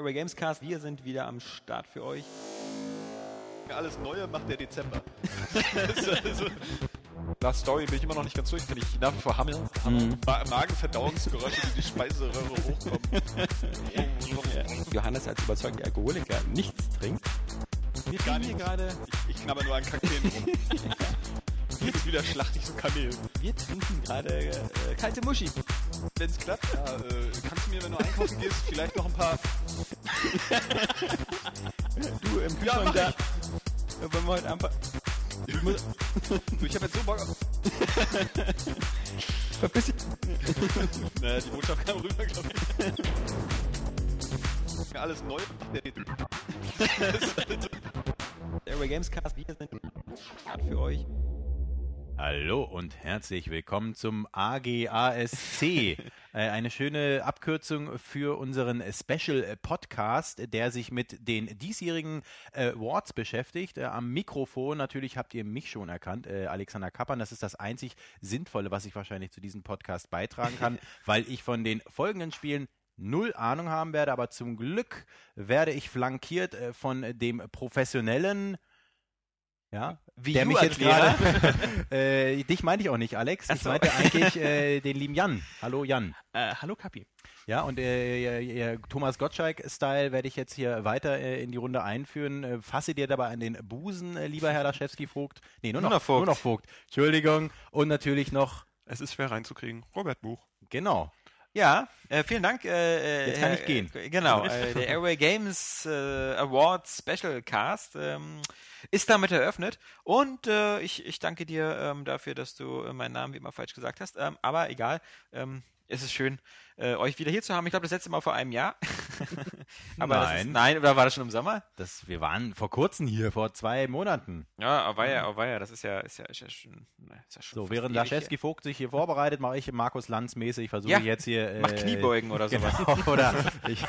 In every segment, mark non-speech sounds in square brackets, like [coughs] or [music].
Airway Gamescast. Wir sind wieder am Start für euch. Alles Neue macht der Dezember. [laughs] nach Story bin ich immer noch nicht ganz durch, kann ich nach wie vor hammeln. Mhm. Ma Magenverdauungsgeräusche, die die Speiseröhre hochkommen. Johannes als überzeugter Alkoholiker nichts trinkt. Wir Gar trinken hier nichts. gerade, Ich, ich knabber nur an Kakteen rum. [laughs] Jetzt wieder schlachte ich so Kamel. wir trinken gerade äh, kalte Muschi. Wenn es klappt, ja, äh, kannst du mir, wenn du einkaufen gehst, vielleicht noch ein paar. Du im Ja, Kühlschrank mach da. Ja, Wollen wir heute einfach Ich, muss, du, ich hab jetzt so Bock auf. [laughs] verpiss dich. [laughs] Naja, die Botschaft kam rüber, glaube ich. Alles neu. [laughs] Airway Gamescast. Wir sind für euch. Hallo und herzlich willkommen zum AGASC. [laughs] äh, eine schöne Abkürzung für unseren Special Podcast, der sich mit den diesjährigen äh, Awards beschäftigt. Äh, am Mikrofon natürlich habt ihr mich schon erkannt, Alexander Kappern. Das ist das einzig Sinnvolle, was ich wahrscheinlich zu diesem Podcast beitragen kann, [laughs] weil ich von den folgenden Spielen null Ahnung haben werde, aber zum Glück werde ich flankiert von dem professionellen ja, Wie der mich jetzt gerade. [laughs] äh, dich meinte ich auch nicht, Alex. Ich so. meinte eigentlich äh, den lieben Jan. Hallo Jan. Äh, hallo Kapi. Ja, und äh, Thomas Gottschalk-Style werde ich jetzt hier weiter äh, in die Runde einführen. Äh, fasse dir dabei an den Busen, äh, lieber Herr Laschewski-Vogt. Nee, nur noch, Nur noch Vogt. Nur noch Vogt. Entschuldigung. Und natürlich noch, Es ist schwer reinzukriegen. Robert Buch. genau. Ja, äh, vielen Dank. Äh, äh, Jetzt kann ich Herr- gehen. Äh, genau, [laughs] äh, der Airway Games äh, Awards Special Cast ähm, ist damit eröffnet. Und äh, ich, ich danke dir ähm, dafür, dass du äh, meinen Namen wie immer falsch gesagt hast. Ähm, aber egal, ähm, es ist schön, äh, euch wieder hier zu haben. Ich glaube, das letzte Mal vor einem Jahr. [laughs] aber Das ist, Nein. nein, oder war das schon im Sommer? Das, wir waren vor kurzem hier, vor zwei Monaten. Ja, aber ja, aber ja, das ist ja, ist ja, ist ja schon. Ist ja schon So, während ewig Laschewski-Vogt sich hier vorbereitet, mache ich Markus Lanz mäßig, versuche Ja, ich jetzt hier... Mach Kniebeugen oder [laughs] sowas. Genau, [laughs] oder ich,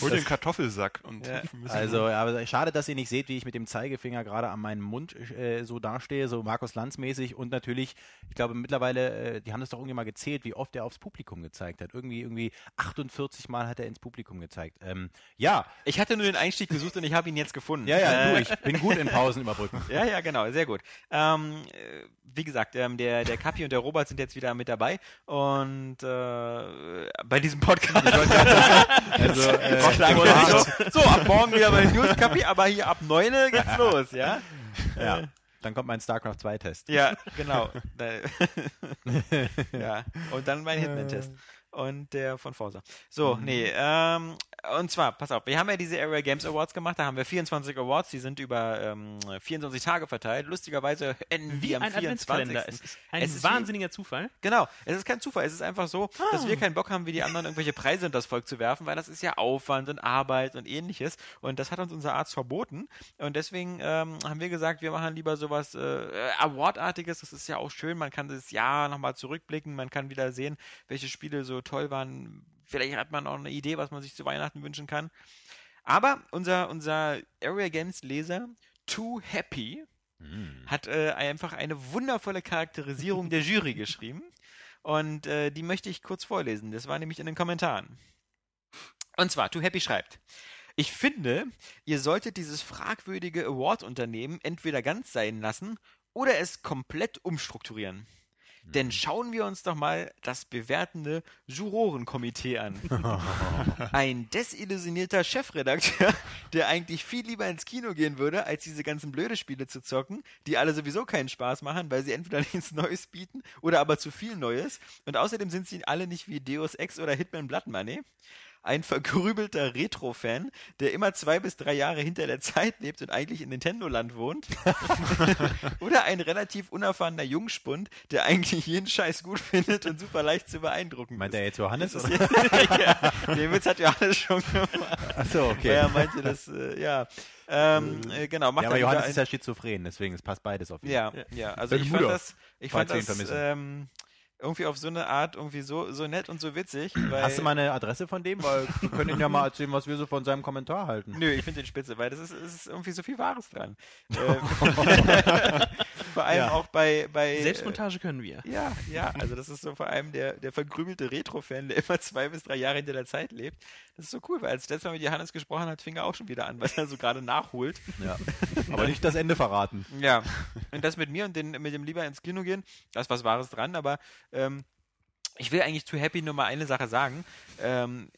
Hol den Kartoffelsack und Ja. Also, aber schade, dass ihr nicht seht, wie ich mit dem Zeigefinger gerade an meinem Mund äh, so dastehe, so Markus Lanz-mäßig. Und natürlich, ich glaube mittlerweile, äh, die haben das doch irgendwie mal gezählt, wie oft er aufs Publikum gezeigt hat. Irgendwie, irgendwie 48 Mal hat er ins Publikum gezeigt. Ähm, ja, Ich hatte nur den Einstieg gesucht und ich habe ihn jetzt gefunden. ja, ja, Äh, du, ich bin gut in Pausen überbrücken. [laughs] Ja, ja, genau, sehr gut. Ähm, äh, wie gesagt, ähm, der, der Kapi und der Robert sind jetzt wieder mit dabei und äh, bei diesem Podcast. Also, äh, [laughs] so, so, ab morgen wieder bei den News Kapi, aber hier ab 9 geht's [laughs] los, ja? ja, dann kommt mein StarCraft 2-Test. Ja, genau. Ja, und dann mein Hitman-Test. Und der von Forza. So, nee, ähm, und zwar, pass auf, wir haben ja diese Area Games Awards gemacht, da haben wir 24 Awards, die sind über ähm, 24 Tage verteilt. Lustigerweise enden Wie wir am ein 24. Adventskalender. Es ist ein Es ist wie- wahnsinniger Zufall. Genau, es ist kein Zufall. Es ist einfach so, dass wir keinen Bock haben, wie die anderen irgendwelche Preise in das Volk zu werfen, weil das ist ja Aufwand und Arbeit und ähnliches. Und das hat uns unser Arzt verboten. Und deswegen ähm, haben wir gesagt, wir machen lieber sowas äh, Awardartiges. Das ist ja auch schön. Man kann das Jahr nochmal zurückblicken. Man kann wieder sehen, welche Spiele so toll waren. Vielleicht hat man auch eine Idee, was man sich zu Weihnachten wünschen kann. Aber unser, unser Area Games Leser, Too Happy, hat äh, einfach eine wundervolle Charakterisierung der Jury [laughs] geschrieben. Und äh, die möchte ich kurz vorlesen. Das war nämlich in den Kommentaren. Und zwar, Too Happy schreibt. Ich finde, ihr solltet dieses fragwürdige Award-Unternehmen entweder ganz sein lassen oder es komplett umstrukturieren. Denn schauen wir uns doch mal das bewertende Jurorenkomitee an. [laughs] Ein desillusionierter Chefredakteur, der eigentlich viel lieber ins Kino gehen würde, als diese ganzen blöde Spiele zu zocken, die alle sowieso keinen Spaß machen, weil sie entweder [laughs] nichts Neues bieten oder aber zu viel Neues. Und außerdem sind sie alle nicht wie Deus Ex oder Hitman Blood Money. Ein vergrübelter Retro-Fan, der immer zwei bis drei Jahre hinter der Zeit lebt und eigentlich in Nintendo-Land wohnt. [laughs] Oder ein relativ unerfahrener Jungspund, der eigentlich jeden Scheiß gut findet und super leicht zu beeindrucken Meint ist. er jetzt Johannes? Das Oder? ist [laughs] ja, den Witz hat Johannes schon gemacht. Achso, Weil okay. er meinte das, äh, ja. Ähm, äh, genau, macht Ja, aber er Johannes ist ja schizophren, deswegen es passt beides auf ihn. ja, ja, also ich fand das, ich fand das ähm, irgendwie auf so eine Art irgendwie so, so nett und so witzig. [clears throat] Weil, Hast du mal eine Adresse von dem? Weil wir können ihm ja mal erzählen, was wir so von seinem Kommentar halten. Nö, ich finde den spitze, weil das ist, es ist irgendwie so viel Wahres dran. [laughs] Ähm, [laughs] vor allem Ja. auch bei, bei Selbstmontage können wir. Äh, ja, ja, also das ist so vor allem der, der verkrümelte Retro-Fan, der immer zwei bis drei Jahre hinter der Zeit lebt. Das ist so cool, weil als letztes Mal mit Johannes gesprochen hat, fing er auch schon wieder an, weil er so gerade nachholt. Ja. Aber nicht das Ende verraten. Ja, und das mit mir und den, mit dem lieber ins Kino gehen, da ist was Wahres dran, aber ähm, ich will eigentlich zu Happy nur mal eine Sache sagen. Ähm,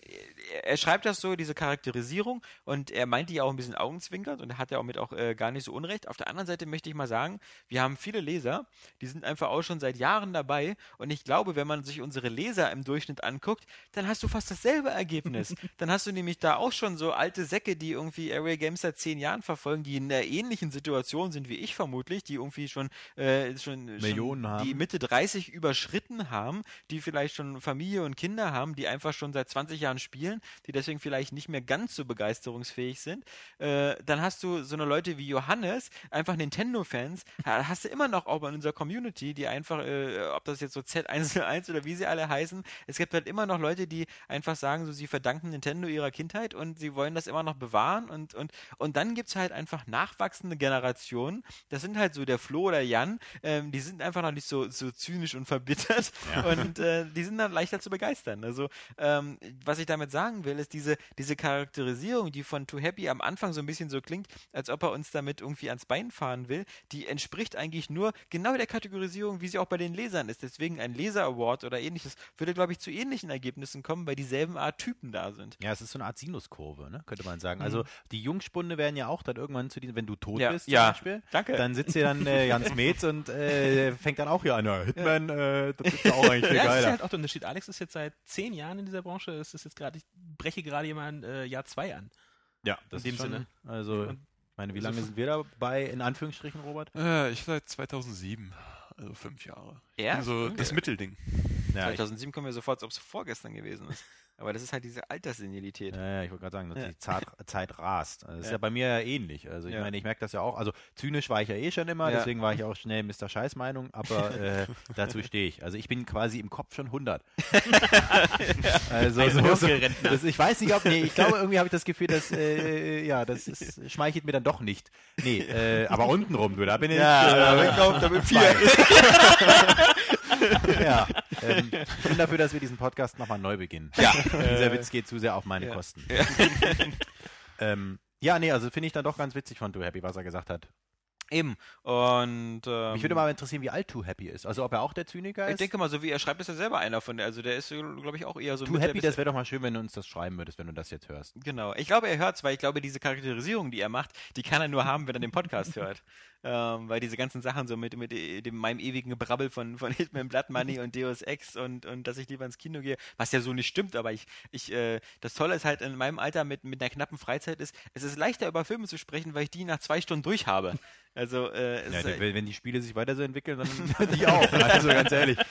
er schreibt das so, diese Charakterisierung, und er meint die auch ein bisschen augenzwinkert und er hat ja auch mit auch äh, gar nicht so unrecht. Auf der anderen Seite möchte ich mal sagen, wir haben viele Leser, die sind einfach auch schon seit Jahren dabei und ich glaube, wenn man sich unsere Leser im Durchschnitt anguckt, dann hast du fast dasselbe Ergebnis. [laughs] dann hast du nämlich da auch schon so alte Säcke, die irgendwie Area Games seit zehn Jahren verfolgen, die in einer ähnlichen Situation sind wie ich vermutlich, die irgendwie schon, äh, schon, Millionen schon haben. die Mitte 30 überschritten haben, die vielleicht schon Familie und Kinder haben, die einfach schon seit 20 Jahren spielen, die deswegen vielleicht nicht mehr ganz so begeisterungsfähig sind. Äh, dann hast du so eine Leute wie Johannes, einfach Nintendo-Fans, ha- hast du immer noch auch in unserer Community, die einfach, äh, ob das jetzt so Z101 oder wie sie alle heißen, es gibt halt immer noch Leute, die einfach sagen, so sie verdanken Nintendo ihrer Kindheit und sie wollen das immer noch bewahren und, und, und dann gibt es halt einfach nachwachsende Generationen, das sind halt so der Flo oder Jan, ähm, die sind einfach noch nicht so, so zynisch und verbittert und äh, die sind dann leichter zu begeistern. Also ähm, was ich damit sagen will, ist diese, diese Charakterisierung, die von Too Happy am Anfang so ein bisschen so klingt, als ob er uns damit irgendwie ans Bein fahren will, die entspricht eigentlich nur genau der Kategorisierung, wie sie auch bei den Lesern ist. Deswegen ein Leser-Award oder ähnliches würde, glaube ich, zu ähnlichen Ergebnissen kommen, weil dieselben Art Typen da sind. Ja, es ist so eine Art Sinuskurve, ne? könnte man sagen. Also die Jungspunde werden ja auch dann irgendwann zu diesem, wenn du tot Ja, bist ja. zum Beispiel, Danke. dann sitzt hier dann äh, Jans [laughs] Metz und äh, fängt dann auch hier an, ja, Hitman, äh, das ist ja auch eigentlich [laughs] das ist geiler. halt auch der Unterschied. Alex ist jetzt seit zehn Jahren in dieser Branche. Es ist jetzt gerade, ich breche gerade jemand äh, Jahr zwei an. Ja, das in dem ist schon, Sinne. Also, ich meine, wie also lange sind wir dabei, in Anführungsstrichen, Robert? Äh, ich seit 2007, also fünf Jahre. Ja? Also das Okay. Mittelding. Ja, ich, 2007 kommen wir sofort, als ob es vorgestern gewesen ist. Aber das ist halt diese Alterssenilität. ja, ja, ich wollte gerade sagen, dass Ja. die Zeit, Zeit rast. Also, das ist Ja. ja bei mir ja ähnlich. Also ich Ja. meine, ich merke das ja auch. Also zynisch war ich ja eh schon immer, Ja. deswegen war ich auch schnell Mr. Scheißmeinung, aber äh, [laughs] dazu stehe ich. Also ich bin quasi im Kopf schon 100. [laughs] also Ein so, das, ich weiß nicht, ob, nee, ich glaube, irgendwie habe ich das Gefühl, dass, äh, ja, das ist, schmeichelt mir dann doch nicht. Nee, äh, aber untenrum, du, da bin ich, äh, ich glaube, damit vier. [laughs] ja, ähm, [laughs] ich bin dafür, dass wir diesen Podcast nochmal neu beginnen. Ja. [laughs] Dieser Witz geht zu sehr auf meine ja. Kosten. ähm, ja, nee, also finde ich dann doch ganz witzig von Too Happy, was er gesagt hat. Eben. Und ähm, Mich würde mal interessieren, wie alt Too Happy ist. Also ob er auch der Zyniker ich ist. denke mal, so wie er schreibt, ist er selber einer von der. Also der ist, glaube ich, auch eher so Too Happy, das wäre doch mal schön, wenn du uns das schreiben würdest, wenn du das jetzt hörst. Genau. Ich glaube, er hört's, weil ich glaube, diese Charakterisierung, die er macht, die kann er nur haben, wenn er den Podcast [laughs] hört. Ähm, weil diese ganzen Sachen so mit, mit äh, dem, meinem ewigen Gebrabbel von, von Hitman Blood Money [laughs] und Deus Ex und, und dass ich lieber ins Kino gehe, was ja so nicht stimmt, aber ich, ich, äh, das Tolle ist halt in meinem Alter mit, mit einer knappen Freizeit ist, es ist leichter über Filme zu sprechen, weil ich die nach zwei Stunden durch habe. Also, [laughs] äh, es Ja, ist, die- wenn wenn die Spiele sich weiter so entwickeln, [laughs] dann die auch. Also ganz ehrlich. [laughs]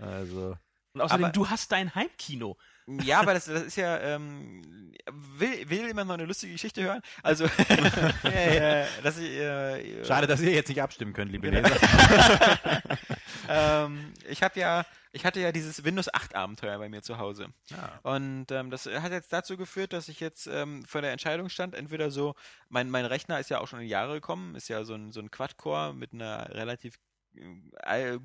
Also. Und außerdem, Aber- du hast dein Heimkino. Ja, aber das, das ist ja, ähm, will, will jemand noch eine lustige Geschichte hören? Also, [laughs] äh, dass ich, äh, Schade, dass ihr jetzt nicht abstimmen könnt, liebe Genau. Leser. Ähm, ich habe ja, ich hatte ja dieses Windows 8 Abenteuer bei mir zu Hause. Ja. Und ähm, das hat jetzt dazu geführt, dass ich jetzt ähm, vor der Entscheidung stand, entweder so, mein, mein Rechner ist ja auch schon in die Jahre gekommen, ist ja so ein, so ein Quad-Core mit einer relativ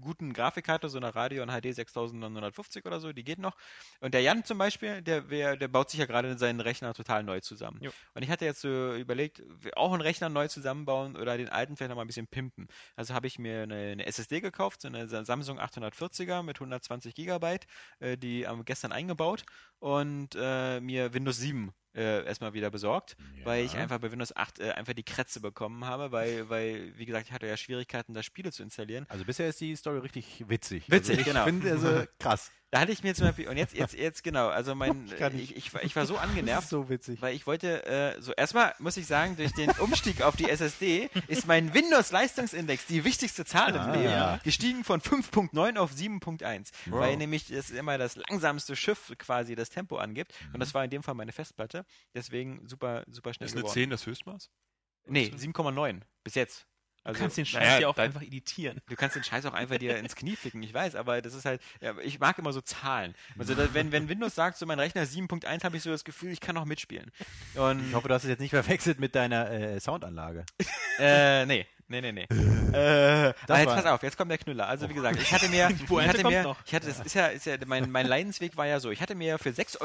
guten Grafikkarte, so einer Radeon HD 6950 oder so, die geht noch. Und der Jan zum Beispiel, der, der baut sich ja gerade seinen Rechner total neu zusammen. Jo. Und ich hatte jetzt so überlegt, auch einen Rechner neu zusammenbauen oder den alten vielleicht noch mal ein bisschen pimpen. Also habe ich mir eine, eine SSD gekauft, so eine Samsung 840er mit 120 Gigabyte, äh, die am gestern eingebaut und äh, mir Windows 7 äh, erstmal wieder besorgt, weil ich Ja. einfach bei Windows 8 äh, einfach die Krätze bekommen habe, weil, weil, wie gesagt, ich hatte ja Schwierigkeiten, da Spiele zu installieren. Also bisher ist die Story richtig witzig. Witzig, also ich genau. finde also [laughs] krass. Da hatte ich mir zum Beispiel, und jetzt, jetzt, jetzt genau, also mein, Ich ich, ich, war- ich war so angenervt, so witzig. weil ich wollte, äh, so erstmal muss ich sagen, durch den Umstieg auf die SSD ist mein Windows-Leistungsindex, die wichtigste Zahl im Ah. Leben, Ja. gestiegen von 5.9 auf 7.1. Weil nämlich das immer das langsamste Schiff quasi das Tempo angibt. Und das war in dem Fall meine Festplatte. Deswegen super, super schnell Ist eine geworden. 10 das Höchstmaß? Nee, 7,9 bis jetzt. Du Also, kannst den Scheiß naja, ja auch dein- einfach editieren. Du kannst den Scheiß auch einfach dir ins Knie ficken, ich weiß, aber das ist halt, ja, ich mag immer so Zahlen. Also da, wenn, wenn Windows sagt, so mein Rechner ist 7.1, habe ich so das Gefühl, ich kann noch mitspielen. Und Ich hoffe, du hast es jetzt nicht verwechselt mit deiner äh, Soundanlage. äh, nee, Nee, nee, nee. [laughs] äh, aber jetzt pass auf, jetzt kommt der Knüller. Also wie gesagt, ich hatte mir, [laughs] ich hatte mir, noch. ich hatte, es ist ja, ist ja mein, mein Leidensweg war ja so, ich hatte mir für 6,99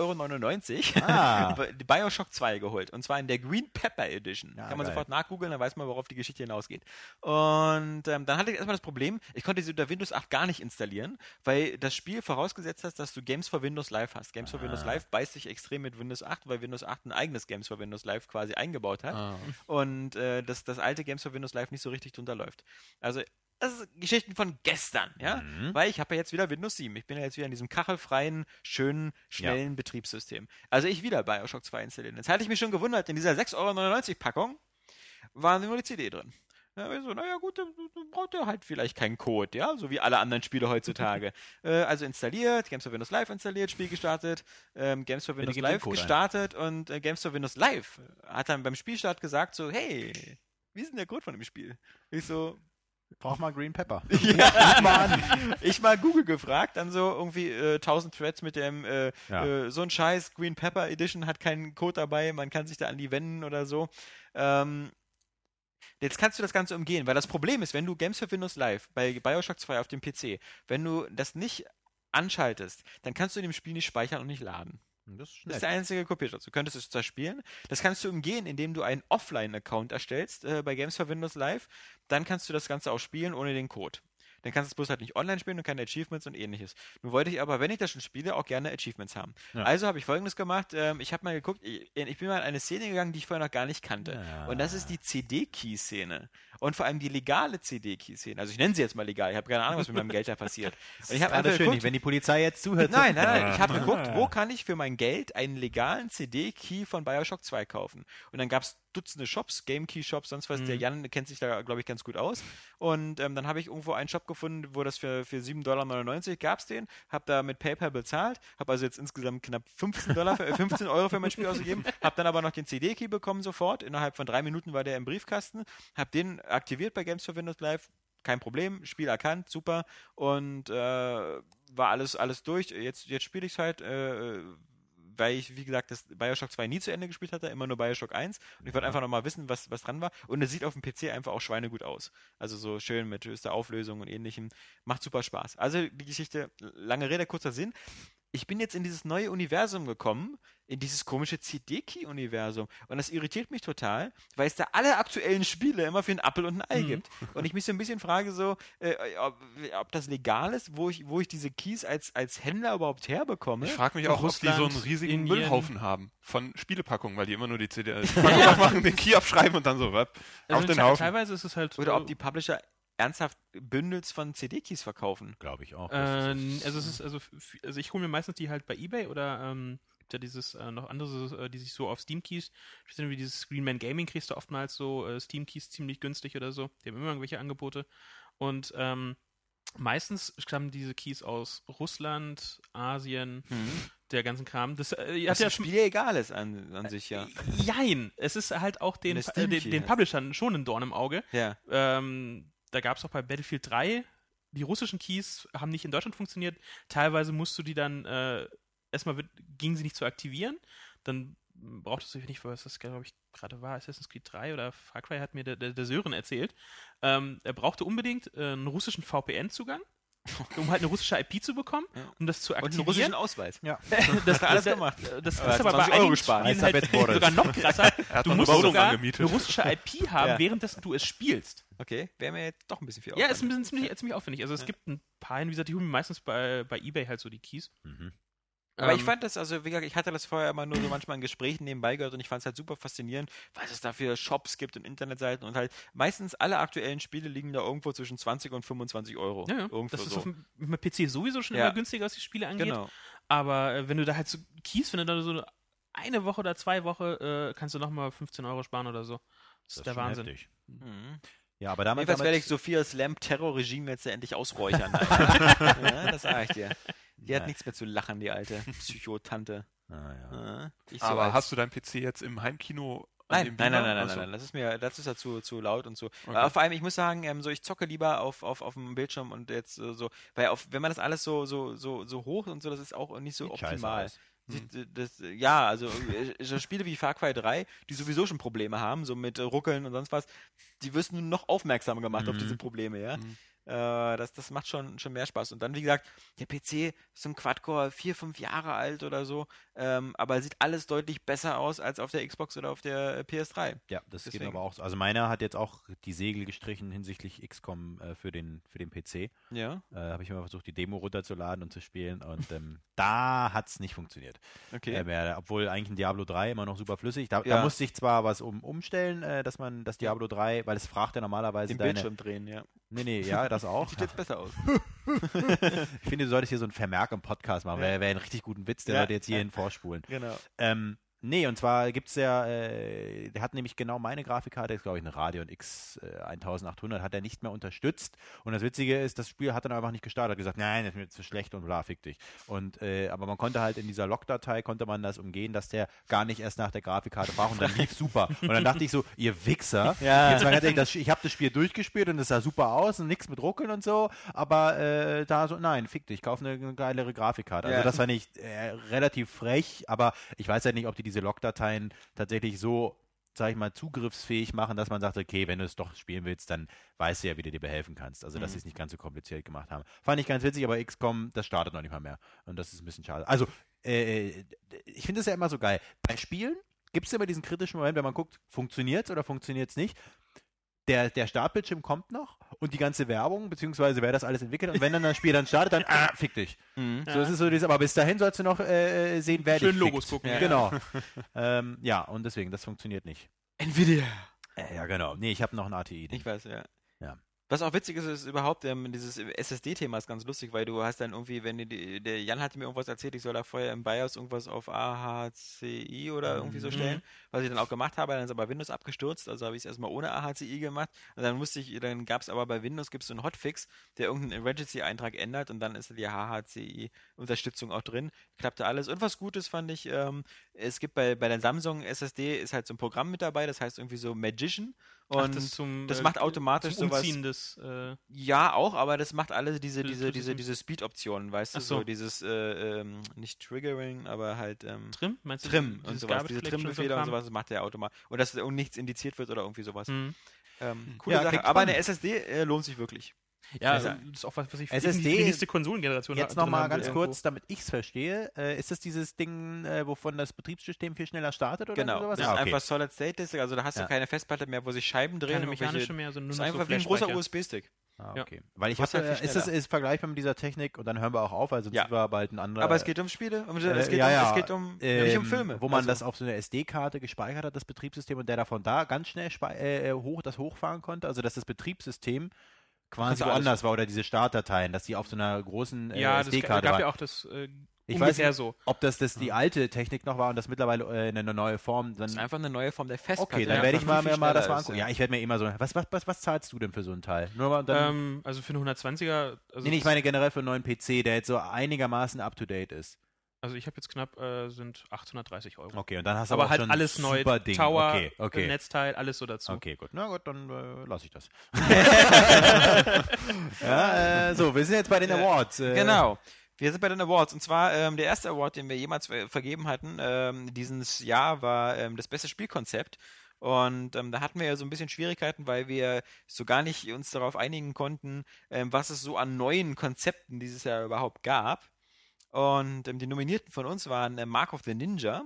Euro Ah. [laughs] die Bioshock 2 geholt. Und zwar in der Green Pepper Edition. Ja, Kann man geil. sofort nachgoogeln, dann weiß man, worauf die Geschichte hinausgeht. Und ähm, dann hatte ich erstmal das Problem, ich konnte sie unter Windows 8 gar nicht installieren, weil das Spiel vorausgesetzt hat, dass du Games for Windows Live hast. Games for Windows Ah. Live beißt sich extrem mit Windows 8, weil Windows 8 ein eigenes Games for Windows Live quasi eingebaut hat Ah. und äh, dass das alte Games for Windows Live nicht so richtig drunter läuft. Also das Geschichten von gestern, ja, Mhm. weil ich habe ja jetzt wieder Windows 7. Ich bin ja jetzt wieder in diesem kachelfreien, schönen, schnellen Betriebssystem. Also ich wieder Bioshock 2 installieren. Jetzt hatte ich mich schon gewundert, in dieser 6,99 Euro Packung war nur die CD drin. Ja, ich so, naja gut, dann, braucht ihr halt vielleicht keinen Code, ja, so wie alle anderen Spiele heutzutage. [laughs] äh, also installiert, Games for Windows Live installiert, Spiel gestartet, ähm, Games for Windows Live Code ein. gestartet und äh, Games for Windows Live hat dann beim Spielstart gesagt so, hey, wie ist denn der Code von dem Spiel? Ich so, Brauch mal Green Pepper. [laughs] ja, Mann. [laughs] Ich mal Google gefragt, dann so irgendwie äh, 1000 Threads mit dem äh, Ja. äh, so ein Scheiß Green Pepper Edition hat keinen Code dabei, man kann sich da an die wenden oder so. Ähm, jetzt kannst du das Ganze umgehen, weil das Problem ist, wenn du Games for Windows Live bei BioShock 2 auf dem PC, wenn du das nicht anschaltest, dann kannst du in dem Spiel nicht speichern und nicht laden. Das ist Das ist der einzige Kopierschutz. Du könntest es zwar spielen, das kannst du umgehen, indem du einen Offline-Account erstellst äh, bei Games for Windows Live. Dann kannst du das Ganze auch spielen ohne den Code. Dann kannst du es bloß halt nicht online spielen und keine Achievements und ähnliches. Nun wollte ich aber, wenn ich das schon spiele, auch gerne Achievements haben. Ja. Also habe ich folgendes gemacht. Ähm, ich habe mal geguckt, ich, ich bin mal in eine Szene gegangen, die ich vorher noch gar nicht kannte. Ja. Und das ist die CD-Key-Szene. Und vor allem die legale CD-Key-Szene. Also ich nenne sie jetzt mal legal. Ich habe keine Ahnung, was mit meinem Geld da passiert. [laughs] Und ich habe einfach schön, geguckt, nicht, wenn die Polizei jetzt zuhört. Nein, nein, nein. Ich habe geguckt, wo [laughs] kann ich für mein Geld einen legalen CD-Key von Bioshock 2 kaufen. Und dann gab es Dutzende Shops, Game-Key-Shops, sonst was. Der Jan kennt sich da, glaube ich, ganz gut aus. Und ähm, dann habe ich irgendwo einen Shop gefunden, wo das für, für 7,99 Dollar gab es den. Habe da mit PayPal bezahlt. Habe also jetzt insgesamt knapp 15, Dollar für, äh, 15 Euro für mein Spiel ausgegeben. Habe dann aber noch den CD-Key bekommen sofort. Innerhalb von drei Minuten war der im Briefkasten. Habe den aktiviert bei Games for Windows Live kein Problem, Spiel erkannt, super und äh, war alles alles durch. Jetzt jetzt spiele ich es halt, äh, weil ich wie gesagt das Bioshock 2 nie zu Ende gespielt hatte, immer nur Bioshock 1 und ich wollte einfach noch mal wissen, was was dran war und es sieht auf dem PC einfach auch schweinegut aus. Also so schön mit höchster Auflösung und ähnlichem, macht super Spaß. Also die Geschichte lange Rede kurzer Sinn. Ich bin jetzt in dieses neue Universum gekommen, in dieses komische CD-Key-Universum. Und das irritiert mich total, weil es da alle aktuellen Spiele immer für einen Appel und ein Ei gibt. Und ich mich so ein bisschen frage, so, äh, ob, ob das legal ist, wo ich, wo ich diese Keys als, als Händler überhaupt herbekomme. Ich frage mich auch, ob die so einen Russland, riesigen Indien. Müllhaufen haben von Spielepackungen, weil die immer nur die CD [laughs] die aufmachen, den Key abschreiben und dann so, was? Also auf den Haufen. Teilweise ist es halt. Oder ob die Publisher ernsthaft Bündels von CD-Keys verkaufen. Glaube ich auch. Äh, also es ist also, also ich hole mir meistens die halt bei eBay oder ähm, gibt ja dieses äh, noch andere, äh, die sich so auf Steam Keys, speziell wie dieses Screenman Gaming kriegst du oftmals so äh, Steam Keys ziemlich günstig oder so. Die haben immer irgendwelche Angebote und ähm, meistens stammen diese Keys aus Russland, Asien, der ganzen Kram. Das äh, Was ja Spiel ja egal ist an, an sich, ja. Jein, es ist halt auch den, äh, den, den. Publishern schon ein Dorn im Auge. Ja. Ähm, da gab es auch bei Battlefield 3, die russischen Keys haben nicht in Deutschland funktioniert. Teilweise musst du die dann, äh, erstmal wird, gingen sie nicht zu aktivieren. Dann brauchtest du nicht, was das glaube ich gerade war, Assassin's Creed 3 oder Far Cry hat mir der, der, der Sören erzählt. Ähm, er brauchte unbedingt äh, einen russischen VPN-Zugang. [laughs] Um halt eine russische IP zu bekommen, Ja. um das zu Und einen aktivieren. russischen Ausweis. ja. [laughs] das, er alles das- gemacht. Das Aber ist hat aber 20 bei Euro einigen gespart. Spielen halt sogar noch krasser. [laughs] hat Du musst sogar angemietet. eine russische IP haben, Ja. währenddessen du es spielst. Okay, wäre mir jetzt doch ein bisschen viel Ja, ist ein bisschen ziemlich, ziemlich aufwendig. Also es gibt ein paar, wie gesagt, die holen meistens bei, bei Ebay halt so die Keys. Mhm. Aber ich Ähm, fand das, also wie gesagt, ich hatte das vorher immer nur so manchmal in Gesprächen nebenbei gehört und ich fand es halt super faszinierend, was es da für Shops gibt und Internetseiten und halt meistens alle aktuellen Spiele liegen da irgendwo zwischen 20 und 25 Euro. ja, ja, Irgendwo das ist so. auf dem PC sowieso schon Ja. immer günstiger, was die Spiele angeht. Genau. Aber äh, wenn du da halt so Keys, wenn du da so eine Woche oder zwei Wochen, äh, kannst du nochmal 15 Euro sparen oder so. Das ist der Wahnsinn. heftig. Mhm. Ja, aber damals. Jedenfalls werde ich Sophias Lamp-Terror-Regime jetzt endlich ausräuchern. [laughs] Ja, das sage ich dir. Die hat Ja. nichts mehr zu lachen, die alte [laughs] Psychotante. ah, ja. Ich so Aber als- hast du deinen PC jetzt im Heimkino Nein, dem nein, nein, Beamer? nein, nein, nein, das ist mir, das ist ja zu, zu laut und so. Okay. Aber vor allem, ich muss sagen, ähm, so ich zocke lieber auf, auf, auf dem Bildschirm und jetzt äh, so, weil auf, wenn man das alles so, so, so, so hoch und so, das ist auch nicht so Sieht scheiße optimal. aus. Sie- Das, ja, also äh, so Spiele wie Far Cry 3, die sowieso schon Probleme haben, so mit äh, Ruckeln und sonst was, die wirst du noch aufmerksamer gemacht auf Mhm. diese Probleme, ja. Mhm. Äh, das, das macht schon, schon mehr Spaß. Und dann, wie gesagt, der PC ist so ein Quad-Core, vier, fünf Jahre alt oder so, ähm, aber sieht alles deutlich besser aus als auf der Xbox oder auf der äh, PS3. Ja, das geht Deswegen. aber auch so. Also meiner hat jetzt auch die Segel gestrichen hinsichtlich XCOM äh, für, den, für den PC. Ja, Äh, Habe ich mal versucht, die Demo runterzuladen und zu spielen und ähm, da hat es nicht funktioniert. okay. Äh, mehr, obwohl eigentlich ein Diablo 3 immer noch super flüssig. Da, Ja. da musste ich zwar was um, umstellen, äh, dass man das Diablo 3, weil es fragt ja normalerweise Den deine. Bildschirm drehen, ja. Nee, nee, ja, das [laughs] auch. Sieht jetzt besser aus. [laughs] ich finde, du solltest hier so einen Vermerk im Podcast machen. Ja. Wäre wär ein richtig guten Witz, der Ja. sollte jetzt hierhin vorspulen. Genau. Ähm, nee, und zwar gibt es ja, äh, der hat nämlich genau meine Grafikkarte, ist glaube ich eine Radeon X äh, 1800, hat er nicht mehr unterstützt. Und das Witzige ist, das Spiel hat dann einfach nicht gestartet, hat gesagt, nein, das ist mir zu schlecht und bla, fick dich. Und, äh, aber man konnte halt in dieser Log-Datei, konnte man das umgehen, dass der gar nicht erst nach der Grafikkarte braucht und dann lief [laughs] super. Und dann dachte ich so, ihr Wichser, [laughs] Ja. jetzt mal ganz ehrlich, das, ich habe das Spiel durchgespielt und es sah super aus und nichts mit Ruckeln und so, aber äh, da so, nein, fick dich, kauf eine, eine geilere Grafikkarte. Also Ja. das fand ich äh, relativ frech, aber ich weiß halt nicht, ob die diese Logdateien tatsächlich so, sag ich mal, zugriffsfähig machen, dass man sagt, okay, wenn du es doch spielen willst, dann weißt du ja, wie du dir behelfen kannst. Also, dass Mhm. sie es nicht ganz so kompliziert gemacht haben. Fand ich ganz witzig, aber XCOM, das startet noch nicht mal mehr. Und das ist ein bisschen schade. Also, äh, ich finde es ja immer so geil. Bei Spielen gibt es immer diesen kritischen Moment, wenn man guckt, funktioniert es oder funktioniert es nicht. Der, der Startbildschirm kommt noch und die ganze Werbung, beziehungsweise wer das alles entwickelt und wenn dann das Spiel dann startet, dann ah, fick dich. Mhm. So, das ist so dieses, aber bis dahin sollst du noch äh, sehen, wer Schön dich Logos fickt. gucken, ja. Genau. [laughs] ähm, ja, und deswegen, das funktioniert nicht. Nvidia. Äh, ja, genau. Nee, ich habe noch ein ATI. Ich weiß, ja. Ja. Was auch witzig ist, ist überhaupt, ähm, dieses SSD-Thema ist ganz lustig, weil du hast dann irgendwie, wenn die- der Jan hatte mir irgendwas erzählt, ich soll da vorher im BIOS irgendwas auf AHCI oder irgendwie so Mhm. stellen, was ich dann auch gemacht habe, dann ist aber Windows abgestürzt, also habe ich es erstmal ohne AHCI gemacht und dann musste ich, dann gab es aber bei Windows gibt es so einen Hotfix, der irgendeinen Registry-Eintrag ändert und dann ist die HHCI-Unterstützung auch drin, klappte alles und was Gutes fand ich, ähm, es gibt bei, bei der Samsung SSD ist halt so ein Programm mit dabei, das heißt irgendwie so Magician und Ach, das, zum, das äh, macht automatisch zum sowas- des, äh, ja, auch, aber das macht alle diese, diese, diese, diese Speed-Optionen, weißt du, so. so. dieses, äh, ähm, nicht Triggering, aber halt, ähm, Trim, meinst du? Trim und sowas, Garbage diese Collection und so Trim-Befehle und sowas, das macht der automatisch. Und dass und nichts indiziert wird oder irgendwie sowas. Hm. Ähm, coole Ja, Sache, aber eine SSD äh, lohnt sich wirklich. Ja, Ja. das ist auch was, was ich SSD für die nächste Konsolengeneration Jetzt nochmal ganz irgendwo. kurz, damit ich es verstehe. Äh, ist das dieses Ding, äh, wovon das Betriebssystem viel schneller startet oder Genau. sowas? Das ist Ah, okay. einfach Solid State Disk, also da hast Ja. du keine Festplatte mehr, wo sich Scheiben drehen. Keine mechanische welche- mehr, sondern nur ist einfach so wie ein großer. USB-Stick. Ah, Ja. okay. Weil ich hatte, halt ist das schneller. ist vergleichbar mit dieser Technik und dann hören wir auch auf, weil sonst Ja. sind wir bald ein anderer. Aber es geht um Spiele, um, es, äh, geht ja, um, ja, es geht um, nicht um ähm, Filme. Wo man also, das auf so eine SD-Karte gespeichert hat, das Betriebssystem, und der davon da ganz schnell spei- äh, hoch, das hochfahren konnte. Also dass das Betriebssystem quasi alles- woanders war oder diese Startdateien, dass die auf so einer großen äh, Ja, das ga- SD-Karte gab waren. ja auch das äh, Ich weiß nicht, so. ob das, das die alte Technik noch war und das mittlerweile äh, eine neue Form dann das ist einfach eine neue Form der Festplatte. Okay, dann werde ich mal, mir mal das mal ist, angucken. ja. Ja, ich werde mir immer so. Was, was, was, was zahlst du denn für so ein Teil? Nur mal dann. Ähm, also für einen 120er, also, nee, nee, ich meine generell für einen neuen PC, der jetzt so einigermaßen up to date ist. Also ich habe jetzt knapp, äh, sind 830 Euro. Okay, und dann hast du aber auch halt schon alles neu, super Ding. Tower, okay, okay. äh, Netzteil, alles so dazu. Okay, gut. Na gut, dann äh, lasse ich das. [laughs] ja, äh, so, wir sind jetzt bei den Awards. Äh, Genau. Wir sind bei den Awards. Und zwar ähm, der erste Award, den wir jemals ver vergeben hatten, ähm, dieses Jahr war ähm, das beste Spielkonzept. Und ähm, da hatten wir ja so ein bisschen Schwierigkeiten, weil wir so gar nicht uns darauf einigen konnten, ähm, was es so an neuen Konzepten dieses Jahr überhaupt gab. Und ähm, die Nominierten von uns waren äh, Mark of the Ninja.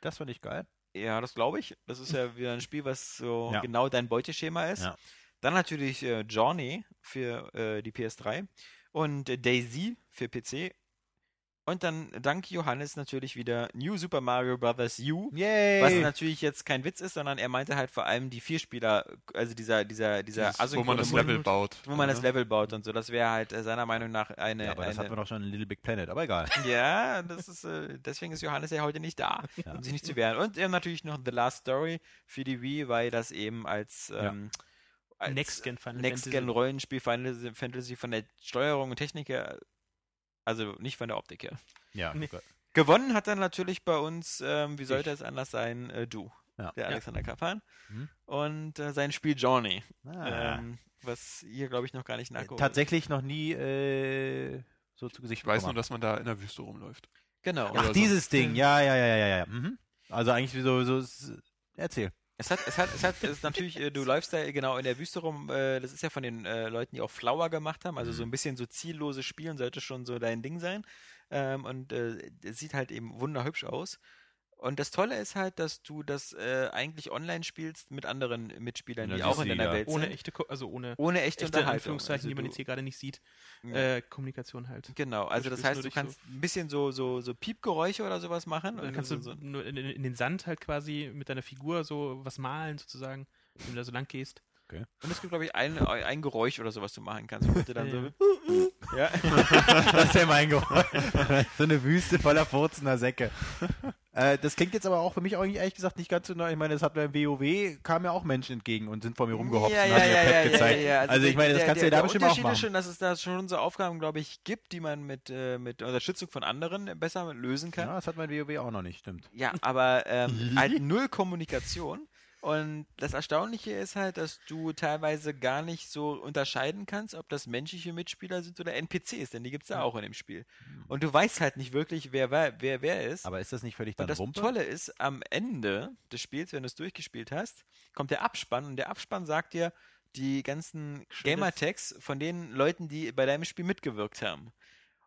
Das fand ich geil. Ja, das glaube ich. Das ist ja [laughs] wieder ein Spiel, was so Ja. genau dein Beuteschema ist. Ja. Dann natürlich äh, Journey für äh, die PS3 und äh, Daisy für PC. Und dann dank Johannes natürlich wieder New Super Mario Bros. U. Yay! Was natürlich jetzt kein Witz ist, sondern er meinte halt vor allem die Vierspieler, also dieser, dieser, dieser Dieses, wo man das Level Mund- baut. wo man das Ne? Level baut und so. Das wäre halt äh, seiner Meinung nach eine. ja, aber das eine hatten wir doch schon in Little Big Planet, aber egal. [laughs] ja, das ist, äh, deswegen ist Johannes ja heute nicht da, Ja. um sich nicht zu wehren. Und ähm, natürlich noch The Last Story für die Wii, weil das eben als, Ja. ähm, als Next-Gen Final Next-Gen-Rollenspiel Final Fantasy von der Steuerung und Technik her, also nicht von der Optik her. Ja, Nee. Gewonnen hat dann natürlich bei uns, ähm, wie sollte es anders sein, äh, du, Ja. der Ja. Alexander Kapan. Mhm. Und äh, sein Spiel Journey, Ah. ähm, was ihr, glaube ich, noch gar nicht nachgeholt Tatsächlich noch nie äh, so zu Gesicht Ich weiß nur, dass man da in der Wüste rumläuft. Genau. Ach, Oder so. dieses Ding. Ja, ja, ja, ja, ja. Mhm. Also eigentlich so, so erzähl. Es hat, es hat, es hat, es ist natürlich, äh, du läufst da genau in der Wüste rum, äh, das ist ja von den äh, Leuten, die auch Flower gemacht haben, also so ein bisschen so zielloses Spielen sollte schon so dein Ding sein. Ähm, und es sieht halt eben wunderhübsch aus. Und das Tolle ist halt, dass du das äh, eigentlich online spielst mit anderen Mitspielern, Ja, die auch in deiner ja. Welt Ohne sind. echte, Ko also ohne ohne echte, echte Unterhaltung. Anführungszeichen, Also die man jetzt hier gerade nicht sieht. Ja. Äh, Kommunikation halt. Genau, also das heißt, du kannst ein bisschen so, so, so Piepgeräusche oder sowas machen. Dann kannst du so, so, nur in, in, den Sand halt quasi mit deiner Figur so was malen sozusagen, wenn du da so lang gehst. und es gibt, glaube ich, ein, ein Geräusch oder so, was du machen kannst. Wo du dann [laughs] Ja, so, ja. [laughs] Das ist ja mein Geräusch. [laughs] so eine Wüste voller furzender Säcke. Äh, das klingt jetzt aber auch für mich eigentlich ehrlich gesagt nicht ganz so neu. Ich meine, das hat beim WoW, kamen ja auch Menschen entgegen und sind vor mir rumgehopst Ja, und ja, haben mir ja, Pet ja, gezeigt. ja. Also, ich meine, das der, kannst du ja da bestimmt auch machen. ist schon, dass es da schon so Aufgaben, glaube ich, gibt, die man mit, äh, mit Unterstützung von anderen besser lösen kann. Ja, das hat mein WoW auch noch nicht, stimmt. Ja, aber ähm, halt [laughs] null Kommunikation. Und das Erstaunliche ist halt, dass du teilweise gar nicht so unterscheiden kannst, ob das menschliche Mitspieler sind oder NPCs, denn die gibt es ja auch in dem Spiel. Und du weißt halt nicht wirklich, wer wer, wer, wer ist. Aber ist das nicht völlig dann und das Wumpe? Tolle ist, am Ende des Spiels, wenn du es durchgespielt hast, kommt der Abspann und der Abspann sagt dir die ganzen Gamertags von den Leuten, die bei deinem Spiel mitgewirkt haben.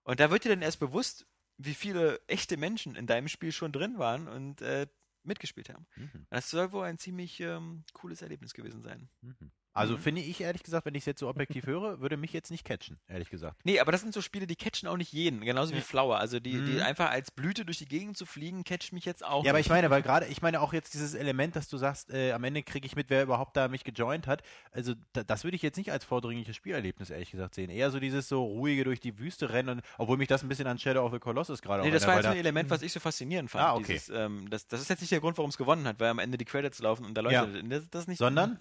Und da wird dir dann erst bewusst, wie viele echte Menschen in deinem Spiel schon drin waren und äh, mitgespielt haben. Mhm. Das soll wohl ein ziemlich ähm, cooles Erlebnis gewesen sein. Mhm. Also Mhm. finde ich ehrlich gesagt, wenn ich es jetzt so objektiv höre, würde mich jetzt nicht catchen, ehrlich gesagt. Nee, aber das sind so Spiele, die catchen auch nicht jeden, genauso wie. Flower. Also die, die Mhm. einfach als Blüte durch die Gegend zu fliegen, catcht mich jetzt auch Ja, aber nicht. ich meine, weil gerade, ich meine auch jetzt dieses Element, dass du sagst, äh, am Ende kriege ich mit, wer überhaupt da mich gejoint hat. Also da, das würde ich jetzt nicht als vordringliches Spielerlebnis ehrlich gesagt sehen. Eher so dieses so ruhige durch die Wüste rennen, und, obwoor mich das ein bisschen an Shadow of the Colossus gerade Nee, das war jetzt ein Element, was ich so faszinierend fand. Ah, okay. Dieses, ähm, das, das ist jetzt nicht der Grund, warum es gewonnen hat, weil am Ende die Credits laufen und da Leute. Ja. Das, das nicht Sondern?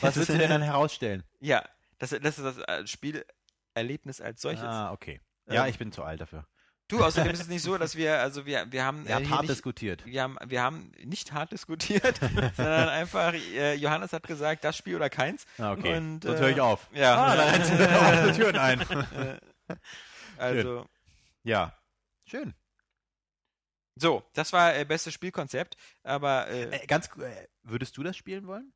Was würdest du denn dann herausstellen? Ja, das, das ist das äh, Spielerlebnis als solches. Ah, okay. Ja, Ähm, ich bin zu alt dafür. Du, außerdem ist es nicht so, dass wir, also wir, wir haben. Er hat hart nicht, diskutiert. wir haben, wir haben nicht hart diskutiert, [laughs] sondern einfach, äh, Johannes hat gesagt, das Spiel oder keins. Ah, okay. Und, Sonst äh, höre ich auf. Ja, Ah, da rennst [laughs] du offene Türen ein. [laughs] also. Ja. Schön. So, das war äh, bestes Spielkonzept, aber äh, Äh, ganz, äh, würdest du das spielen wollen?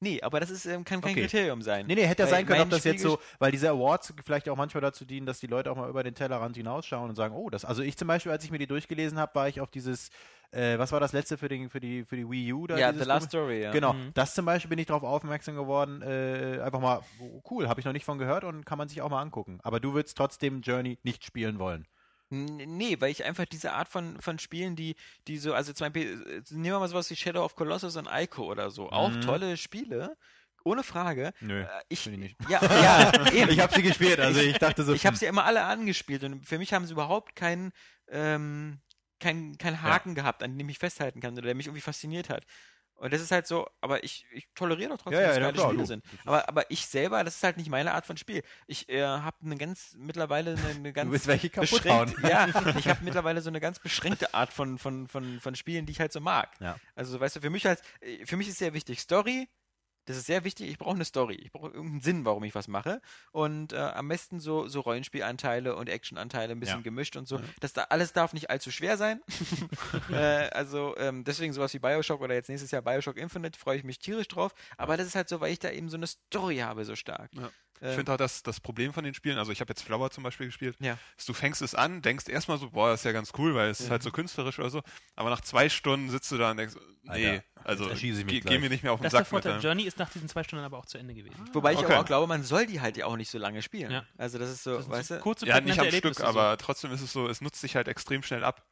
Nee, aber das ist, ähm, kann kein Okay. Kriterium sein. Nee, nee, hätte ja sein können, ob das jetzt so, weil diese Awards vielleicht auch manchmal dazu dienen, dass die Leute auch mal über den Tellerrand hinausschauen und sagen, oh, das, also ich zum Beispiel, als ich mir die durchgelesen habe, war ich auf dieses, äh, was war das letzte für, den, für, die, für die Wii U? Da, Ja, The Last? Story, ja. Genau, Mhm. das zum Beispiel bin ich darauf aufmerksam geworden, äh, einfach mal, oh, cool, habe ich noch nicht von gehört und kann man sich auch mal angucken. Aber du würdest trotzdem Journey nicht spielen wollen. Nee, weil ich einfach diese Art von, von Spielen, die, die so, also zum Beispiel, äh, nehmen wir mal sowas wie Shadow of Colossus und Ico oder so. Auch Mhm. tolle Spiele, ohne Frage. Nö, Äh, ich, ich nicht. ja, ja, [laughs] eben. Ich habe sie gespielt, also ich dachte so, Ich habe sie immer alle angespielt und für mich haben sie überhaupt keinen ähm, kein, kein Haken gehabt, an dem ich festhalten kann oder der mich irgendwie fasziniert hat. Und das ist halt so, aber ich, ich toleriere doch trotzdem, Ja, ja, dass es ja, geile klar, Spiele sind. Aber, aber ich selber, das ist halt nicht meine Art von Spiel. Ich äh, habe eine ganz, mittlerweile eine, eine ganz du willst welche kaputt hauen. beschränkt, ja, ich habe mittlerweile so eine ganz beschränkte Art von, von, von, von Spielen, die ich halt so mag. Ja. Also, weißt du, für mich halt, äh, für mich ist sehr wichtig Story. Das ist sehr wichtig. Ich brauche eine Story. Ich brauche irgendeinen Sinn, warum ich was mache. Und äh, am besten so, so Rollenspielanteile und Actionanteile ein bisschen Ja. gemischt und so. Das da, alles darf nicht allzu schwer sein. [laughs] äh, also ähm, deswegen sowas wie Bioshock oder jetzt nächstes Jahr Bioshock Infinite freue ich mich tierisch drauf. Aber das ist halt so, weil ich da eben so eine Story habe so stark. Ja. Ähm, Ich finde auch das, das Problem von den Spielen, also ich habe jetzt Flower zum Beispiel gespielt, Ja. ist, du fängst es an, denkst erstmal so, boah, das ist ja ganz cool, weil es ist halt so künstlerisch oder so, aber nach zwei Stunden sitzt du da und denkst, nee, Alter, also geh, geh mir nicht mehr auf den Das der Sack mit. Vorteil. ja. Journey ist nach diesen zwei Stunden aber auch zu Ende gewesen. Wobei ich Okay. aber auch glaube, man soll die halt ja auch nicht so lange spielen. Ja. Also das ist so, Das weißt so du? kurze, Ja, nicht am Stück, Erlebnisse aber trotzdem ist es so, es nutzt sich halt extrem schnell ab.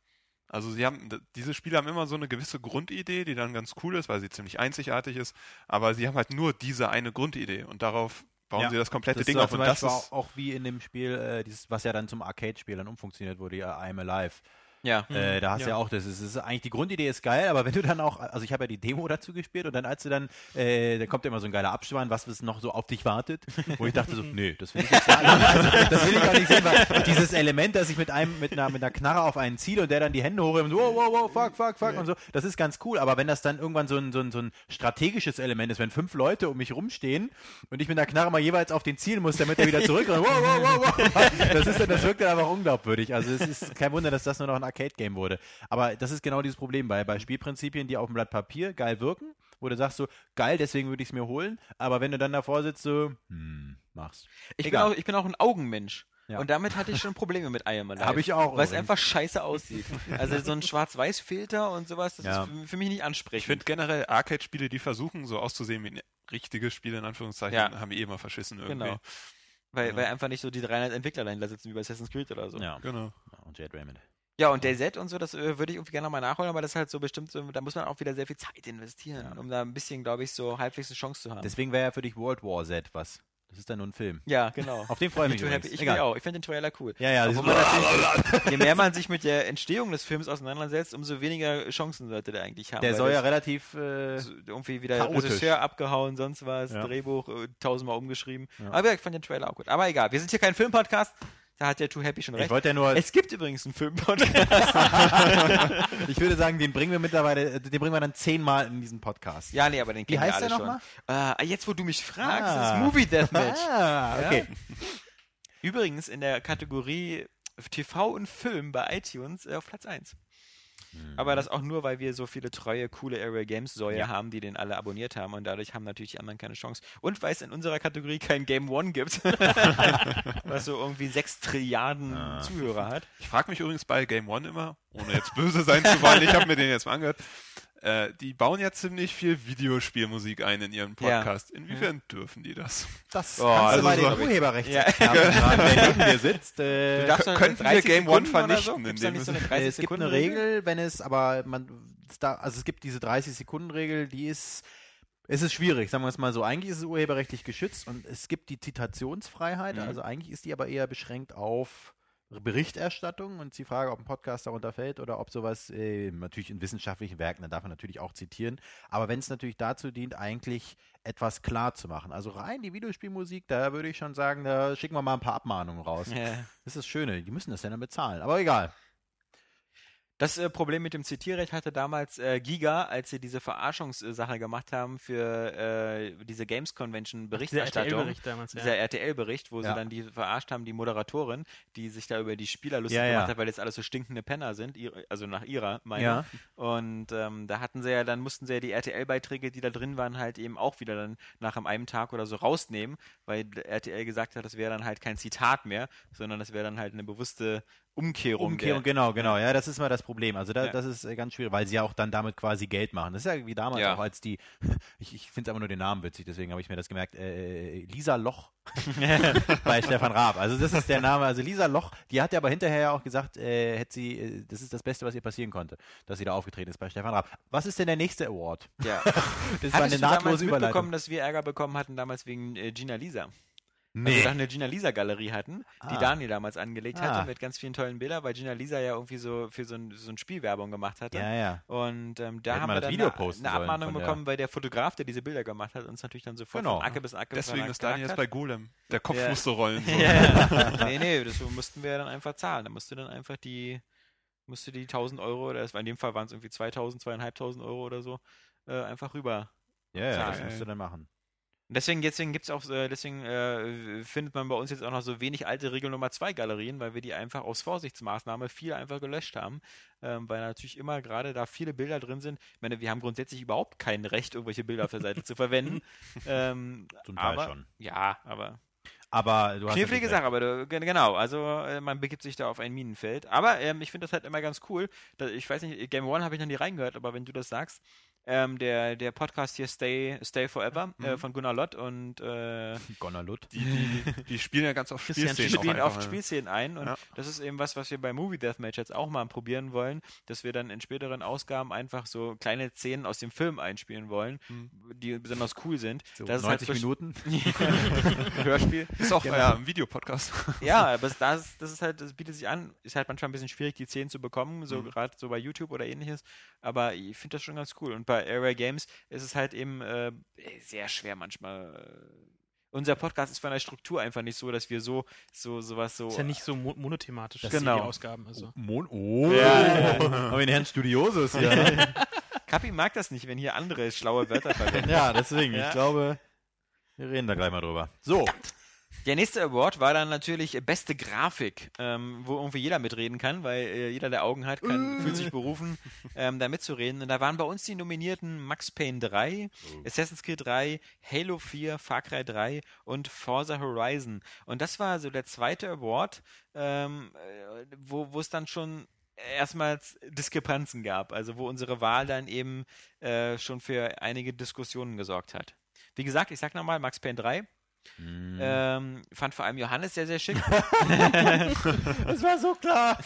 Also sie haben, diese Spiele haben immer so eine gewisse Grundidee, die dann ganz cool ist, weil sie ziemlich einzigartig ist, aber sie haben halt nur diese eine Grundidee und darauf bauen Ja. sie das komplette Das Ding auf und das ist, auch, auch wie in dem Spiel, äh, dieses, was ja dann zum Arcade-Spiel dann umfunktioniert wurde, ja, I'm Alive. Ja. Äh, da hast du ja. ja auch, das ist, das ist eigentlich die Grundidee ist geil, aber wenn du dann auch, also ich habe ja die Demo dazu gespielt und dann als du dann, äh, da kommt immer so ein geiler Abspann, was es noch so auf dich wartet, wo ich dachte so, [laughs] nee, das will ich sagen. Also, das will ich auch nicht sehen, weil dieses Element, dass ich mit einem, mit einer, mit einer Knarre auf einen ziele und der dann die Hände hochhebt und so, wow, wow, wow, fuck, fuck, fuck und so, das ist ganz cool, aber wenn das dann irgendwann so ein, so ein, so ein strategisches Element ist, wenn fünf Leute um mich rumstehen und ich mit einer Knarre mal jeweils auf den zielen muss, damit er wieder zurückrennt, wow, wow, wow, wow, das ist dann, das wirkt dann einfach unglaubwürdig. Also es ist kein Wunder, dass das nur noch ein Arcade-Game wurde. Aber das ist genau dieses Problem bei, bei Spielprinzipien, die auf dem Blatt Papier geil wirken, wo du sagst so, geil, deswegen würde ich es mir holen. Aber wenn du dann davor sitzt, so, hm, mach's. Ich bin, Egal. auch, ich bin auch ein Augenmensch. Ja. Und damit hatte ich schon Probleme mit I Am Alive. [laughs] Hab ich auch Weil es einfach scheiße aussieht. Also so ein Schwarz-Weiß-Filter und sowas, das Ja. ist für, mich nicht Ich ansprechend. finde generell Arcade-Spiele, die versuchen, so auszusehen wie richtige Spiele, in Anführungszeichen, Ja. haben eh immer verschissen irgendwie. Genau. Weil, Ja. weil einfach nicht so die 300 Entwickler dahinter sitzen wie bei Assassin's Creed oder so. Ja. Genau. Und Jade Raymond. Ja, und DayZ und so, das äh, würde ich irgendwie gerne nochmal nachholen, aber das ist halt so bestimmt so, da muss man auch wieder sehr viel Zeit investieren, Ja. um da ein bisschen, glaube ich, so halbwegs eine Chance zu haben. Deswegen wäre ja für dich World War Z was. Das ist dann nur ein Film. ja, genau. Auf den freue ich mich happy. übrigens. ich Egal. auch. Ich finde den Trailer cool. Ja, ja, natürlich, je mehr man sich mit der Entstehung des Films auseinandersetzt, umso weniger Chancen sollte der eigentlich haben. der soll ja relativ. Äh, so irgendwie wieder chaotisch. Regisseur abgehauen, sonst was, Ja. Drehbuch äh, tausendmal umgeschrieben. Ja. Aber ich fand den Trailer auch gut. Aber egal, wir sind hier kein Filmpodcast. Da hat der Too Happy schon ich recht. wollte ja nur. Es gibt übrigens einen Filmpodcast. [laughs] ich würde sagen, den bringen wir mittlerweile. Den bringen wir dann zehnmal in diesen Podcast. ja, nee, aber den kennen wir alle der schon. nochmal? Äh, jetzt, wo du mich fragst, Ah. ist Movie Deathmatch. Ah, okay. Übrigens in der Kategorie TV und Film bei iTunes äh, auf Platz 1. Aber das auch nur, weil wir so viele treue, coole Area Games Säue Ja. haben, die den alle abonniert haben und dadurch haben natürlich die anderen keine Chance. Und weil es in unserer Kategorie kein Game One gibt, [laughs] was so irgendwie 6 Trilliarden Ah. Zuhörer hat. Ich frage mich übrigens bei Game One immer, ohne jetzt böse sein zu wollen, ich habe mir den jetzt mal angehört, äh, die bauen ja ziemlich viel Videospielmusik ein in ihren Ja. Podcast. Inwiefern dürfen die das? Das Oh, kannst also du mal so- den Urheberrecht Ja. der [laughs] neben dir sitzt. Äh, Du darfst doch könnten wir 30 Game One Sekunden oder vernichten, So? Indem nicht so 30 es gibt eine Sekunden Regel, wenn es, aber man, also es gibt diese 30-Sekunden-Regel, die ist, es ist schwierig, sagen wir es mal so. Eigentlich ist es urheberrechtlich geschützt und es gibt die Zitationsfreiheit, Mhm. also eigentlich ist die aber eher beschränkt auf Berichterstattung und die Frage, ob ein Podcast darunter fällt oder ob sowas, äh, natürlich in wissenschaftlichen Werken, dann darf man natürlich auch zitieren, aber wenn es natürlich dazu dient, eigentlich etwas klar zu machen. Also rein die Videospielmusik, da würde ich schon sagen, da schicken wir mal ein paar Abmahnungen raus. Ja. Das ist das Schöne, die müssen das ja dann bezahlen, aber egal. Das äh, Problem mit dem Zitierrecht hatte damals äh, Giga, als sie diese Verarschungssache gemacht haben für äh, diese Games Convention Dieser Berichterstattung. RTL-Bericht damals, ja. Dieser RTL-Bericht, wo Ja. sie dann die verarscht haben, die Moderatorin, die sich da über die Spieler lustig Ja, ja. gemacht hat, weil jetzt alles so stinkende Penner sind, ihre- also nach ihrer Meinung. Ja. Und ähm, da hatten sie ja, dann mussten sie ja die RTL-Beiträge, die da drin waren, halt eben auch wieder dann nach einem Tag oder so rausnehmen, weil RTL gesagt hat, das wäre dann halt kein Zitat mehr, sondern das wäre dann halt eine bewusste Umkehrung. Umkehrung, genau, genau. Ja, das ist mal das Problem. Also da, Ja. das ist äh, ganz schwierig, weil sie ja auch dann damit quasi Geld machen. Das ist ja wie damals Ja. auch als die, [laughs] ich, ich finde einfach nur den Namen witzig, deswegen habe ich mir das gemerkt, äh, Lisa Loch [laughs] bei Stefan Raab. Also das ist der Name, also Lisa Loch, die hat ja aber hinterher ja auch gesagt, äh, hätte sie, äh, das ist das Beste, was ihr passieren konnte, dass sie da aufgetreten ist bei Stefan Raab. Was ist denn der nächste Award? ja. [laughs] Das war eine du damals nahtlose mitbekommen, Überleitung. dass wir Ärger bekommen hatten damals wegen äh, Gina Lisa? Nee. Also wir eine Gina Lisa Galerie hatten, die Ah. Daniel damals angelegt Ah. hatte mit ganz vielen tollen Bildern, weil Gina Lisa ja irgendwie so für so ein, so ein Spielwerbung gemacht hatte. ja, ja. Und ähm, da Hätten haben wir dann Video eine, eine Abmahnung bekommen, weil der Fotograf, der diese Bilder gemacht hat, uns natürlich dann sofort Genau. von Acke bis Acke Deswegen ist Daniel jetzt bei Golem. Der Kopf Ja. musste rollen. So. [laughs] ja, [laughs] nee, nee, das mussten wir dann einfach zahlen. Da musste dann einfach die, musste die 1000 Euro, oder das war in dem Fall waren es irgendwie 2000, 2500 Euro oder so, äh, einfach rüber. Ja, ja, das musst du dann machen. Und Deswegen, deswegen gibt's auch, äh, deswegen äh, findet man bei uns jetzt auch noch so wenig alte Regel Nummer 2 Galerien, weil wir die einfach aus Vorsichtsmaßnahme viel einfach gelöscht haben, ähm, weil natürlich immer gerade da viele Bilder drin sind. Ich meine, wir haben grundsätzlich überhaupt kein Recht, irgendwelche Bilder auf der Seite zu verwenden. [laughs] Ähm, Zum Teil aber, schon. Ja, aber Aber du hast Knifflige natürlich Sache, aber du, gen- genau, also äh, man begibt sich da auf ein Minenfeld. Aber ähm, ich finde das halt immer ganz cool. Ich weiß nicht, Game One habe ich noch nie reingehört, aber wenn du das sagst, ähm, der, der Podcast hier Stay, Stay Forever äh, Mhm. von Gunnar Lott und äh, [laughs] recht. Gonnerlut. Die, die, die spielen ja ganz oft Spielszenen. die auch spielen oft. Spielszenen ein und Ja. das ist eben was, was wir bei Movie Deathmatch jetzt auch mal probieren wollen, dass wir dann in späteren Ausgaben einfach so kleine Szenen aus dem Film einspielen wollen, Mhm. die besonders cool sind. So, das 90 ist halt Minuten. ein [laughs] Hörspiel. Ist auch Genau. ja, ein Videopodcast. [laughs] Ja, aber das, das ist halt, das bietet sich an, ist halt manchmal ein bisschen schwierig, die Szenen zu bekommen, so Mhm. gerade so bei YouTube oder ähnliches. Aber ich finde das schon ganz cool. Und bei Area Games ist es halt eben äh, sehr schwer manchmal. Äh, unser Podcast ist von der Struktur einfach nicht so, dass wir so, so, sowas so. Ist ja nicht so mo monothematisch, Das- Genau. die Ausgaben. Also. Mon oh, Ja, ja, [laughs] haben wir den Herrn Studiosus hier. [laughs] Kapi mag das nicht, wenn hier andere schlaue Wörter verwenden. ja, deswegen, Ja. ich glaube, wir reden da gleich mal drüber. So, Der nächste Award war dann natürlich beste Grafik, ähm, wo irgendwie jeder mitreden kann, weil äh, jeder, der Augen hat, kann, fühlt sich berufen, ähm, da mitzureden. Und da waren bei uns die Nominierten Max Payne 3, Assassin's Creed 3, Halo 4, Far Cry 3 und Forza Horizon. Und das war so der zweite Award, ähm, äh, wo wo es dann schon erstmals Diskrepanzen gab, also wo unsere Wahl dann eben äh, schon für einige Diskussionen gesorgt hat. Wie gesagt, ich sag nochmal, Max Payne 3. Mhm. Ähm, fand vor allem Johannes sehr, sehr schick. [laughs] Das war so klar.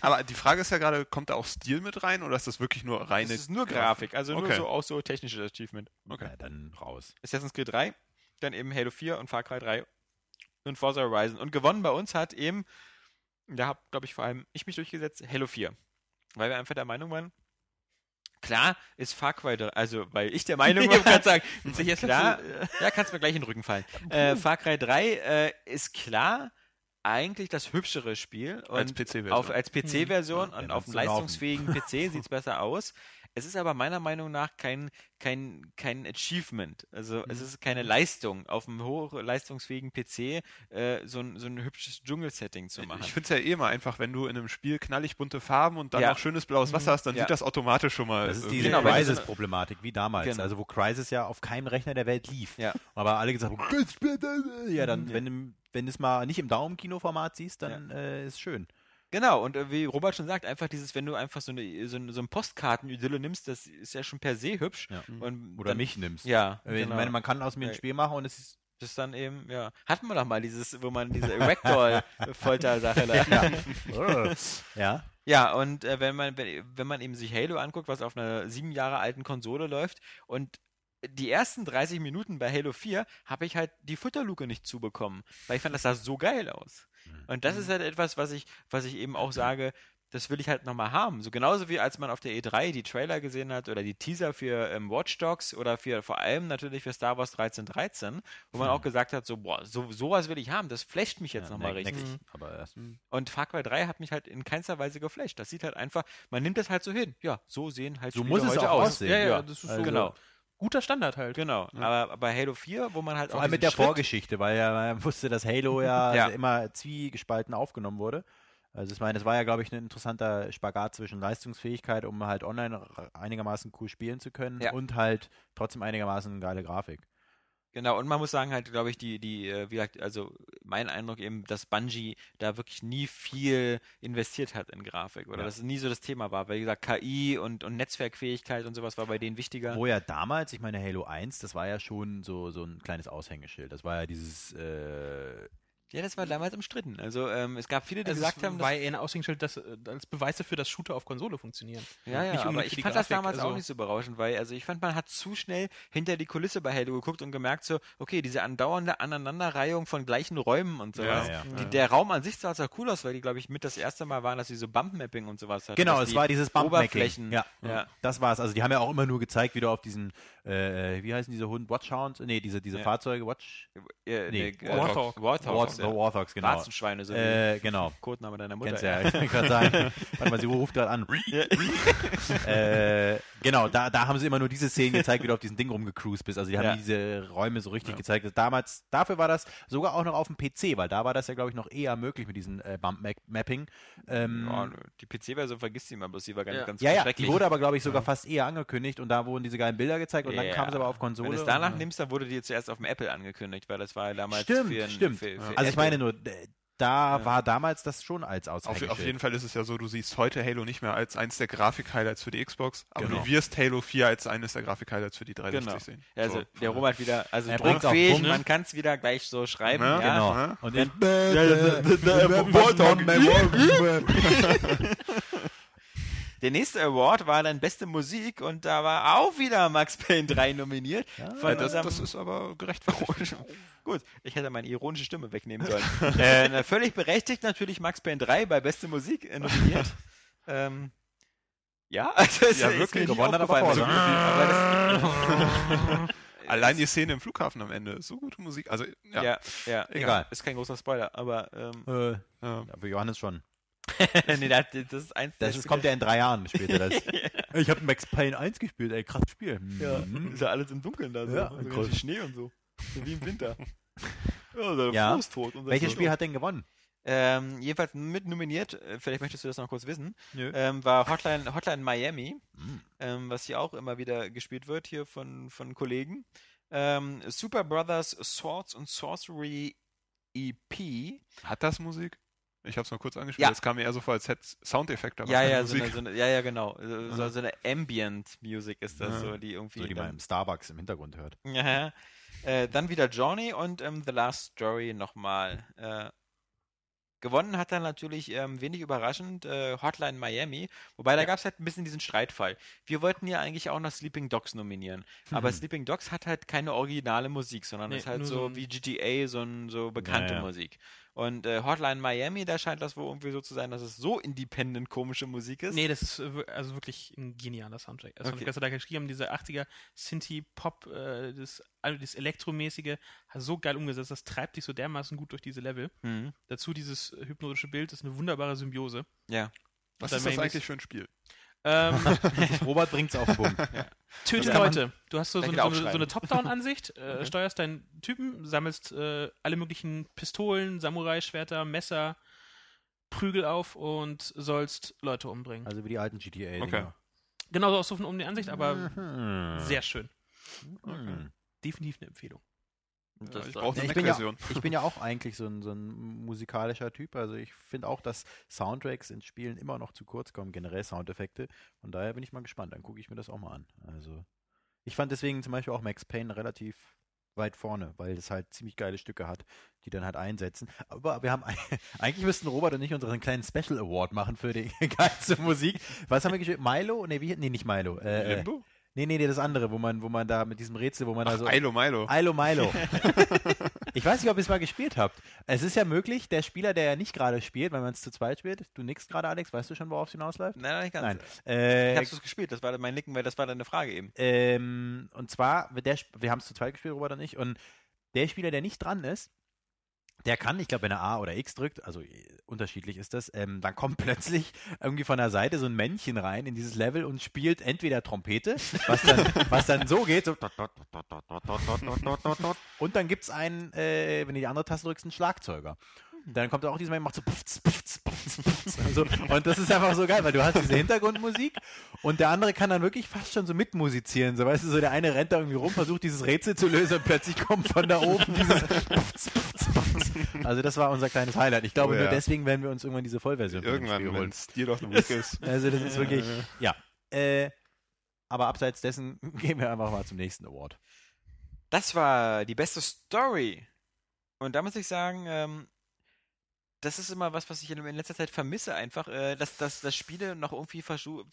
Aber die Frage ist ja gerade, kommt da auch Stil mit rein oder ist das wirklich nur Es reine ist nur Grafik, also nur Okay. so auch so technisches Achievement. Okay. Ja, dann raus. Assassin's Creed 3, dann eben Halo 4 und Far Cry 3 und Forza Horizon. Und gewonnen bei uns hat eben, da habe, glaube ich, vor allem ich mich durchgesetzt, Halo 4. Weil wir einfach der Meinung waren, klar ist Far Cry 3, also weil ich der [laughs] Meinung war, kann sagen, [laughs] klar, äh, ja, kannst mir gleich in den Rücken fallen. [laughs] Äh, Far Cry 3 äh, ist klar eigentlich das hübschere Spiel Als PC-Version. als PC-Version Ja, und dann auf laufen. leistungsfähigen PC sieht es besser aus. Es ist aber meiner Meinung nach kein, kein, kein Achievement. Also es ist keine Leistung, auf einem hochleistungsfähigen PC äh, so, ein, so ein hübsches Dschungel-Setting zu machen. Ich finde es ja eh immer einfach, wenn du in einem Spiel knallig bunte Farben und dann Ja. noch schönes blaues Wasser hast, dann Ja. sieht das automatisch schon mal. Das ist irgendwie- diese Genau, Crysis-Problematik, wie damals. Genau. Also wo Crysis ja auf keinem Rechner der Welt lief. Ja. Aber alle gesagt haben, "Das Spiel, das-" ja, dann, wenn du wenn du es mal nicht im Daumenkinoformat siehst, dann äh, ist schön. Genau, und äh, wie Robert schon sagt, einfach dieses, wenn du einfach so eine, so eine, so ein Postkarten-Idylle nimmst, das ist ja schon per se hübsch. Ja. Und Oder dann, mich nimmst. Ja, Ich genau. meine, man kann aus mir ein Ja. Spiel machen und es ist Das ist dann eben, ja. Hatten wir doch mal dieses, wo man diese Ragdoll-Folter-Sache da. [laughs] ja. [laughs] ja. Ja, und äh, wenn man, wenn, wenn man eben sich Halo anguckt, was auf einer sieben Jahre alten Konsole läuft und die ersten 30 Minuten bei Halo 4 habe ich halt die Futterluke nicht zubekommen, weil ich fand, das sah so geil aus. Und das ist halt etwas, was ich, was ich eben auch sage, das will ich halt nochmal haben. So genauso wie als man auf der E3 die Trailer gesehen hat oder die Teaser für ähm, Watch Dogs oder für vor allem natürlich für Star Wars 1313, wo man auch gesagt hat, so, boah, so, sowas will ich haben, das flasht mich jetzt ja nochmal neck- richtig. neckig. Aber erst, Und Far Cry 3 hat mich halt in keinster Weise geflasht. Das sieht halt einfach, man nimmt das halt so hin. Ja, so sehen halt So Spiele muss es heute auch aus. aussehen. ja, ja, Ja, das ist also- so Genau, guter Standard halt. genau. Aber bei Halo 4, wo man halt vor auch allem mit der Schritt- Vorgeschichte, weil ja man wusste, dass Halo ja, [laughs] Ja. Also immer zwiegespalten aufgenommen wurde. Also ich meine, es war ja, glaube ich, ein interessanter Spagat zwischen Leistungsfähigkeit, um halt online einigermaßen cool spielen zu können Ja. und halt trotzdem einigermaßen geile Grafik. Genau, und man muss sagen, halt, glaube ich, die, die, äh, wie gesagt, also mein Eindruck eben, dass Bungie da wirklich nie viel investiert hat in Grafik oder Ja. dass es nie so das Thema war. Weil, wie gesagt, KI und, und Netzwerkfähigkeit und sowas war bei denen wichtiger. Wo ja damals, ich meine, Halo 1, das war ja schon so, so ein kleines Aushängeschild. Das war ja dieses, äh, Ja, das war damals umstritten. Also ähm, es gab viele, die Also gesagt es haben, war dass, eher ein Aushängeschild, das äh, als Beweis dafür, dass Shooter auf Konsole funktionieren. ja, ja, nicht aber ich fand das Grafik, damals auch also- nicht so berauschend, weil also ich fand, man hat zu schnell hinter die Kulisse bei Halo geguckt und gemerkt so, okay, diese andauernde Aneinanderreihung von gleichen Räumen und sowas. Ja, ja. Die, der Raum an sich sah zwar cool aus, weil die, glaube ich, mit das erste Mal waren, dass sie so Bump-Mapping und sowas hatten. Genau, dass es die war dieses Bump Oberflächen. Ja, Ja. das war's. Also die haben ja auch immer nur gezeigt, wie du auf diesen, äh, wie heißen diese Hunde? Watchhounds? Nee, diese, diese Ja. Fahrzeuge, Watch? Äh, Nee, äh, Warthog. Warthogs, Warth- ja. Warthogs, genau. Warzenschweine, so Äh, genau. Codename deiner Mutter. Kennst ja, ich wollte gerade sagen. [laughs] Warte mal, sie ruft gerade an. [laughs] äh, genau, da, da haben sie immer nur diese Szenen gezeigt, wie du auf diesem Ding rumgecruised bist. Also die haben Ja. diese Räume so richtig gezeigt. Damals, dafür war das sogar auch noch auf dem PC, weil da war das ja, glaube ich, noch eher möglich mit diesem äh, Bump-Mapping. Ähm, Ja, die PC-Version vergisst sie mal, bloß sie war ganz, Ja. ganz ja, ja, die schrecklich. wurde aber, glaube ich, sogar fast eher angekündigt und da wurden diese geilen Bilder gezeigt und dann Ja. kam es aber auf Konsole. Wenn du es und- danach nimmst, dann wurde die zuerst auf dem Apple angekündigt, weil das war ja damals Stimmt, für, ein- stimmt. Für, für also ich meine nur, da war damals das schon als Auf, Aushängeschild. auf jeden Fall ist es ja so, du siehst heute Halo nicht mehr als eins der Grafik-Highlights für die Xbox, aber Genau. du wirst Halo 4 als eines der Grafik-Highlights für die 360 Genau. sehen. Ja, also So. der Robert wieder, also Er bringt's auf druckfähig, Punkt, ne? man kann es wieder gleich so schreiben. Ja, Ja, Genau. Ja. Und den Der nächste Award war dann beste Musik und da war auch wieder Max Payne 3 nominiert. von Ja, das, das ist aber gerechtfertigt. [laughs] Gut, ich hätte meine ironische Stimme wegnehmen sollen. [laughs] äh, völlig berechtigt natürlich Max Payne 3 bei beste Musik äh, nominiert. ähm, ja, [laughs] also es Ja, ist wirklich, gewonnen hat er. Forza. Aber Allein die Szene im Flughafen am Ende, so gute Musik. Also, ja. ja, ja, Egal. Ist kein großer Spoiler, aber ähm, äh, ja. ja, für Johannes schon. [laughs] nee, das, das ist eins Das ist, Spiele- kommt ja in drei Jahren später. Das. [laughs] Ich habe Max Payne 1 gespielt, ey, krasses Spiel. Ja, Mhm. ist ja alles im Dunkeln da so. Ja, so viel Schnee und so. So wie im Winter. [laughs] Ja, der Ja. Fuß tot. Welches Spiel hat denn gewonnen? Ähm, jedenfalls mit nominiert, äh, vielleicht möchtest du das noch kurz wissen, ähm, war Hotline, Hotline Miami, Hm. ähm, was hier auch immer wieder gespielt wird, hier von, von Kollegen. Ähm, Super Brothers Swords and Sorcery EP. Hat das Musik? Ich habe es mal kurz angespielt. Ja. Es kam mir eher so vor, als hätte es Soundeffekte, aber Ja, ja, so eine, so eine, ja, ja, genau. So, so, so eine Ambient Music ist das, Ja. so, die irgendwie. So, die man im Starbucks im Hintergrund hört. [laughs] ja, äh, dann wieder Johnny und ähm, The Last Story nochmal. Äh, gewonnen hat dann natürlich ähm, wenig überraschend äh, Hotline Miami, wobei da gab es halt ein bisschen diesen Streitfall. Wir wollten ja eigentlich auch noch Sleeping Dogs nominieren, aber Mhm. [laughs] Sleeping Dogs hat halt keine originale Musik, sondern Nee, ist halt so, so wie GTA, so, ein, so bekannte Ja, ja. Musik. Und äh, Hotline Miami, da scheint das wohl irgendwie so zu sein, dass es so independent komische Musik ist. Nee, das ist äh, also wirklich ein genialer Soundtrack. Also, Okay. was sie da geschrieben haben, diese 80er Synthie-Pop, äh, das, also das Elektromäßige, hat so geil umgesetzt. Das treibt dich so dermaßen gut durch diese Level. Mhm. Dazu dieses äh, hypnotische Bild ist eine wunderbare Symbiose. Ja. Was ist das eigentlich für ein Spiel? Ähm, [laughs] Robert bringt's auf den Punkt. Tötet Ja, man- Leute. Du hast so, so, so, eine, so eine. Top-Down-Ansicht, [laughs] äh, Okay. steuerst deinen Typen, sammelst äh, alle möglichen Pistolen, Samurai-Schwerter, Messer, Prügel auf und sollst Leute umbringen. Also wie die alten GTA. Okay. Genauso aus so von um die Ansicht, aber Mhm. sehr schön. Mhm. Definitiv eine Empfehlung. Das ich Ja, ich, bin ja, ich bin ja [laughs] auch eigentlich so ein, so ein musikalischer Typ. Also ich finde auch, dass Soundtracks in Spielen immer noch zu kurz kommen, generell Soundeffekte. Von daher bin ich mal gespannt. Dann gucke ich mir das auch mal an. Also ich fand deswegen zum Beispiel auch Max Payne relativ weit vorne, weil es halt ziemlich geile Stücke hat, die dann halt einsetzen. Aber wir haben [laughs] eigentlich müssten Robert und ich unseren kleinen Special Award machen für die [laughs] geilste Musik. Was haben wir gespielt? Milo? Nee, wie, nee nicht Milo. Äh, äh, Limbo? Nee, nee, nee, das andere, wo man, wo man da mit diesem Rätsel, wo man da Ach, so. Milo Milo. Ilo [laughs] Milo. ich weiß nicht, ob ihr es mal gespielt habt. Es ist ja möglich, der Spieler, der ja nicht gerade spielt, weil man es zu zweit spielt, du nix gerade, Alex, weißt du schon, worauf es hinausläuft? Nein, nein, nicht ganz. Nein. Ich Äh, hab's es gespielt, das war mein Nicken, weil das war deine Frage eben. ähm, und zwar, der, wir haben es zu zweit gespielt, Robert und ich, und der Spieler, der nicht dran ist, der kann, ich glaube, wenn er A oder X drückt, also äh, unterschiedlich ist das, ähm, dann kommt [laughs] plötzlich irgendwie von der Seite so ein Männchen rein in dieses Level und spielt entweder Trompete, was dann, [laughs] was dann so geht, so [laughs] und dann gibt es einen, äh, wenn du die andere Taste drückst, einen Schlagzeuger. Dann kommt auch dieser Mann, macht so pfz, pfz, pfz, [laughs] und, das ist einfach so geil, weil du hast diese Hintergrundmusik und der andere kann dann wirklich fast schon so mitmusizieren. So weißt du, so der eine rennt da irgendwie rum, versucht dieses Rätsel zu lösen und plötzlich kommt von da oben dieses. Also das war unser kleines Highlight. Ich glaube, Oh ja. nur deswegen werden wir uns irgendwann diese Vollversion Irgendwann, wenn es dir doch eine Musik ist. Also das ist wirklich, ja. Äh, aber abseits dessen [laughs] gehen wir einfach mal zum nächsten Award. Das war die beste Story. Und da muss ich sagen, ähm, das ist immer was, was ich in, letzter Zeit vermisse, einfach, äh, dass, dass, dass Spiele noch irgendwie versuchen.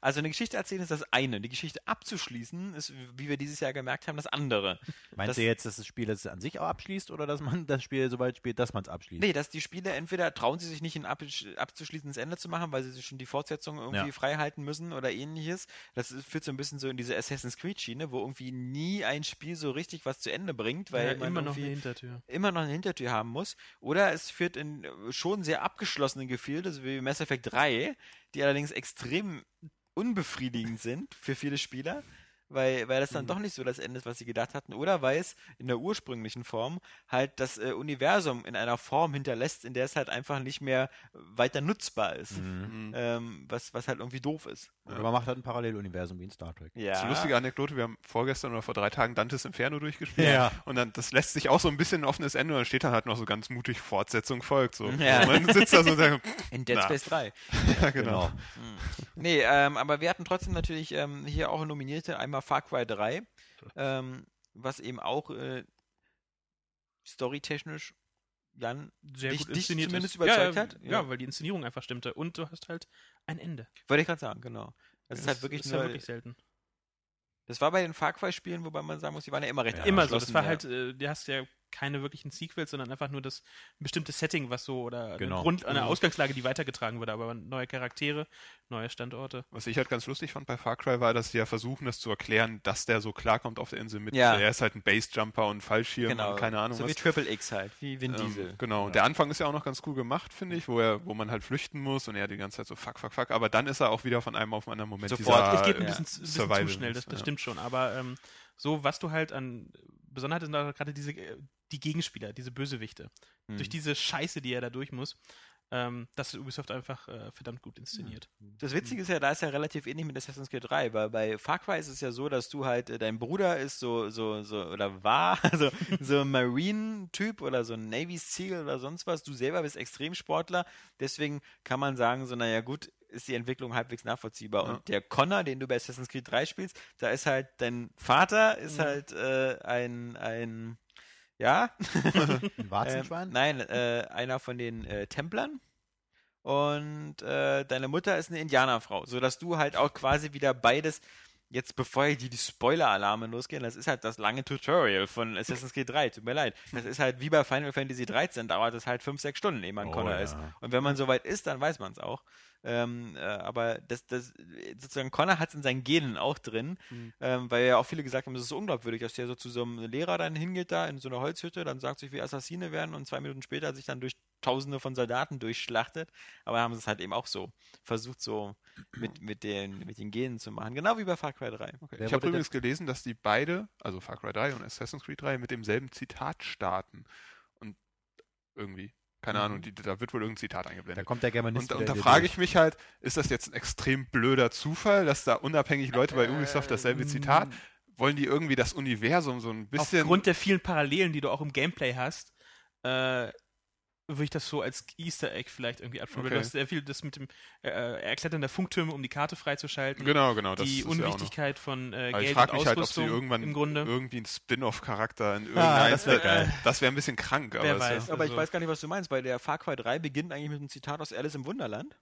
Also eine Geschichte erzählen ist das eine, die Geschichte abzuschließen ist, wie wir dieses Jahr gemerkt haben, das andere. Meinst Das- du jetzt, dass das Spiel das an sich auch abschließt oder dass man das Spiel so weit spielt, dass man es abschließt? Nee, dass die Spiele entweder trauen sie sich nicht ein ab, abzuschließendes Ende zu machen, weil sie sich schon die Fortsetzung irgendwie Ja. frei halten müssen oder ähnliches. Das führt so ein bisschen so in diese Assassin's Creed-Schiene, wo irgendwie nie ein Spiel so richtig was zu Ende bringt, weil ja, man immer noch eine Hintertür. immer noch eine Hintertür haben muss. Oder es führt in schon sehr abgeschlossene Gefilde, so wie Mass Effect 3, die allerdings extrem unbefriedigend [laughs] sind für viele Spieler. Weil, weil das dann doch nicht so das Ende ist, was sie gedacht hatten. Oder weil es in der ursprünglichen Form halt das äh, Universum in einer Form hinterlässt, in der es halt einfach nicht mehr weiter nutzbar ist. Mhm. Ähm, was, was halt irgendwie doof ist. Oder man macht halt ein Paralleluniversum wie in Star Trek. Ja. Das ist eine lustige Anekdote, wir haben vorgestern oder vor drei Tagen Dantes Inferno durchgespielt. Ja. Und dann, das lässt sich auch so ein bisschen ein offenes Ende und dann steht dann halt noch so ganz mutig, Fortsetzung folgt. So. Ja. Und man sitzt da so und sagt, In Dead Na. Space 3. [laughs] ja, genau. Nee, ähm, aber wir hatten trotzdem natürlich ähm, hier auch Nominierte, einmal Far Cry 3, ähm, was eben auch äh, storytechnisch Jan, Sehr Dich- gut dich zumindest ist. überzeugt ja, hat? Ja, Ja. weil die Inszenierung einfach stimmte. Und du hast halt ein Ende. wollte ich gerade sagen, genau. Das ist halt wirklich ist ja wirklich selten. das war bei den Far Cry Spielen, wobei man sagen muss, die waren ja immer recht Immer so. Das war ja. halt, äh, du hast ja keine wirklichen Sequels, sondern einfach nur das ein bestimmtes Setting, was so oder Genau. eine, Grund, eine Mhm. Ausgangslage, die weitergetragen wurde, aber neue Charaktere, neue Standorte. Was ich halt ganz lustig fand bei Far Cry war, dass sie ja versuchen, das zu erklären, dass der so klarkommt auf der Insel mit. Ja. Er ist halt ein Basejumper und Fallschirm genau. und keine Ahnung So was. wie Triple X halt, wie Vin Ähm, Diesel. Genau, und der Anfang ist ja auch noch ganz cool gemacht, finde ich, wo er, wo man halt flüchten muss und er die ganze Zeit so fuck, fuck, fuck, aber dann ist er auch wieder von einem auf den anderen Moment Sofort. dieser, es geht ein bisschen, zu- ein bisschen zu schnell, das, das ja. stimmt schon. Aber ähm, so, was du halt an Besonderheit ist, da gerade diese, äh, die Gegenspieler, diese Bösewichte. Mhm. Durch diese Scheiße, die er da durch muss. Ähm, das hat Ubisoft einfach äh, verdammt gut inszeniert. Das Witzige ist ja, da ist ja relativ ähnlich mit Assassin's Creed 3, weil bei Far Cry ist es ja so, dass du halt, äh, dein Bruder ist so, so, so, oder war, [laughs] so, so ein Marine-Typ oder so ein Navy SEAL oder sonst was. Du selber bist Extremsportler, deswegen kann man sagen, so, naja, gut, ist die Entwicklung halbwegs nachvollziehbar. Ja. Und der Connor, den du bei Assassin's Creed 3 spielst, da ist halt, dein Vater ist Mhm. halt äh, ein, ein, ja, [laughs] Ein [laughs] ähm, Warzenschwein? nein, äh, einer von den äh, Templern. Und äh, deine Mutter ist eine Indianerfrau, sodass du halt auch quasi wieder beides. Jetzt bevor hier die, die Spoiler-Alarme losgehen, das ist halt das lange Tutorial von Assassin's Creed 3, tut mir leid. Das ist halt wie bei Final Fantasy 13, dauert es halt 5, 6 Stunden, ehe man Oh, Connor ja. ist. Und wenn man soweit ist, dann weiß man es auch. Ähm, äh, aber das, das, sozusagen Connor hat es in seinen Genen auch drin, Mhm. ähm, weil ja auch viele gesagt haben, es ist so unglaubwürdig, dass der so zu so einem Lehrer dann hingeht da in so einer Holzhütte, dann sagt sich, wie Assassine werden und zwei Minuten später sich dann durch Tausende von Soldaten durchschlachtet. Aber haben sie es halt eben auch so versucht, so mit, [clears throat] mit, den, mit den Genen zu machen. Genau wie bei Far Cry 3. Okay. Ich habe übrigens gelesen, dass die beide, also Far Cry 3 und Assassin's Creed 3, mit demselben Zitat starten. Und irgendwie, keine Mhm. Ahnung, die, da wird wohl irgendein Zitat Da eingeblendet. kommt der Germanist Und, und da frage ich mich halt, ist das jetzt ein extrem blöder Zufall, dass da unabhängig Leute bei Ubisoft dasselbe Zitat? Wollen die irgendwie das Universum so ein bisschen. Aufgrund der vielen Parallelen, die du auch im Gameplay hast, äh, würde ich das so als Easter Egg vielleicht irgendwie weil Okay. Du hast sehr viel das mit dem äh, Erklettern der Funktürme, um die Karte freizuschalten. genau, genau. Das die ist ja auch noch. Unwichtigkeit von äh, Aber ich Geld frage und mich halt, ob sie irgendwann im Grunde. irgendwie einen Spin-off-Charakter in Ah, irgendein. das wär geil. Das wäre ein bisschen krank, aber Wer weiß. Ja, Aber ich Also- weiß gar nicht, was du meinst, weil der Far Cry 3 beginnt eigentlich mit einem Zitat aus Alice im Wunderland.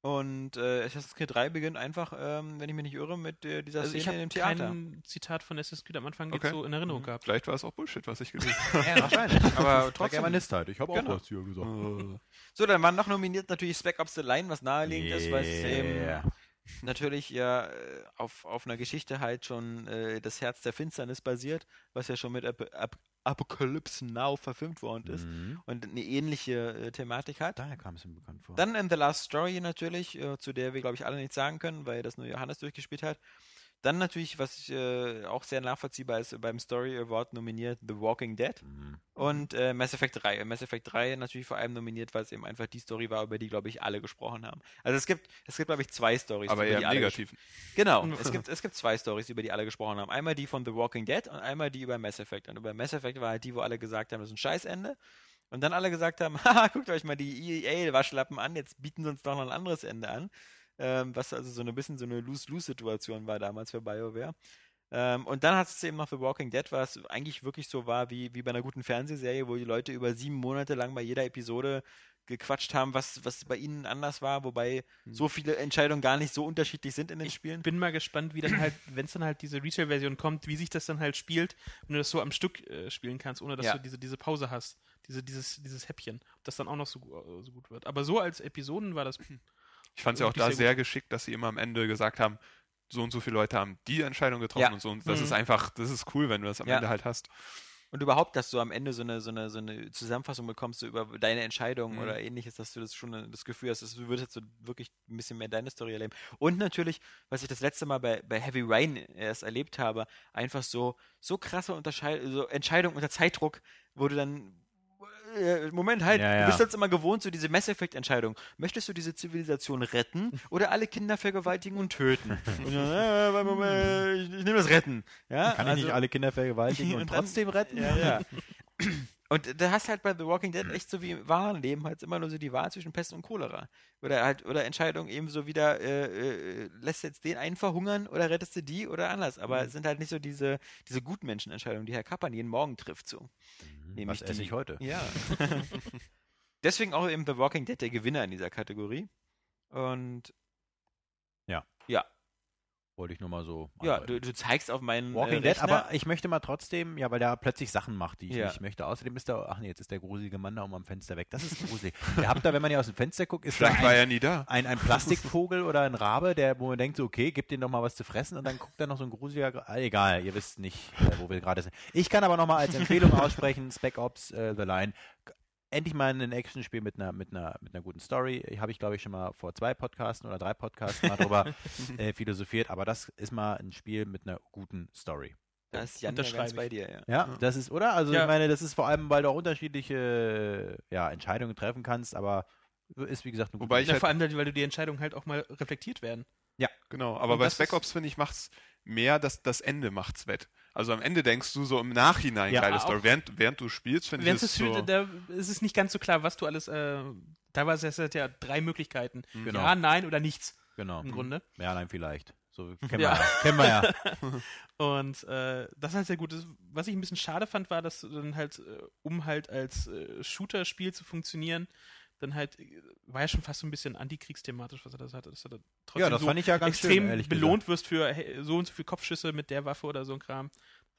Und äh, Assassin's Creed 3 beginnt einfach, ähm, wenn ich mich nicht irre, mit äh, dieser Also ich Szene in habe dem Theater. kein Zitat von Assassin's Creed am Anfang Okay. jetzt so in Erinnerung Mhm. gehabt. vielleicht war es auch Bullshit, was ich gelesen [laughs] habe. Ja, wahrscheinlich. Aber trotzdem. Germanist halt. Ich habe Genau. auch was hier gesagt. So, dann waren noch nominiert natürlich Spec Ops The Line, was naheliegend ist, weil es eben Yeah. Natürlich ja äh, auf, auf einer Geschichte halt schon äh, das Herz der Finsternis basiert, was ja schon mit Ap Ap Apocalypse Now verfilmt worden ist Mhm. und eine ähnliche äh, Thematik hat. Daher kam es mir bekannt vor. Dann in The Last Story natürlich, äh, zu der wir, glaube ich, alle nichts sagen können, weil das nur Johannes durchgespielt hat. Dann natürlich, was äh, auch sehr nachvollziehbar ist, beim Story Award nominiert The Walking Dead Mhm. und äh, Mass Effect 3. Mass Effect 3 natürlich vor allem nominiert, weil es eben einfach die Story war, über die, glaube ich, alle gesprochen haben. Also es gibt, es gibt, glaube ich, zwei Stories, aber über eher die im alle Negativen. Genau, es gibt, es gibt zwei Stories, über die alle gesprochen haben. Einmal die von The Walking Dead und einmal die über Mass Effect. Und über Mass Effect war halt die, wo alle gesagt haben, das ist ein Scheißende. Und dann alle gesagt haben, [laughs] haha, guckt euch mal die EA-Waschlappen an, jetzt bieten sie uns doch noch ein anderes Ende an. Ähm, was also so ein bisschen so eine Lose-Lose-Situation war damals für BioWare. Ähm, und dann hat es eben noch The Walking Dead, was eigentlich wirklich so war wie, wie bei einer guten Fernsehserie, wo die Leute über sieben Monate lang bei jeder Episode gequatscht haben, was, was bei ihnen anders war, wobei so viele Entscheidungen gar nicht so unterschiedlich sind in den Spielen. Bin mal gespannt, wie dann halt, wenn es dann halt diese Retail-Version kommt, wie sich das dann halt spielt, wenn du das so am Stück äh, spielen kannst, ohne dass Ja. du diese, diese Pause hast, diese, dieses, dieses Häppchen, ob das dann auch noch so, äh, so gut wird. Aber so als Episoden war das Ich fand es ja auch da sehr sehr geschickt, dass sie immer am Ende gesagt haben, so und so viele Leute haben die Entscheidung getroffen Ja. und so. Und das Mhm. ist einfach, das ist cool, wenn du das am Ja. Ende halt hast. Und überhaupt, dass du am Ende so eine, so eine, so eine Zusammenfassung bekommst so über deine Entscheidung Mhm. oder ähnliches, dass du das schon äh, das Gefühl hast, du würdest jetzt so wirklich ein bisschen mehr deine Story erleben. Und natürlich, was ich das letzte Mal bei, bei Heavy Rain erst erlebt habe, einfach so, so krasse Unterscheid so Entscheidungen unter Zeitdruck, wo du dann äh, Moment, halt, Ja, ja. du bist jetzt immer gewohnt, so diese Mass Effect-Entscheidung. Möchtest du diese Zivilisation retten oder alle Kinder vergewaltigen und töten? [laughs] und dann, äh, mal, ich, ich nehme das Retten. Ja, Kann ich also- nicht alle Kinder vergewaltigen und, [laughs] Und trotzdem retten? ja, ja. [laughs] Und da hast halt bei The Walking Dead echt so wie im wahren Leben halt immer nur so die Wahl zwischen Pest und Cholera. Oder halt, oder Entscheidung eben so wieder, äh, äh, lässt du jetzt den einen verhungern oder rettest du die oder anders. Aber es sind halt nicht so diese, diese Gutmenschenentscheidungen, die Herr Kappan jeden Morgen trifft so. Mhm. Nämlich Was esse ich heute? Ja. [laughs] [laughs] Deswegen auch eben The Walking Dead der Gewinner in dieser Kategorie. Und Wollte ich nur mal so. ja, du, du zeigst auf meinen Walking äh, Dead, aber ich möchte mal trotzdem, ja, weil der plötzlich Sachen macht, die ich Ja. nicht möchte. Außerdem ist da, ach nee, jetzt ist der gruselige Mann da oben am Fenster weg. Das ist gruselig. Ihr habt da, wenn man hier aus dem Fenster guckt, ist da Vielleicht war ein, er nie da. ein, ein Plastikvogel oder ein Rabe, der, wo man denkt, so, okay, gib dem doch mal was zu fressen und dann guckt da noch so ein gruseliger, ah, egal, ihr wisst nicht, äh, wo wir gerade sind. Ich kann aber noch mal als Empfehlung aussprechen, Spec Ops äh, The Line. Endlich mal ein Actionspiel mit einer, mit einer, mit einer guten Story. Habe ich, glaube ich, schon mal vor zwei Podcasten oder drei Podcasten mal drüber [laughs] äh, philosophiert, aber das ist mal ein Spiel mit einer guten Story. Da ist Jan ja ganz ich. bei dir, ja. Ja, das ist, oder? Also Ja. ich meine, das ist vor allem, weil du auch unterschiedliche ja, Entscheidungen treffen kannst, aber ist wie gesagt eine Wobei gute ich Ja, halt- vor allem, weil die Entscheidungen halt auch mal reflektiert werden. Genau, aber Und bei das Spec Ops, finde ich, macht's mehr, dass das Ende macht's wett. Also am Ende denkst du so im Nachhinein Ja, geile auch- Story. Während, während du spielst, finde ich es es so... so da ist es nicht ganz so klar, was du alles. Äh, teilweise ist es ja drei Möglichkeiten. Genau. Ja, nein oder nichts Genau. im Grunde. Ja, nein, vielleicht. So [laughs] kennen Ja. wir ja. Kennen wir ja. [laughs] Und äh, das ist halt sehr gut. Was ich ein bisschen schade fand, war, dass du dann halt, äh, um halt als äh, Shooter-Spiel zu funktionieren, dann halt, äh, war ja schon fast so ein bisschen antikriegsthematisch, was er das hatte. Dass du da trotzdem Ja, das so fand ich ja ganz extrem schön, belohnt wirst für hey, so und so viele Kopfschüsse mit der Waffe oder so ein Kram.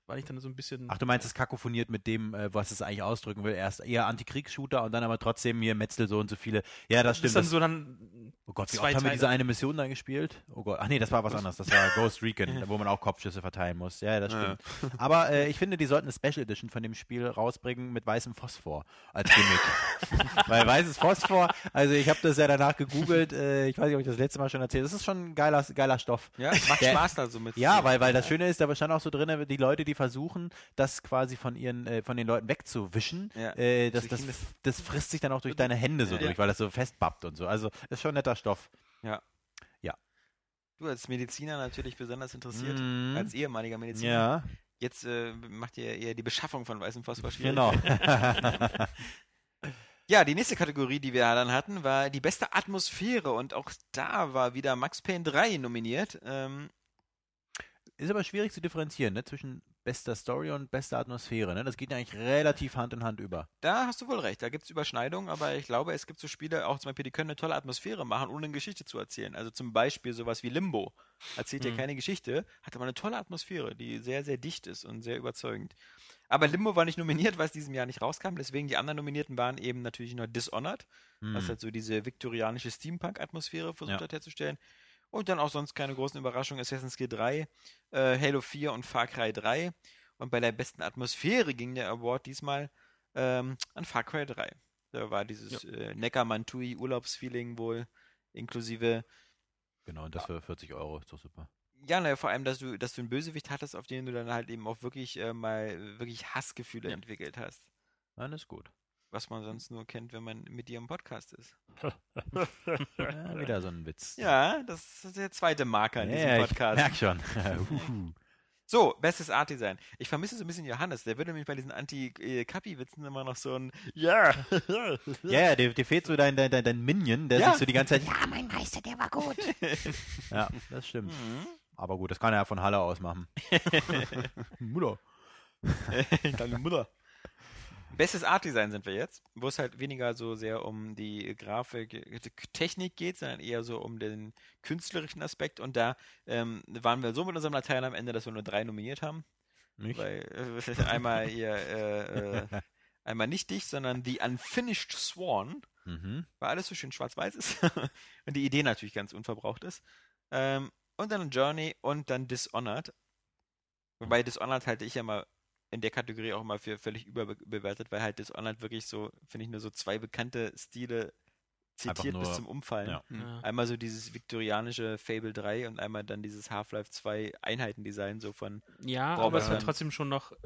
War ich dann so ein bisschen. Ach, du meinst, es kakophoniert mit dem, äh, was es eigentlich ausdrücken will. Erst eher Antikriegsshooter und dann aber trotzdem hier Metzel so und so viele. Ja, das das stimmt. ist dann Das, so dann. oh Gott, wie oft haben wir Teile. diese eine Mission dann gespielt? Oh Gott. Ach nee, das war was anderes. Das war [laughs] Ghost Recon, wo man auch Kopfschüsse verteilen muss. Ja, das Ja. stimmt. Aber äh, ich finde, die sollten eine Special Edition von dem Spiel rausbringen mit weißem Phosphor als Gimmick. [laughs] Weil weißes Phosphor, also ich habe das ja danach gegoogelt, äh, ich weiß nicht, ob ich das letzte Mal schon erzählt das ist schon ein geiler, geiler Stoff. Ja, macht Der- Spaß da so mit. Ja, weil, weil das Schöne ist, da stand auch so drin, die Leute, die versuchen, das quasi von ihren, äh, von den Leuten wegzuwischen, Ja. äh, das, das, das frisst sich dann auch durch deine Hände so Ja. durch, weil das so festbappt und so. Also ist schon netter Stoff. Du als Mediziner natürlich besonders interessiert, Mhm. als ehemaliger Mediziner. Ja, Jetzt äh, macht ihr eher die Beschaffung von weißem Phosphor schwierig. genau. [laughs] Ja, die nächste Kategorie, die wir dann hatten, war die beste Atmosphäre und auch da war wieder Max Payne 3 nominiert. Ähm, ist aber schwierig zu differenzieren, ne, zwischen bester Story und bester Atmosphäre. Ne? Das geht ja eigentlich relativ Hand in Hand über. da hast du wohl recht, da gibt es Überschneidungen, aber ich glaube, es gibt so Spiele, auch zum Beispiel, die können eine tolle Atmosphäre machen, ohne eine Geschichte zu erzählen. Also zum Beispiel sowas wie Limbo. Erzählt ja Mhm. keine Geschichte, hat aber eine tolle Atmosphäre, die sehr, sehr dicht ist und sehr überzeugend. Aber Limbo war nicht nominiert, weil es diesem Jahr nicht rauskam, deswegen die anderen Nominierten waren eben natürlich noch Dishonored. Hm. was halt so diese viktorianische Steampunk-Atmosphäre versucht Ja. hat herzustellen. Und dann auch sonst keine großen Überraschungen. Assassin's Creed 3, äh, Halo 4 und Far Cry 3. Und bei der besten Atmosphäre ging der Award diesmal ähm, an Far Cry 3. Da war dieses äh, Neckar-Mantui-Urlaubsfeeling wohl inklusive Genau, und das für 40 Euro, ist doch super. ja, naja, vor allem, dass du, dass du einen Bösewicht hattest, auf den du dann halt eben auch wirklich äh, mal wirklich Hassgefühle Ja. entwickelt hast. Ist gut. Was man sonst nur kennt, wenn man mit dir im Podcast ist. Ja, wieder so ein Witz. Ja, das ist der zweite Marker in diesem ja, ich Podcast. merk schon. [laughs] So, bestes Art Design. Ich vermisse so ein bisschen Johannes. Der würde nämlich bei diesen Anti-Kapi-Witzen immer noch so ein Ja. [laughs] ja, ja, dir, dir fehlt so dein, dein, dein, dein Minion, der Ja. sich so die ganze Zeit, ja, mein Meister, der war gut. [laughs] ja, das stimmt. Mhm. Aber gut, das kann er ja von Halle aus machen. Mutter. Deine Mutter. Bestes Art Design sind wir jetzt, wo es halt weniger so sehr um die Grafik, Technik geht, sondern eher so um den künstlerischen Aspekt. Und da ähm, waren wir so mit unserem Latein am Ende, dass wir nur drei nominiert haben. Nicht? Weil äh, [laughs] einmal hier, äh, äh, einmal nicht dich, sondern The Unfinished Swan. Mhm. weil alles so schön schwarz-weiß ist [laughs] und die Idee natürlich ganz unverbraucht ist. Ähm, und dann Journey und dann Dishonored. Wobei Dishonored halte ich ja mal in der Kategorie auch mal für völlig überbewertet, weil halt Dishonored wirklich so, finde ich, nur so zwei bekannte Stile zitiert Einfach bis nur- zum Umfallen. ja. Ja. Einmal so dieses viktorianische Fable 3 und einmal dann dieses Half-Life 2 Einheitendesign so von. Ja, Boah, aber es dann- trotzdem schon noch, äh,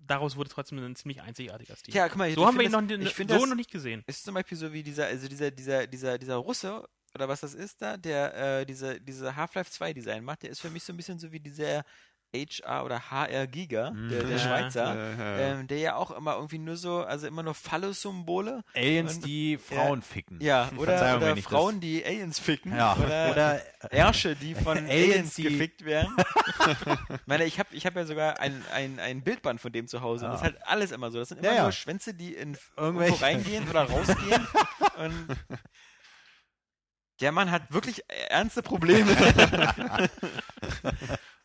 daraus wurde trotzdem ein ziemlich einzigartiger Stil. Ja, guck mal, so ich haben wir ihn noch, das- ich so das- noch nicht gesehen. ist zum Beispiel so wie dieser, also dieser, dieser, dieser, dieser Russe oder was das ist da, der äh, diese, diese Half-Life 2 Design macht, der ist für mich so ein bisschen so wie dieser HR oder HR Giga, der, der Ja. Schweizer, Äh, äh, ähm, der ja auch immer irgendwie nur so, also immer nur Phallus-Symbole. Aliens, Und- die Frauen ficken. Ja, oder, oder ich das- Frauen, die Aliens ficken. Ja, Oder, [laughs] oder Ärsche, die von Aliens, Aliens, die- gefickt werden. [laughs] ich meine, ich habe ich hab ja sogar ein, ein, ein Bildband von dem zu Hause. Das ist Ah. halt alles immer so. Das sind immer Ja, ja. nur Schwänze, die in irgendwo reingehen oder rausgehen. [laughs] und der Mann hat wirklich ernste Probleme.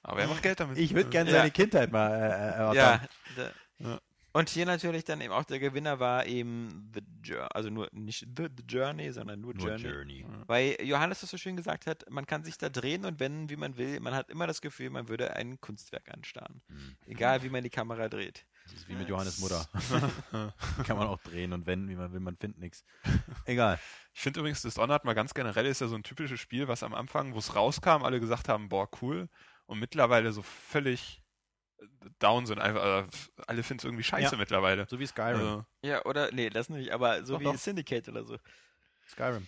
Aber er macht Geld damit. ich würde gerne Ja. seine Kindheit mal äh, äh, erörtern. ja, Ja. Und hier natürlich dann eben auch der Gewinner war eben The Journey, also nur nicht The, The Journey, sondern nur, Nur Journey. Journey. Weil Johannes das so schön gesagt hat, man kann sich da drehen und wenden, wie man will. Man hat immer das Gefühl, man würde ein Kunstwerk anstarren. Hm. Egal, wie man die Kamera dreht. Das ist wie mit Johannes Mutter. [laughs] Kann man auch drehen und wenden, wie man will, man findet nichts. [laughs] Egal. Ich finde übrigens, Dishonored mal ganz generell ist ja so ein typisches Spiel, was am Anfang, wo es rauskam, alle gesagt haben, boah, cool. Und mittlerweile so völlig down sind. Einfach, äh, alle finden es irgendwie scheiße Ja. mittlerweile. So wie Skyrim. Also, Ja, oder, nee, das nicht, aber so Doch, wie doch. Syndicate oder so. Skyrim.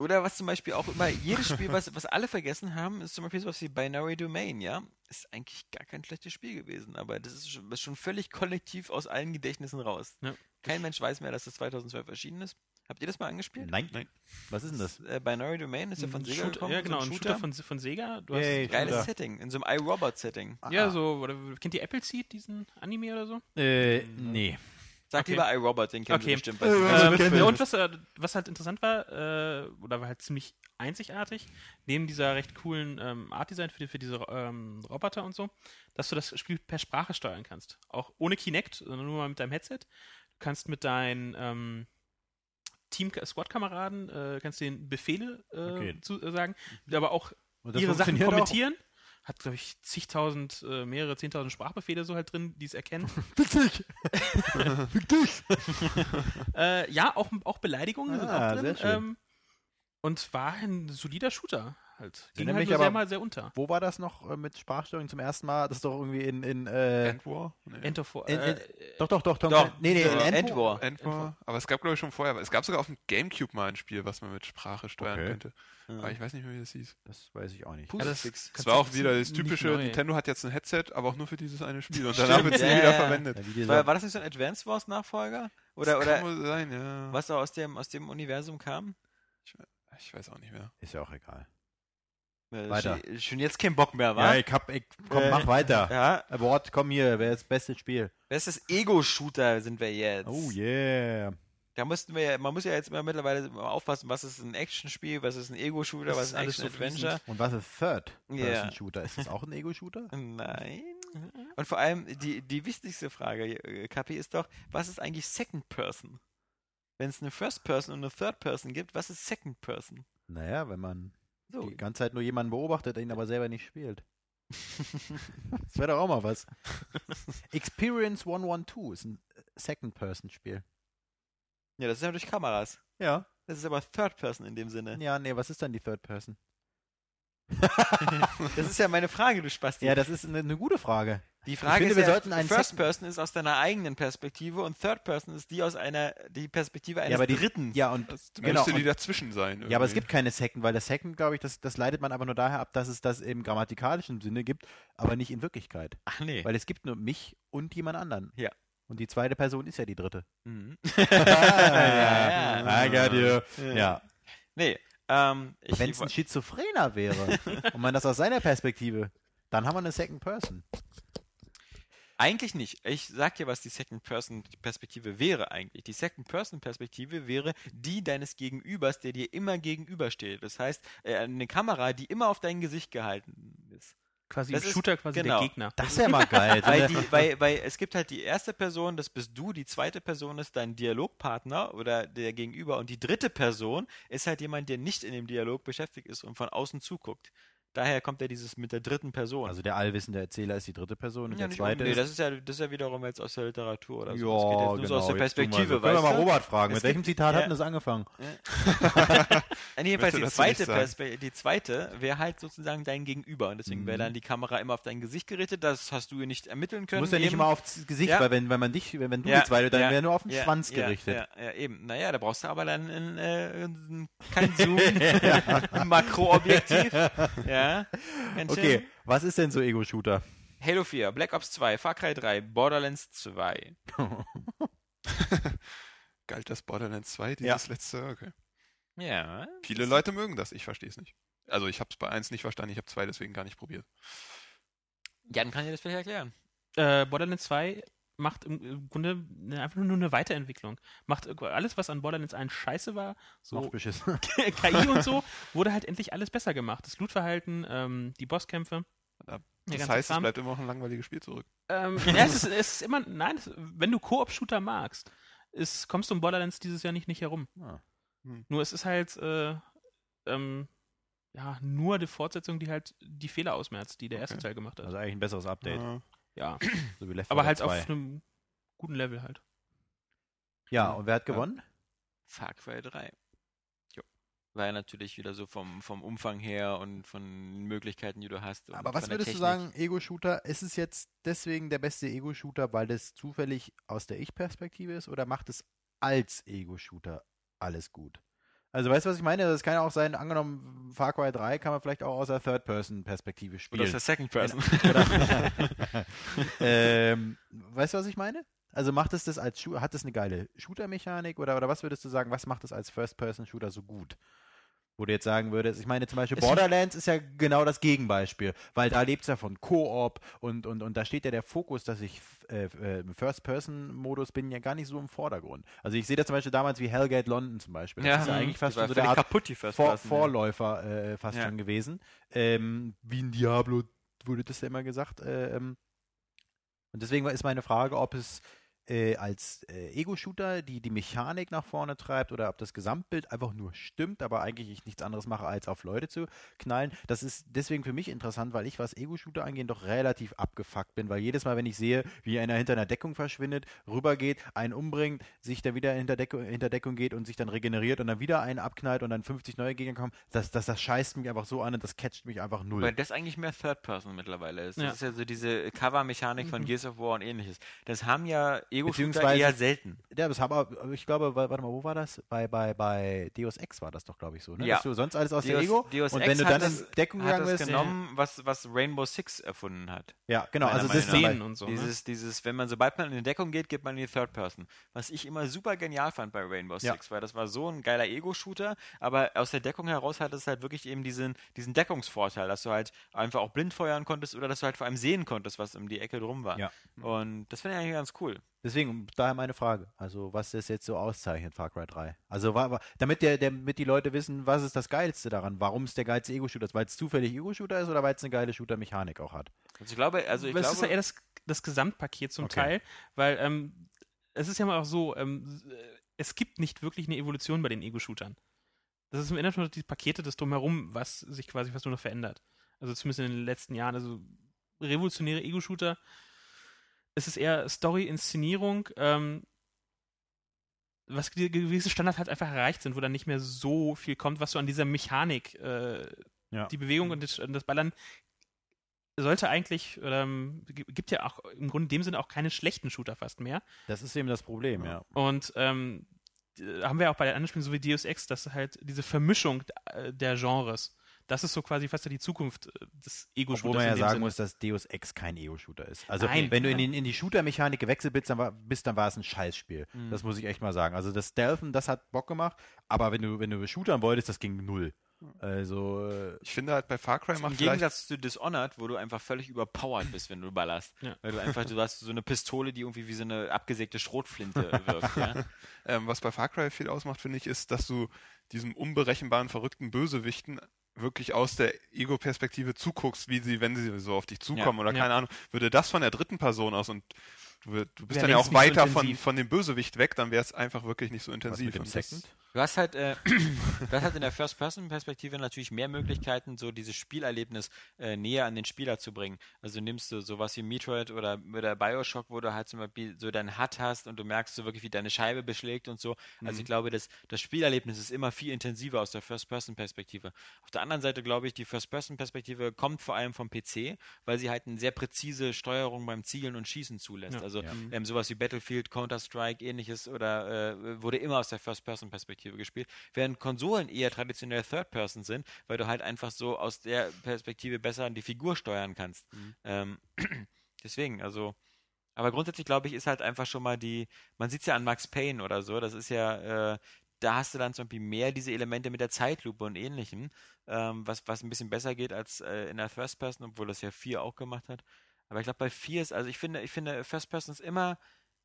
Oder was zum Beispiel auch immer, jedes Spiel, was, was alle vergessen haben, ist zum Beispiel sowas wie Binary Domain, ja? Ist eigentlich gar kein schlechtes Spiel gewesen, aber das ist schon, ist schon völlig kollektiv aus allen Gedächtnissen raus. Ja. Kein Mensch weiß mehr, dass das 2012 erschienen ist. Habt ihr das mal angespielt? Nein. Nein. Was ist denn das? Äh, Binary Domain ist ja von Ein Sega Shooter, gekommen. ja, so genau, ein Shooter von, von Sega. Du hast, Yay. Geiles Shooter. Setting, in so einem iRobot-Setting. Ja, Ah. so, oder, kennt ihr Appleseed, diesen Anime oder so? Äh, nee. Sag Okay. lieber iRobot, den kennen Okay. Bestimmt. Bei Äh, und was, äh, was halt interessant war, äh, oder war halt ziemlich einzigartig, neben dieser recht coolen ähm, Art-Design für, die, für diese ähm, Roboter und so, dass du das Spiel per Sprache steuern kannst. Auch ohne Kinect, sondern nur mal mit deinem Headset. Du kannst mit deinen ähm, Team-Squad-Kameraden, äh, kannst denen Befehle äh, Okay. zu, äh, sagen, aber auch ihre Sachen funktioniert auch? kommentieren. Hat, glaube ich, zigtausend, äh, mehrere zehntausend Sprachbefehle so halt drin, die es erkennen. [laughs] Fick dich! [laughs] Fick dich! [laughs] Äh, ja, auch, auch Beleidigungen sind Ah, auch drin. Ähm, und war ein solider Shooter halt. Ging halt nur sehr aber- mal sehr unter. Wo war das noch äh, mit Sprachsteuerung zum ersten Mal? Das ist doch irgendwie in. in äh, End War? Nee. End of War. in, in, äh, doch, doch, doch, Tom Doch, Nee, nee, ja, in End, End War. End War. Aber es gab, glaube ich, schon vorher. Es gab sogar auf dem Gamecube mal ein Spiel, was man mit Sprache steuern Okay. könnte. Aber ich weiß nicht mehr, wie das hieß. Das weiß ich auch nicht. Pusefix. Es war auch wieder das typische. Nintendo hat jetzt ein Headset, aber auch nur für dieses eine Spiel. Und danach [laughs] wird es nie Ja, wieder ja. verwendet. Ja, War, war das nicht so ein Advance Wars Nachfolger? Oder, das oder kann wohl sein, ja. was da aus dem, aus dem Universum kam? Ich weiß auch nicht mehr. ist ja auch egal. Äh, Weiter. Schon, jetzt kein Bock mehr, Ja, wa? ich hab. Ich, komm, Äh, mach weiter. [laughs] Ja, Award, komm hier, wer ist das beste Spiel? bestes Ego-Shooter sind wir jetzt. Oh yeah. Da mussten wir ja, man muss ja jetzt immer mittlerweile aufpassen, was ist ein Action-Spiel, was ist ein Ego-Shooter, was ist ein alles so Action-Adventure. Und was ist Ja. Third-Person-Shooter? Ist das auch ein Ego-Shooter? [laughs] Nein. Und vor allem die, die wichtigste Frage, äh, Kapi, ist doch, was ist eigentlich Second Person? Wenn es eine First Person und eine Third Person gibt, was ist Second Person? Naja, wenn man So, die ganze Zeit nur jemanden beobachtet, der ihn aber selber nicht spielt. [laughs] das wäre doch auch mal was. Experience 112 ist ein Second-Person-Spiel. ja, das ist ja durch Kameras. Ja. Das ist aber Third Person in dem Sinne. Ja, nee, was ist dann die Third-Person? [laughs] [laughs] Das ist ja meine Frage, du Spasti. Ja, das ist eine, eine gute Frage. Die Frage finde, ist wir ja, sollten einen First Person ist aus deiner eigenen Perspektive und Third Person ist die aus einer, die Perspektive eines ja, aber die, Dritten. Ja, und Das Genau, müsste die dazwischen sein. Ja, aber es irgendwie. gibt keine Second, weil das Second, glaube ich, das, das leitet man aber nur daher ab, dass es das im grammatikalischen Sinne gibt, aber nicht in Wirklichkeit. Ach nee. Weil es gibt nur mich und jemand anderen. Ja. Und die zweite Person ist ja die dritte. Mhm. [laughs] [laughs] ja, ja. I got you. Ja. Nee, ähm, Wenn es ein Schizophrener wäre [laughs] und man das aus seiner Perspektive, dann haben wir eine Second Person. Eigentlich nicht. Ich sag dir, was die Second-Person-Perspektive wäre eigentlich. Die Second-Person-Perspektive wäre die deines Gegenübers, der dir immer gegenübersteht. Das heißt, äh, eine Kamera, die immer auf dein Gesicht gehalten ist. quasi das im ist- Shooter quasi genau. der Gegner. Das wäre mal geil. So [laughs] Weil, die, weil, weil es gibt halt die erste Person, das bist du, die zweite Person ist dein Dialogpartner oder der Gegenüber und die dritte Person ist halt jemand, der nicht in dem Dialog beschäftigt ist und von außen zuguckt. Daher kommt ja dieses mit der dritten Person. also der allwissende Erzähler ist die dritte Person und ja, der zweite nee, das ist ja das ist ja wiederum jetzt aus der Literatur oder so. ja, das geht jetzt nur genau. so aus der jetzt mal Perspektive, so. Können wir mal du? Robert fragen, Es mit welchem Zitat ja. hat denn das angefangen? Äh, [laughs] jedenfalls die zweite. Perspe die zweite wäre halt sozusagen dein Gegenüber und deswegen wäre Mhm. dann die Kamera immer auf dein Gesicht gerichtet. Das hast du nicht ermitteln Du können. musst ja nicht eben. immer aufs Gesicht, Ja. weil wenn, wenn man dich, wenn du Ja, die zweite, dann ja, wäre nur auf den ja, Schwanz ja, gerichtet. Ja, ja, eben. Naja, da brauchst du aber dann äh, ein, kein Zoom, [laughs] ein [laughs] Makroobjektiv. Ja, ganz schön. Okay, was ist denn so Ego-Shooter? Halo 4, Black Ops 2, Far Cry 3, Borderlands 2. [laughs] Galt das Borderlands 2, dieses letzte? Okay. Ja. Viele Leute mögen das, ich verstehe es nicht. Also ich habe es bei 1 nicht verstanden, ich habe 2 deswegen gar nicht probiert. Jan kann dir das vielleicht erklären. Äh, Borderlands 2 macht im, Grunde eine, einfach nur eine Weiterentwicklung. Macht alles, was an Borderlands 1 scheiße war, so. [laughs] KI und so, wurde halt endlich alles besser gemacht. Das Lootverhalten, ähm, die Bosskämpfe. Ja, Das ganze heißt, es Kram. bleibt immer noch ein langweiliges Spiel zurück. Ähm, ja, es ist, es ist immer, nein, es, wenn du Koop-Shooter magst, ist, kommst du um Borderlands dieses Jahr nicht, nicht herum. Ah. Nur es ist halt, äh, ähm, ja, nur die Fortsetzung, die halt die Fehler ausmerzt, die der erste Okay. Teil gemacht hat. Also eigentlich ein besseres Update. Ja. Ja, So wie Left aber 4 halt Dead 2. auf einem guten Level halt. Ja, und wer hat Ja. gewonnen? Far Cry 3. Jo. weil natürlich wieder so vom, vom Umfang her und von Möglichkeiten, die du hast. und Aber was würdest du sagen, Ego-Shooter, ist es jetzt deswegen der beste Ego-Shooter, weil das zufällig aus der Ich-Perspektive ist oder macht es als Ego-Shooter alles gut? Also weißt du, was ich meine? Das kann ja auch sein, angenommen, Far Cry 3 kann man vielleicht auch aus der Third-Person-Perspektive Oder spielen. aus der Second Person. Oder- [laughs] ähm, weißt du, was ich meine? Also macht es das als Shooter, hat es eine geile Shooter-Mechanik oder, oder was würdest du sagen, was macht es als First-Person-Shooter so gut? Wo du jetzt sagen würdest, ich meine zum Beispiel Es- Borderlands ist ja genau das Gegenbeispiel, weil da lebt es ja von Koop und, und, und da steht ja der Fokus, dass ich äh, äh, im First-Person-Modus bin, ja gar nicht so im Vordergrund. Also ich sehe das zum Beispiel damals wie Hellgate London zum Beispiel. Das ist ja eigentlich fast Die war schon so der Art kaputt, die First vor, Person, ja. Vorläufer äh, fast Ja. schon gewesen. Ähm, wie ein Diablo wurde das ja immer gesagt. Äh, ähm, und deswegen ist meine Frage, ob es äh, als äh, Ego-Shooter die, die Mechanik nach vorne treibt oder ob das Gesamtbild einfach nur stimmt, aber eigentlich ich nichts anderes mache, als auf Leute zu knallen. Das ist deswegen für mich interessant, weil ich, was Ego-Shooter angeht, doch relativ abgefuckt bin, weil jedes Mal, wenn ich sehe, wie einer hinter einer Deckung verschwindet, rübergeht, einen umbringt, sich dann wieder hinter Deckung, hinter Deckung geht und sich dann regeneriert und dann wieder einen abknallt und dann 50 neue Gegner kommen, das, das, das scheißt mich einfach so an und das catcht mich einfach null. Weil das eigentlich mehr Third Person mittlerweile ist. Das Ja. ist ja so diese Cover-Mechanik von Gears of War und ähnliches. Das haben ja Ego-Shooter eher selten. Ja, das haben ich glaube, wa- warte mal, wo war das? Bei, bei, bei Deus Ex war das doch, glaube ich, so, ne? Ja. Dass du sonst alles aus der Deus- Ego Deus und Ex wenn du dann das- in Deckung gegangen das bist, genommen, was, was Rainbow Six erfunden hat. ja, genau, also das. Szenen und so. ne? Dieses, dieses, wenn man, sobald man in die Deckung geht, geht man in die Third Person. Was ich immer super genial fand bei Rainbow Ja. Six, weil das war so ein geiler Ego-Shooter, aber aus der Deckung heraus hat es halt wirklich eben diesen, diesen Deckungsvorteil, dass du halt einfach auch blind feuern konntest oder dass du halt vor allem sehen konntest, was um die Ecke drum war. Ja. Und das finde ich eigentlich ganz cool. Deswegen, daher meine Frage. Also, was das jetzt so auszeichnet, Far Cry 3. Also, wa- wa- damit, der, der, damit die Leute wissen, was ist das Geilste daran? Warum es der geilste Ego-Shooter ist? Weil es zufällig Ego-Shooter ist oder weil es eine geile Shooter-Mechanik auch hat? Also ich glaube, also ich Aber es ist ja glaube, eher das, das Gesamtpaket zum Okay. Teil, weil ähm, es ist ja mal auch so, ähm, äh, es gibt nicht wirklich eine Evolution bei den Ego-Shootern. Das ist im Endeffekt nur die Pakete, das Drumherum, was sich quasi fast nur noch verändert. Also zumindest in den letzten Jahren. Also revolutionäre Ego-Shooter. Es ist eher Story, Inszenierung, ähm, was ge- gewisse Standards halt einfach erreicht sind, wo dann nicht mehr so viel kommt, was so an dieser Mechanik, äh, Ja. die Bewegung und das, und das Ballern sollte eigentlich, ähm, gi- gibt ja auch im Grunde in dem Sinne auch keine schlechten Shooter fast mehr. Das ist eben das Problem, ja. Und ähm, haben wir auch bei den anderen Spielen, so wie Deus Ex, dass halt diese Vermischung äh, der Genres, das ist so quasi fast die Zukunft äh, des Ego-Shooters. Obwohl man ja sagen Sinne. muss, dass Deus Ex kein Ego-Shooter ist. Also Nein. wenn du in, in die Shooter-Mechanik gewechselt bist, dann war, bist, dann war es ein Scheißspiel. Mhm. Das muss ich echt mal sagen. Also das Stealthen, das hat Bock gemacht, aber wenn du, wenn du shootern wolltest, das ging null. Also, äh, Ich finde halt bei Far Cry Im macht vielleicht Gegensatz zu Dishonored, wo du einfach völlig überpowered bist, wenn du ballerst. Ja. Weil du einfach, du hast so eine Pistole, die irgendwie wie so eine abgesägte Schrotflinte [laughs] wirkt. ja? Ähm, was bei Far Cry viel ausmacht, finde ich, ist, dass du diesem unberechenbaren, verrückten Bösewichten wirklich aus der Ego-Perspektive zuguckst, wie sie, wenn sie so auf dich zukommen oder ja. keine Ahnung, würde das von der dritten Person aus und du, du bist Wär dann ja auch nicht so weiter von, von dem Bösewicht weg, dann wäre es einfach wirklich nicht so was intensiv. mit dem Second? Du hast halt, äh, [clears throat] du hast halt in der First-Person-Perspektive natürlich mehr Möglichkeiten, so dieses Spielerlebnis äh, näher an den Spieler zu bringen. Also nimmst du sowas wie Metroid oder, oder Bioshock, wo du halt zum Beispiel so deinen HUD hast und du merkst so wirklich, wie deine Scheibe beschlägt und so. Also ich glaube, das, das Spielerlebnis ist immer viel intensiver aus der First-Person-Perspektive. Auf der anderen Seite glaube ich, die First-Person-Perspektive kommt vor allem vom PC, weil sie halt eine sehr präzise Steuerung beim Zielen und Schießen zulässt. Ja. also Ja. ähm, sowas wie Battlefield, Counter-Strike, ähnliches oder äh, wurde immer aus der First-Person-Perspektive gespielt, während Konsolen eher traditionell Third-Person sind, weil du halt einfach so aus der Perspektive besser die Figur steuern kannst. Ähm, [clears throat] deswegen, also aber grundsätzlich glaube ich, ist halt einfach schon mal die, man sieht es ja an Max Payne oder so, das ist ja, äh, da hast du dann zum Beispiel mehr diese Elemente mit der Zeitlupe und ähnlichem, ähm, was, was ein bisschen besser geht als äh, in der First Person, obwohl das ja 4 auch gemacht hat. Aber ich glaube, bei 4 ist, also ich finde, ich finde, First Person ist immer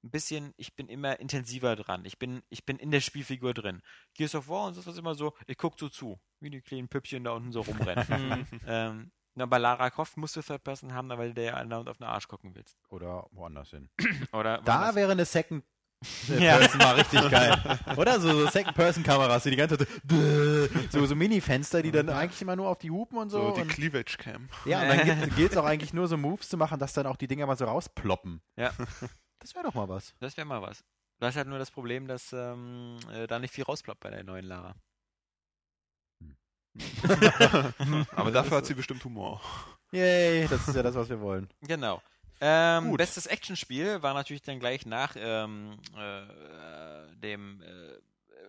ein bisschen, ich bin immer intensiver dran. Ich bin, ich bin in der Spielfigur drin. Gears of War und so ist das immer so, ich gucke so zu, wie die kleinen Püppchen da unten so rumrennen. [laughs] [laughs] ähm, na, bei Lara Croft musst du Third Person haben, weil du der ja andauernd auf den Arsch gucken willst. Oder woanders hin. [clears throat] Oder Da woanders. wäre eine Second [laughs] Ja. Person mal richtig geil. Oder so, so Second-Person-Kameras, die die ganze Zeit so, so Mini-Fenster, die dann eigentlich immer nur auf die Hupen und so. So die und, Cleavage Cam. ja, und dann gilt es auch eigentlich nur so Moves zu machen, dass dann auch die Dinger mal so rausploppen. Ja. Das wäre doch mal was. Das wäre mal was. Du hast halt nur das Problem, dass ähm, äh, da nicht viel rausploppt bei der neuen Lara. [laughs] Aber dafür hat sie bestimmt Humor. Yay, das ist ja das, was wir wollen. Genau. Ähm, bestes Actionspiel war natürlich dann gleich nach ähm, äh, dem äh,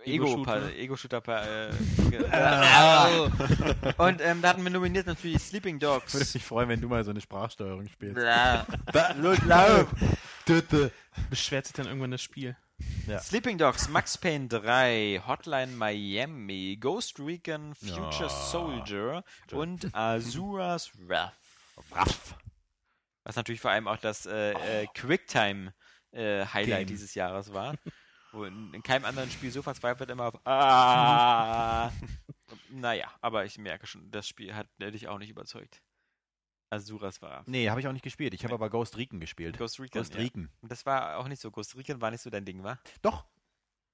Ego-Shooter. Ego-Shooter. Ego äh, [laughs] ge- äh, und ähm, da hatten wir nominiert natürlich Sleeping Würde Dogs. mich freuen, wenn du mal so eine Sprachsteuerung spielst. Beschwert sich dann irgendwann das Spiel. Sleeping Dogs, Max Payne 3, Hotline Miami, Ghost Recon, Future Ja. Soldier und Azura's Wrath. Raff. Was natürlich vor allem auch das äh, äh, Quicktime-Highlight Game. dieses Jahres war. Wo in, in keinem anderen Spiel so verzweifelt immer auf Ah. [laughs] naja, aber ich merke schon, das Spiel hat dich auch nicht überzeugt. Azuras war. Nee, habe ich auch nicht gespielt. Ich habe aber Ghost Recon gespielt. Ghost Recon. Ghost ja. Recon. Und Das war auch nicht so. Ghost Recon war nicht so dein Ding, wa? Doch.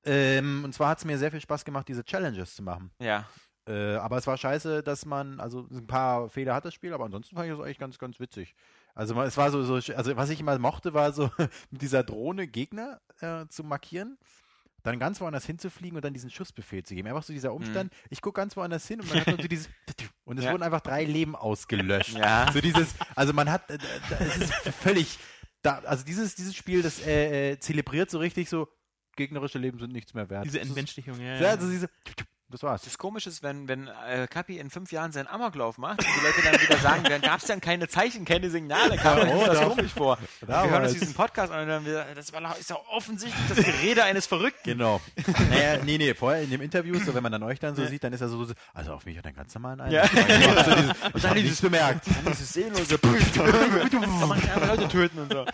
Ähm, und zwar hat es mir sehr viel Spaß gemacht, diese Challenges zu machen. Ja. Äh, aber es war scheiße, dass man, also ein paar Fehler hat das Spiel, aber ansonsten fand ich das eigentlich ganz, ganz witzig. Also es war so, so also was ich immer mochte, war so [laughs] mit dieser Drohne Gegner äh, zu markieren, dann ganz woanders hinzufliegen und dann diesen Schussbefehl zu geben. Einfach so dieser Umstand, ich gucke ganz woanders hin und man [laughs] hat nur so dieses [laughs] und es Ja. wurden einfach drei Leben ausgelöscht. Ja. So dieses, also man hat, äh, es ist völlig, da, also dieses, dieses Spiel, das äh, äh, zelebriert so richtig so, gegnerische Leben sind nichts mehr wert. Diese Entmenschlichung, ja. ja, also diese, das war's. Das Komische ist, wenn, wenn äh, Kapi in fünf Jahren seinen Amoklauf macht und die Leute dann wieder sagen, dann gab es dann keine Zeichen, keine Signale, kam Ja, oh, das doch. komisch vor. Und wir Damals. hören uns diesen Podcast an und dann wieder, das war, ist ja offensichtlich das Gerede eines Verrückten. Genau. [laughs] naja, nee, nee, vorher in dem Interview, so wenn man dann euch dann so sieht, dann ist er so, so also auf mich hat er einen ganz normalen Eindruck. Ja. So dieses, ich dann habe dieses- nichts bemerkt. Dieses seelenlose Man [laughs] kann Leute töten und so.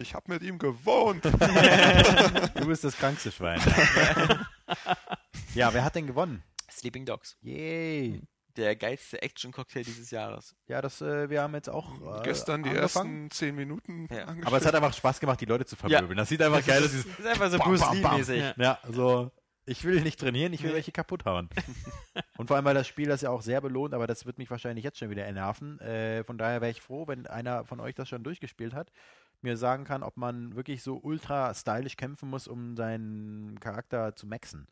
Ich habe mit ihm gewohnt. Du bist das krankste Schwein. [laughs] ja, wer hat denn gewonnen? Sleeping Dogs. Yay. Der geilste Action-Cocktail dieses Jahres. Ja, das, äh, wir haben jetzt auch äh, Gestern die angefangen. ersten zehn Minuten Ja. Aber es hat einfach Spaß gemacht, die Leute zu vermöbeln. Das sieht einfach geil aus. [laughs] Das ist einfach so Bam, Bruce. Lee-mäßig. Ja. Ja, so. Ich will nicht trainieren, ich will Nee. welche kaputt hauen. [laughs] Und vor allem, weil das Spiel das ja auch sehr belohnt, aber das wird mich wahrscheinlich jetzt schon wieder nerven. Äh, von daher wäre ich froh, wenn einer von euch das schon durchgespielt hat, mir sagen kann, ob man wirklich so ultra stylisch kämpfen muss, um seinen Charakter zu maxen.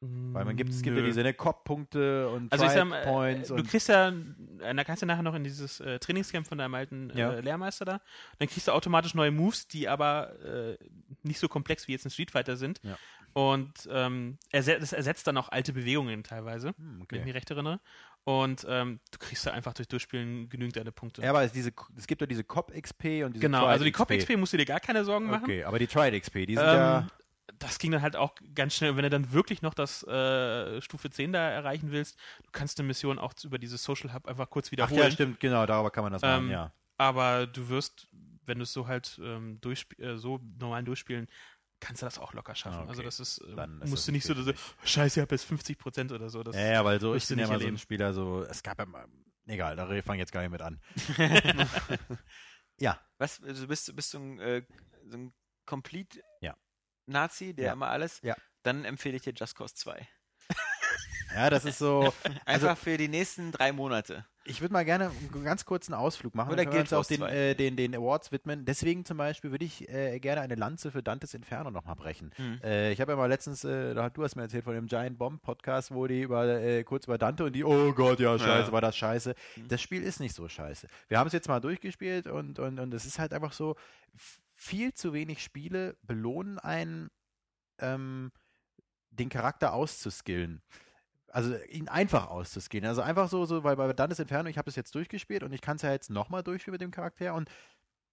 Weil man gibt, es gibt ja Nö. diese ne, Cop-Punkte und Also sag Points äh, und du kriegst ja, äh, da kannst du nachher noch in dieses äh, Trainingscamp von deinem alten Ja. äh, Lehrmeister da, dann kriegst du automatisch neue Moves, die aber äh, nicht so komplex wie jetzt in Street Fighter sind. Ja. Und ähm, erse das ersetzt dann auch alte Bewegungen teilweise, Hm, wenn ich okay. mich recht erinnere. Und ähm, du kriegst da einfach durch Durchspielen genügend deine Punkte. Ja, aber es, diese, es gibt ja diese Cop-XP und diese genau, Tried also die Cop-XP musst du dir gar keine Sorgen machen. Okay, aber die Tried-XP, die sind Ähm, ja... das ging dann halt auch ganz schnell. Und wenn du dann wirklich noch das äh, Stufe 10 da erreichen willst, du kannst eine Mission auch über dieses Social Hub einfach kurz Ach wiederholen. ja, stimmt, genau, darüber kann man das machen, Ähm, ja. Aber du wirst, wenn du es so halt ähm, durchsp äh, so normal durchspielen, kannst du das auch locker schaffen. Ah, okay. Also das ist, äh, Dann ist musst das du nicht so, so scheiße, ich habe jetzt 50 Prozent oder so. Das, Ja, ja, weil so, ich bin ja mal so ein. Spieler, so, es gab ja mal, egal, da fange ich jetzt gar nicht mit an. [laughs] ja, Was? Also bist, bist du ein, äh, so ein Complete Ja. Nazi, der Ja. immer alles? Ja. Dann empfehle ich dir Just Cause 2. [laughs] ja, das ist so, [laughs] Einfach Also- für die nächsten drei Monate. ich würde mal gerne einen ganz kurzen Ausflug machen. Oder wir uns auch den, 2. äh, den, den Awards widmen. Deswegen zum Beispiel würde ich äh, gerne eine Lanze für Dantes Inferno nochmal brechen. Hm. Äh, ich habe ja mal letztens, äh, du hast mir erzählt von dem Giant Bomb Podcast, wo die über, äh, kurz über Dante und die, oh Gott, ja, scheiße, Ja. war das scheiße. Hm. Das Spiel ist nicht so scheiße. Wir haben es jetzt mal durchgespielt und, und, und es ist halt einfach so, viel zu wenig Spiele belohnen einen, ähm, den Charakter auszuskillen. Also ihn einfach auszuskillen. Also einfach so, so weil bei Dantes Inferno, ich habe es jetzt durchgespielt und ich kann es ja jetzt nochmal durchspielen mit dem Charakter und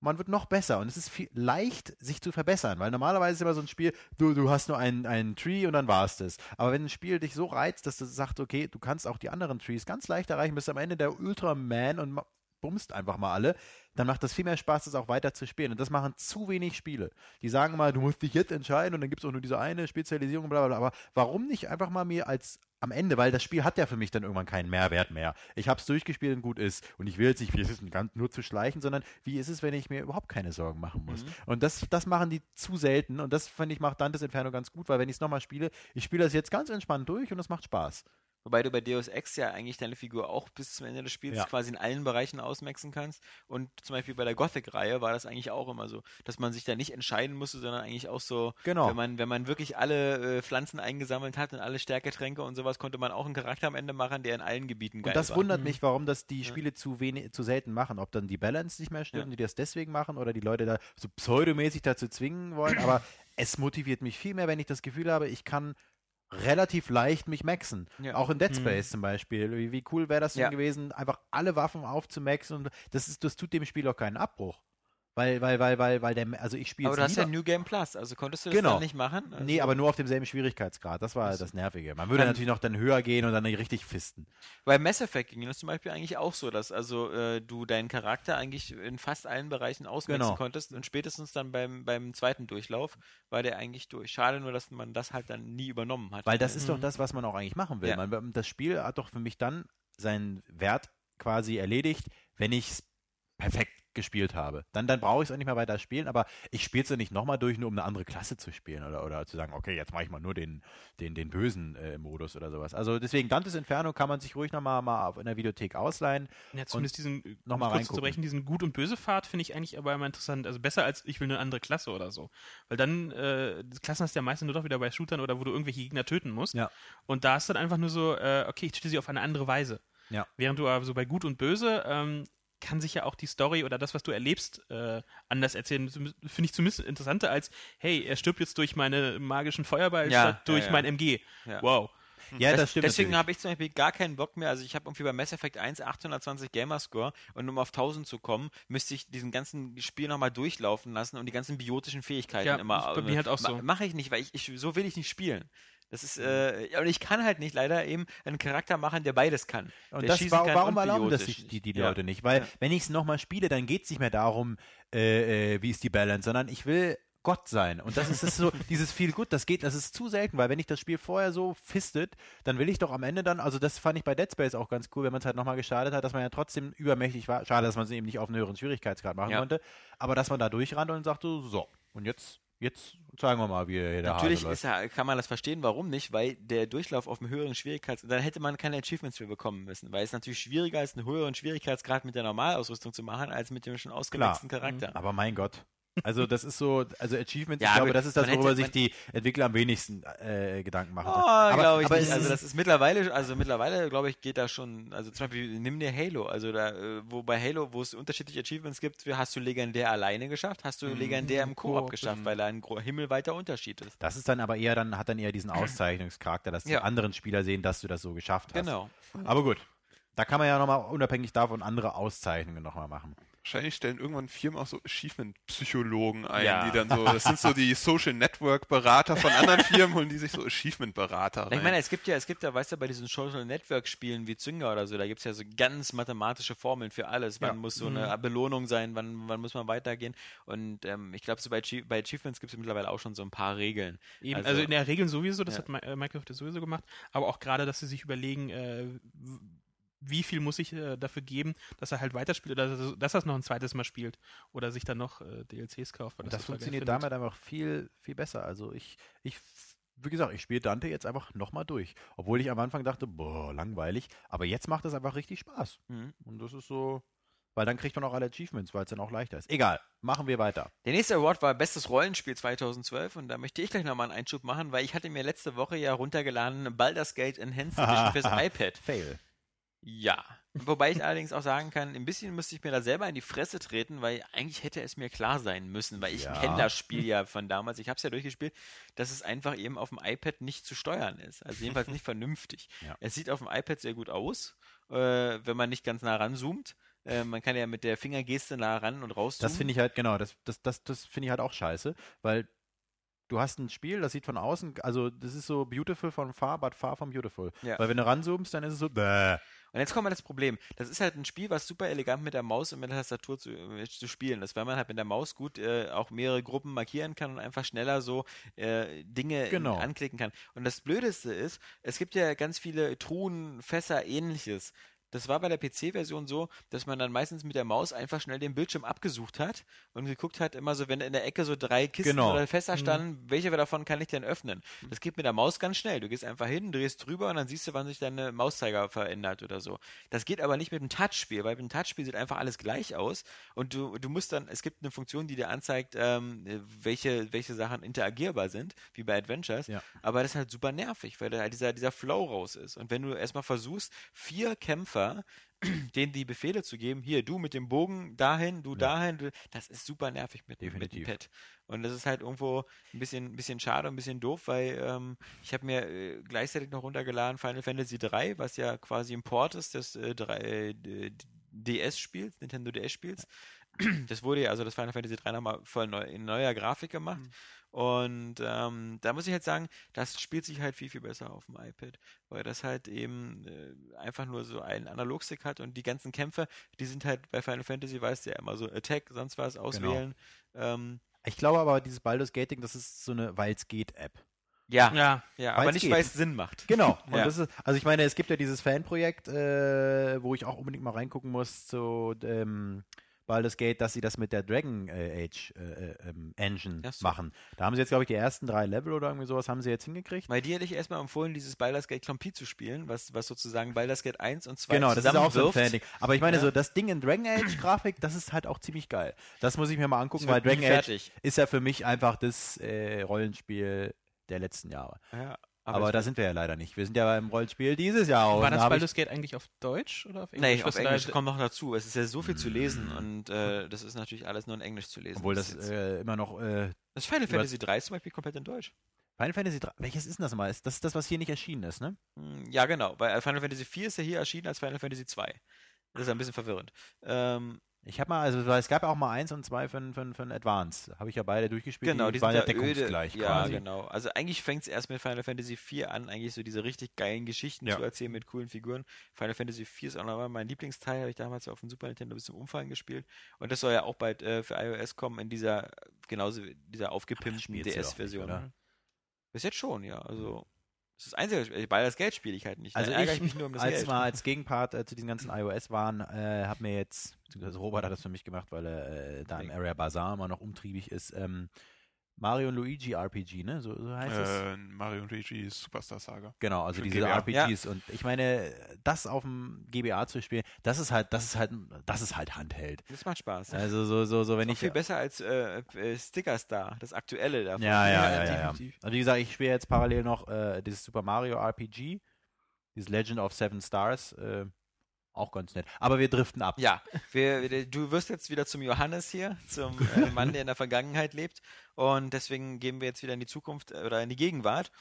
man wird noch besser und es ist viel leicht, sich zu verbessern, weil normalerweise ist immer so ein Spiel, du, du hast nur einen, einen Tree und dann war es das. Aber wenn ein Spiel dich so reizt, dass du sagst, okay, du kannst auch die anderen Trees ganz leicht erreichen, bist am Ende der Ultraman und bummst einfach mal alle, dann macht das viel mehr Spaß, das auch weiter zu spielen. Und das machen zu wenig Spiele. Die sagen mal, du musst dich jetzt entscheiden und dann gibt es auch nur diese eine Spezialisierung, bla bla bla. Aber warum nicht einfach mal mir als am Ende, weil das Spiel hat ja für mich dann irgendwann keinen Mehrwert mehr. Ich habe es durchgespielt und gut ist. Und ich will jetzt nicht, wie ist es ganz nur zu schleichen, sondern wie ist es, wenn ich mir überhaupt keine Sorgen machen muss. Und das, das machen die zu selten. Und das, finde ich, macht Dantes Inferno ganz gut, weil wenn ich es nochmal spiele, ich spiele das jetzt ganz entspannt durch und es macht Spaß. Wobei du bei Deus Ex ja eigentlich deine Figur auch bis zum Ende des Spiels Ja. quasi in allen Bereichen ausmaxen kannst. Und zum Beispiel bei der Gothic-Reihe war das eigentlich auch immer so, dass man sich da nicht entscheiden musste, sondern eigentlich auch so, Genau. wenn man, wenn man wirklich alle äh, Pflanzen eingesammelt hat und alle Stärketränke und sowas, konnte man auch einen Charakter am Ende machen, der in allen Gebieten geil Und das war. wundert mich, warum das die Spiele zu wenig, zu selten machen. Ob dann die Balance nicht mehr stimmt, Ja. die das deswegen machen oder die Leute da so pseudomäßig dazu zwingen wollen. Aber [coughs] es motiviert mich viel mehr, wenn ich das Gefühl habe, ich kann relativ leicht mich maxen. Ja. Auch in Dead Space zum Beispiel. Wie, wie cool wäre das denn Ja. gewesen, einfach alle Waffen aufzumaxen und das ist, das tut dem Spiel auch keinen Abbruch. Weil, weil, weil, weil, weil der, also ich spiele Aber du hast ja New Game Plus, also konntest du das Genau. dann nicht machen? Also, Nee, aber nur auf demselben Schwierigkeitsgrad. Das war das Nervige. Man würde Dann- natürlich noch dann höher gehen und dann richtig fisten. Bei Mass Effect ging das zum Beispiel eigentlich auch so, dass also äh, du deinen Charakter eigentlich in fast allen Bereichen auswechseln Genau. konntest und spätestens dann beim, beim zweiten Durchlauf war der eigentlich durch. Schade nur, dass man das halt dann nie übernommen hat. Weil das ist doch das, was man auch eigentlich machen will. Ja. Man, das Spiel hat doch für mich dann seinen Wert quasi erledigt, wenn ich es perfekt gespielt habe. Dann, dann brauche ich es auch nicht mehr weiter spielen, aber ich spiele es ja nicht nochmal durch, nur um eine andere Klasse zu spielen oder, oder zu sagen, okay, jetzt mache ich mal nur den, den, den bösen äh, Modus oder sowas. Also deswegen Dantes Inferno kann man sich ruhig nochmal mal auf in der Videothek ausleihen. Ja, zumindest diesen, äh, noch mal kurz zu brechen, diesen Gut- und Böse-Pfad finde ich eigentlich aber immer interessant. Also besser als ich will eine andere Klasse oder so. Weil dann, äh, Klassen hast du ja meistens nur doch wieder bei Shootern oder wo du irgendwelche Gegner töten musst. Ja. Und da ist dann einfach nur so, äh, okay, ich töte sie auf eine andere Weise. Ja. Während du aber so bei Gut und Böse, ähm, kann sich ja auch die Story oder das, was du erlebst, äh, anders erzählen. Finde ich zumindest interessanter als, hey, er stirbt jetzt durch meine magischen Feuerball Ja, statt durch ja, ja. mein MG. Ja. Wow. Ja, das, Das- stimmt. Deswegen habe ich zum Beispiel gar keinen Bock mehr. Also ich habe irgendwie bei Mass Effect 1 820 Gamerscore und um auf 1000 zu kommen, müsste ich diesen ganzen Spiel nochmal durchlaufen lassen und die ganzen biotischen Fähigkeiten Ja, immer. bei mir halt auch so. Mache ich nicht, weil ich, ich so will ich nicht spielen. Das ist, äh, und ich kann halt nicht leider eben einen Charakter machen, der beides kann. Und der das, schießen wa kann warum und erlauben das die, die Ja. Leute nicht? Weil Ja. wenn ich es nochmal spiele, dann geht es nicht mehr darum, äh, äh, wie ist die Balance, sondern ich will Gott sein. Und das ist es so, [laughs] dieses viel gut, das geht, das ist zu selten, weil wenn ich das Spiel vorher so fistet, dann will ich doch am Ende dann, also das fand ich bei Dead Space auch ganz cool, wenn man es halt nochmal gestartet hat, dass man ja trotzdem übermächtig war. Schade, dass man es eben nicht auf einen höheren Schwierigkeitsgrad machen Ja. konnte, aber dass man da durchrannt und sagte, so, und jetzt, jetzt zeigen wir mal, wie hier der Natürlich Hase läuft. ja, kann man das verstehen, warum nicht, weil der Durchlauf auf einem höheren Schwierigkeitsgrad, dann hätte man keine Achievements für bekommen müssen, weil es natürlich schwieriger ist, einen höheren Schwierigkeitsgrad mit der Normalausrüstung zu machen, als mit dem schon ausgewachsenen Charakter. Aber mein Gott. Also das ist so, also Achievements, Ja, ich glaube, das ist das, worüber sich die Entwickler am wenigsten äh, Gedanken machen. Oh, glaube ich aber nicht. Also das ist mittlerweile, also mittlerweile, glaube ich, geht da schon, also zum Beispiel, nimm dir Halo, also da, äh, wo bei Halo, wo es unterschiedliche Achievements gibt, hast du legendär alleine geschafft, hast du legendär im Koop geschafft, weil da ein himmelweiter Unterschied ist. Das ist dann aber eher dann, hat dann eher diesen Auszeichnungscharakter, dass die Ja. anderen Spieler sehen, dass du das so geschafft hast. Genau. Aber gut. Da kann man ja nochmal unabhängig davon andere Auszeichnungen nochmal machen. Wahrscheinlich stellen irgendwann Firmen auch so Achievement-Psychologen ein, Ja. die dann so, das sind so die Social Network-Berater von anderen [laughs] Firmen, holen die sich so Achievement-Berater rein. Ich meine, es gibt ja, es gibt ja, weißt du, bei diesen Social Network Spielen wie Zynga oder so, da gibt es ja so ganz mathematische Formeln für alles. Wann Ja. muss so eine Belohnung sein, wann, wann muss man weitergehen. Und ähm, ich glaube, so bei, Achie- bei Achievements gibt es mittlerweile auch schon so ein paar Regeln. Eben, also, Also- in der Regel sowieso, das Ja. hat äh, Microsoft ja sowieso gemacht, aber auch gerade, dass sie sich überlegen, äh, wie viel muss ich äh, dafür geben, dass er halt weiterspielt oder dass er- dass er es noch ein zweites Mal spielt oder sich dann noch äh, DLCs kauft. das geil funktioniert damit einfach viel, viel besser. Also ich, ich, wie gesagt, ich spiele Dante jetzt einfach nochmal durch. Obwohl ich am Anfang dachte, boah, langweilig. Aber jetzt macht es einfach richtig Spaß. Mhm. Und das ist so, weil dann kriegt man auch alle Achievements, weil es dann auch leichter ist. Egal, machen wir weiter. Der nächste Award war Bestes Rollenspiel 2012 und da möchte ich gleich nochmal einen Einschub machen, weil ich hatte mir letzte Woche ja runtergeladen Baldur's Gate Enhanced Edition [laughs] fürs iPad. Fail. Ja. Wobei ich allerdings auch sagen kann, ein bisschen müsste ich mir da selber in die Fresse treten, weil eigentlich hätte es mir klar sein müssen, weil ich Ja. kenne das Spiel ja von damals, ich habe es ja durchgespielt, dass es einfach eben auf dem iPad nicht zu steuern ist. Also jedenfalls nicht [laughs] vernünftig. Ja. Es sieht auf dem iPad sehr gut aus, äh, wenn man nicht ganz nah ranzoomt. Äh, man kann ja mit der Fingergeste nah ran und raus. Das finde ich halt, genau, das, das, das, das finde ich halt auch scheiße, weil du hast ein Spiel, das sieht von außen, also das ist so beautiful from far, but far from beautiful. Ja. Weil wenn du ranzoomst, dann ist es so, bäh. Und jetzt kommt mal das Problem. Das ist halt ein Spiel, was super elegant mit der Maus und mit der Tastatur zu, äh, zu spielen ist, weil man halt mit der Maus gut äh, auch mehrere Gruppen markieren kann und einfach schneller so äh, Dinge Genau. anklicken kann. Und das Blödeste ist, es gibt ja ganz viele Truhen, Fässer, ähnliches. Das war bei der PC-Version so, dass man dann meistens mit der Maus einfach schnell den Bildschirm abgesucht hat und geguckt hat, immer so, wenn in der Ecke so drei Kisten Genau. oder Fässer standen, welche davon kann ich denn öffnen? Das geht mit der Maus ganz schnell. Du gehst einfach hin, drehst drüber und dann siehst du, wann sich deine Mauszeiger verändert oder so. Das geht aber nicht mit dem Touchspiel, weil mit dem Touchspiel sieht einfach alles gleich aus und du, du musst dann, es gibt eine Funktion, die dir anzeigt, ähm, welche, welche Sachen interagierbar sind, wie bei Adventures, Ja. aber das ist halt super nervig, weil da halt dieser, dieser Flow raus ist. Und wenn du erstmal versuchst, vier Kämpfer, denen die Befehle zu geben, hier, du mit dem Bogen dahin, du dahin, du, das ist super nervig mit, mit dem. Pad. Und das ist halt irgendwo ein bisschen, ein bisschen schade und ein bisschen doof, weil ähm, ich habe mir äh, gleichzeitig noch runtergeladen Final Fantasy 3, was ja quasi ein Port ist des äh, äh, DS-Spiels, Nintendo DS-Spiels. Das wurde ja, also das Final Fantasy 3 nochmal voll neu, in neuer Grafik gemacht. Und ähm, da muss ich halt sagen, das spielt sich halt viel, viel besser auf dem iPad, weil das halt eben äh, einfach nur so einen Analogstick hat und die ganzen Kämpfe, die sind halt bei Final Fantasy, weißt du ja immer so Attack, sonst was auswählen. Ähm, Ich glaube aber, dieses Baldur's Gating, das ist so eine Weil's geht-App. ja, ja, Ja, aber nicht, geht. weil es Sinn macht. Genau. [laughs] Und Ja. das ist, also ich meine, es gibt ja dieses Fanprojekt, äh, wo ich auch unbedingt mal reingucken muss zu ähm, Baldur's Gate, dass sie das mit der Dragon äh, Age äh, äh, ähm, Engine so. machen. Da haben sie jetzt, glaube ich, die ersten drei Level oder irgendwie sowas haben sie jetzt hingekriegt. Bei dir hätte ich erstmal empfohlen, dieses Baldur's Gate Compete zu spielen, was, was sozusagen Baldur's Gate 1 und 2 Genau, das ist auch so ein. Fan-Ding. Aber ich meine, Ja. so das Ding in Dragon Age Grafik, das ist halt auch ziemlich geil. Das muss ich mir mal angucken, weil Dragon Age ist ja für mich einfach das äh, Rollenspiel der letzten Jahre. Ja, Aber, da sind wir ja leider nicht. Wir sind ja beim Rollenspiel dieses Jahr. War und das da Baldur's Gate eigentlich auf Deutsch oder auf Englisch? Nee, Was auf Englisch kommt noch dazu. Es ist ja so viel zu lesen und äh, das ist natürlich alles nur in Englisch zu lesen. Obwohl das jetzt- äh, immer noch äh, das Final Fantasy 3 ist zum Beispiel komplett in Deutsch. Final Fantasy 3, welches ist denn das mal? Das ist das, was hier nicht erschienen ist, ne? Hm, Ja, genau. Weil Final Fantasy 4 ist ja hier erschienen als Final Fantasy 2. Das ist ein bisschen verwirrend. Ähm, Ich habe mal, also es gab ja auch mal eins und zwei für, für, für Advance. Habe ich ja beide durchgespielt. genau, die waren sind ja ja öde. deckungsgleich Ja, quasi. genau. Also eigentlich fängt es erst mit Final Fantasy 4 an, eigentlich so diese richtig geilen Geschichten Ja. zu erzählen mit coolen Figuren. Final Fantasy 4 ist auch nochmal mein Lieblingsteil, habe ich damals ja auf dem Super Nintendo bis zum Umfallen gespielt. Und das soll ja auch bald äh, für iOS kommen in dieser, genauso dieser aufgepimpten DS-Version. Bis jetzt schon, ja. Also, das ist das Einzige, weil das Geld spiele ich halt nicht. Also Da ärgere ich, mich nur um das als Geld. mal als Gegenpart äh, zu diesen ganzen iOS waren, äh, habe mir jetzt, beziehungsweise Robert hat das für mich gemacht, weil er äh, da im Area Bazaar immer noch umtriebig ist, ähm, Mario und Luigi RPG, ne? So, so heißt es. Äh, Mario und Luigi Superstar Saga. Genau, also für diese GBA. RPGs und ich meine, das auf dem GBA zu spielen, das ist halt, das ist halt, das ist halt Handheld. Das macht Spaß. Also so, so, so, wenn ist ich viel besser als äh, äh, Sticker Star, das aktuelle davon. Ja, ja, Ja, ja, ja, ja. definitiv. Also wie gesagt, ich spiele jetzt parallel noch äh, dieses Super Mario RPG, dieses Legend of Seven Stars, äh, auch ganz nett. Aber wir driften ab. Ja, wir, du wirst jetzt wieder zum Johannes hier, zum äh, Mann, der in der Vergangenheit lebt. Und deswegen gehen wir jetzt wieder in die Zukunft äh, oder in die Gegenwart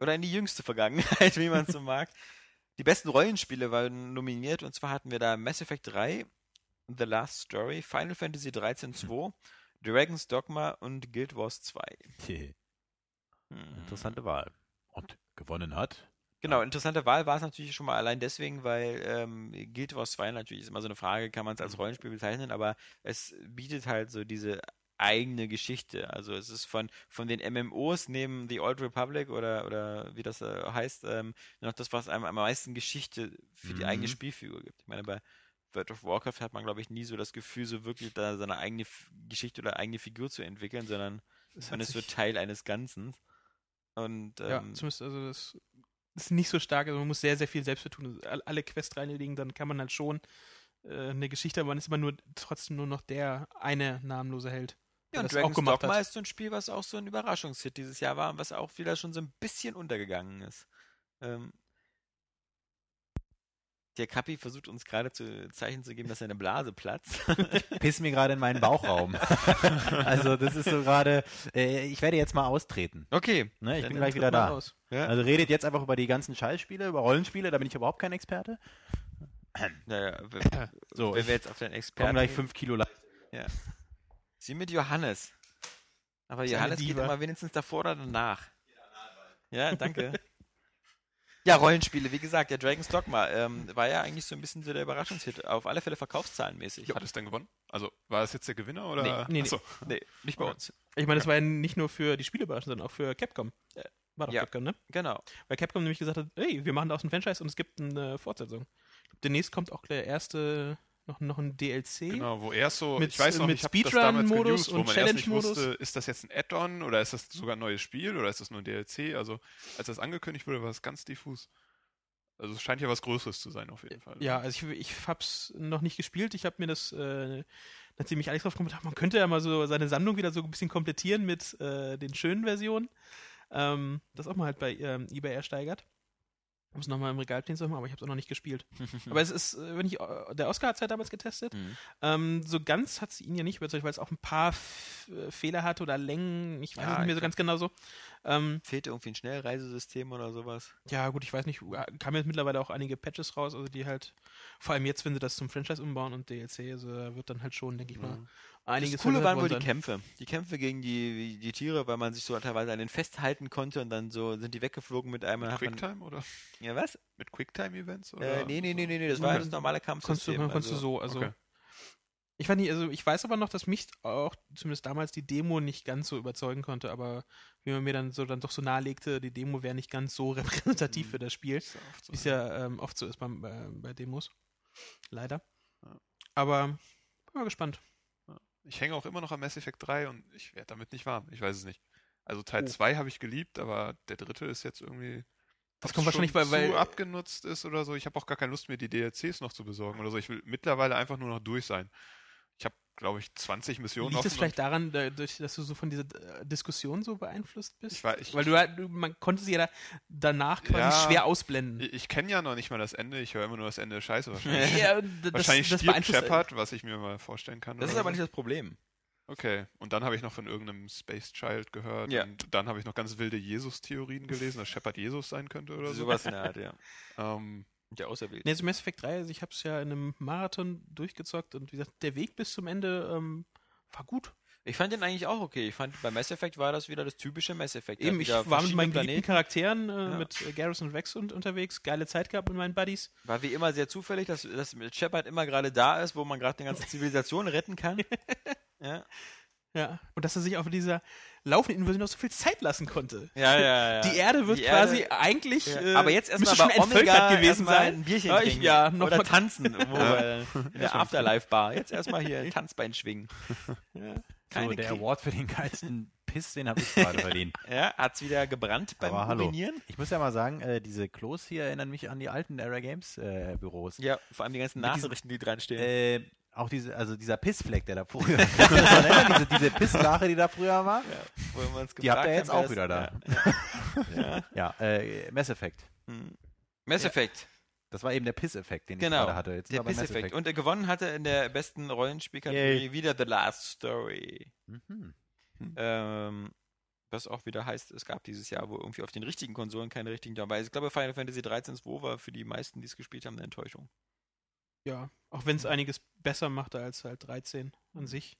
oder in die jüngste Vergangenheit, wie man es so mag. Die besten Rollenspiele waren nominiert und zwar hatten wir da Mass Effect 3, The Last Story, Final Fantasy 13 2, Dragon's Dogma und Guild Wars 2. Hm. Interessante Wahl. Und gewonnen hat. Genau, interessante Wahl war es natürlich schon mal allein deswegen, weil ähm, Guild Wars 2 natürlich ist immer so eine Frage, kann man es als Rollenspiel bezeichnen, aber es bietet halt so diese eigene Geschichte. Also es ist von, von den MMOs neben The Old Republic oder, oder wie das äh, heißt, ähm, noch das, was einem am meisten Geschichte für die Mhm. eigene Spielfigur gibt. Ich meine, bei World of Warcraft hat man, glaube ich, nie so das Gefühl, so wirklich da seine eigene F Geschichte oder eigene Figur zu entwickeln, sondern Es man ist so Teil eines Ganzen. Und Ja, ähm, zumindest, also das ist nicht so stark, also man muss sehr, sehr viel selbst tun. All- Alle Quests reinlegen, dann kann man halt schon äh, eine Geschichte, aber man ist immer nur trotzdem nur noch der eine namenlose Held. Ja, und das auch Dragon's gemacht Dogma hat. ist so ein Spiel, was auch so ein Überraschungshit dieses Jahr war und was auch wieder schon so ein bisschen untergegangen ist. Ähm, der Kappi versucht uns gerade zu Zeichen zu geben, dass seine Blase platzt. [laughs] Piss mir gerade in meinen Bauchraum. [laughs] also das ist so gerade, äh, ich werde jetzt mal austreten. okay. Ne? Ich bin gleich wieder da. Ja, Also redet jetzt einfach über die ganzen Scheißspiele, über Rollenspiele, da bin ich überhaupt kein Experte. [clears throat] naja, So, wenn ich wir jetzt auf den Experten gleich gehen. fünf Kilo Leistung. Sie mit Johannes. Aber Johannes geht immer wenigstens davor oder danach. Ja, danke. Ja, Rollenspiele, wie gesagt, der Dragon's Dogma ähm, war ja eigentlich so ein bisschen so der Überraschungshit. Auf alle Fälle verkaufszahlenmäßig. Hat es denn gewonnen? Also, war es jetzt der Gewinner oder? Nee, nee. Achso. Nee, nicht bei uns. Ich meine, das war ja nicht nur für die Spiele überraschend, sondern auch für Capcom. War doch Ja. Capcom, ne? Genau. Weil Capcom nämlich gesagt hat, hey, wir machen da aus ein Franchise und es gibt eine Fortsetzung. Demnächst kommt auch der erste, noch, noch ein DLC. Genau, wo erst so, Mit- ich weiß noch, mit ich habe das damals Speedrun-Modus geused, wo und man erst nicht Challenge-Modus. wusste, ist das jetzt ein Add-on oder ist das sogar ein neues Spiel oder ist das nur ein DLC? Also, als das angekündigt wurde, war es ganz diffus. Also, es scheint ja was Größeres zu sein, auf jeden Fall. Ja, also ich, ich hab's noch nicht gespielt. Ich habe mir das, äh, nachdem ich Alex drauf gekommen habe, man könnte ja mal so seine Sammlung wieder so ein bisschen komplettieren mit äh, den schönen Versionen. Ähm, das auch mal halt bei ähm, eBay ersteigert. Um es nochmal im Regal stehen zu haben, aber ich habe es auch noch nicht gespielt. [laughs] aber es ist, äh, wenn ich, äh, der Oscar hat es ja damals getestet. Mhm. Ähm, so ganz hat sie ihn ja nicht überzeugt, weil es auch ein paar F äh, Fehler hatte oder Längen. Ich weiß Ja, es nicht mehr ich so ganz genau so. Ähm, Fehlt irgendwie ein Schnellreisesystem oder sowas? ja, gut, ich weiß nicht, kamen jetzt mittlerweile auch einige Patches raus, also die halt, vor allem jetzt, wenn sie das zum Franchise umbauen und DLC, also wird dann halt schon, denke ich mal, einiges das Coole waren wohl die. Kämpfe. Die Kämpfe gegen die, die Tiere, weil man sich so teilweise an den festhalten konnte und dann so sind die weggeflogen mit einem. Mit Quicktime oder? Ja, was? Mit Quicktime-Events? oder Äh, nee, nee, nee, nee, nee, das war Okay. das normale Konntest du, Kampfsystem. konntest du also- so, also. okay. Ich weiß nicht, also ich weiß aber noch, dass mich auch zumindest damals die Demo nicht ganz so überzeugen konnte, aber wie man mir dann so dann doch so nahelegte, die Demo wäre nicht ganz so [laughs] repräsentativ Mhm. für das Spiel. Ist ja oft so. Wie es ja ähm, oft so ist beim, bei, bei Demos. Leider. Ja. Aber bin mal gespannt. Ich hänge auch immer noch am Mass Effect 3 und ich werde damit nicht warm. Ich weiß es nicht. Also Teil Oh. 2 habe ich geliebt, aber der dritte ist jetzt irgendwie. Das kommt wahrscheinlich, schon weil- abgenutzt ist oder so. Ich habe auch gar keine Lust mehr, die DLCs noch zu besorgen oder so. Ich will mittlerweile einfach nur noch durch sein. Glaube ich, 20 Missionen Liegt es offen vielleicht und daran, da- durch, dass du so von dieser äh, Diskussion so beeinflusst bist? Ich war- ich- Weil du, halt- du man konnte sie ja da danach quasi Ja. schwer ausblenden. Ich, ich kenne ja noch nicht mal das Ende. Ich höre immer nur das Ende Scheiße [laughs] wahrscheinlich. Ja, das, wahrscheinlich das stirbt Shepard, was ich mir mal vorstellen kann. Das ist aber so. nicht das Problem. Okay, und dann habe ich noch von irgendeinem Space Child gehört Ja. und dann habe ich noch ganz wilde Jesus-Theorien gelesen, dass Shepard Jesus sein könnte oder so. Sowas in der Art, ja. [laughs] Ähm, Der Auserwählte. Nee, so Mass Effect 3, also ich habe es ja in einem Marathon durchgezockt und wie gesagt, der Weg bis zum Ende ähm, war gut. Ich fand den eigentlich auch okay. Ich fand, bei Mass Effect war das wieder das typische Mass Effect. Eben, ich war mit meinen geliebten Charakteren, äh, Ja. mit äh, Garrus und Rex und, unterwegs, geile Zeit gehabt mit meinen Buddies. War wie immer sehr zufällig, dass, dass Shepard immer gerade da ist, wo man gerade eine ganze Zivilisation retten kann. [laughs] Ja, Ja. Und dass er sich auf dieser laufenden Invasion noch so viel Zeit lassen konnte. ja, ja. ja. Die Erde wird Die quasi Erde- eigentlich. Ja, Äh, aber jetzt erstmal schon Omega gewesen erstmal sein. ein Bierchen Ja, ich- trinken. ja, noch Oder mal- tanzen [laughs] in der Afterlife-Bar. Jetzt erstmal hier ein Tanzbein schwingen. [laughs] Ja. Keine So, der Krie- Award für den geilsten Piss, den habe ich gerade verdient. [laughs] ja, hat's wieder gebrannt beim Aber hallo. Urinieren? Ich muss ja mal sagen, äh, diese Klos hier erinnern mich an die alten Era Games äh, Büros. Ja, vor allem die ganzen Nachrichten, die dran stehen. Äh, auch diese, also dieser Pissfleck, der da früher [laughs] erinnern? diese, diese Pisslache, die da früher war. wo uns die habt ihr jetzt auch wieder da. Ja, ja. Ja, äh, Mass Effect. Hm. Mass Ja. Effect, Das war eben der Piss-Effekt, den genau. ich gerade hatte. Jetzt der sind wir bei Piss Mass Effect. Effect. Und er gewonnen hatte in der besten Rollenspielkategorie wieder The Last Story. Mhm. Ähm, was auch wieder heißt, es gab dieses Jahr wo irgendwie auf den richtigen Konsolen keine richtigen dabei. Ich glaube, Final Fantasy 13 2 war für die meisten, die es gespielt haben, eine Enttäuschung. Ja, auch wenn es einiges besser machte als halt 13 an sich.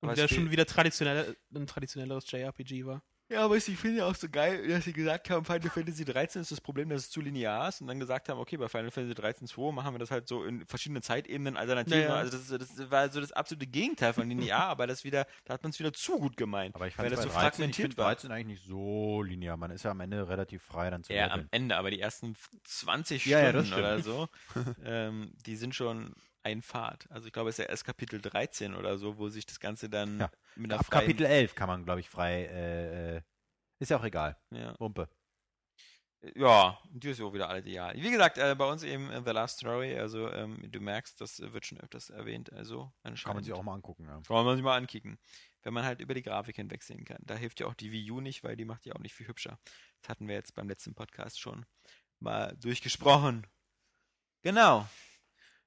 Und der schon wieder traditionell, ein traditionelleres JRPG war. Ja, aber ich finde ja auch so geil, dass sie gesagt haben, Final Fantasy 13 ist das Problem, dass es zu linear ist und dann gesagt haben, okay, bei Final Fantasy 13 2 machen wir das halt so in verschiedenen Zeitebenen Alternativen. Naja. Also das, das war so das absolute Gegenteil von linear, [laughs] aber das wieder, da hat man es wieder zu gut gemeint. Aber ich fand das bei so 13, ich fragmentiert war. 13 eigentlich nicht so linear. Man ist ja am Ende relativ frei dann zu Ja, am Ende, aber die ersten 20 Ja, ja, Stunden stimmt. oder so, [laughs] ähm, die sind schon ein Pfad. Also ich glaube, es ist ja erst Kapitel 13 oder so, wo sich das Ganze dann Ja. mit einer Ab freien... Kapitel 11 kann man, glaube ich, frei. Äh, äh, ist ja auch egal. Ja. Wumpe. Ja, die ist ja auch wieder alles ideal. Wie gesagt, äh, bei uns eben äh, The Last Story, also ähm, du merkst, das wird schon öfters erwähnt, also anscheinend. Kann man sich auch mal angucken. Ja. Kann man sich mal ankicken. Wenn man halt über die Grafik hinwegsehen kann. Da hilft ja auch die Wii U nicht, weil die macht ja auch nicht viel hübscher. Das hatten wir jetzt beim letzten Podcast schon mal durchgesprochen. Genau.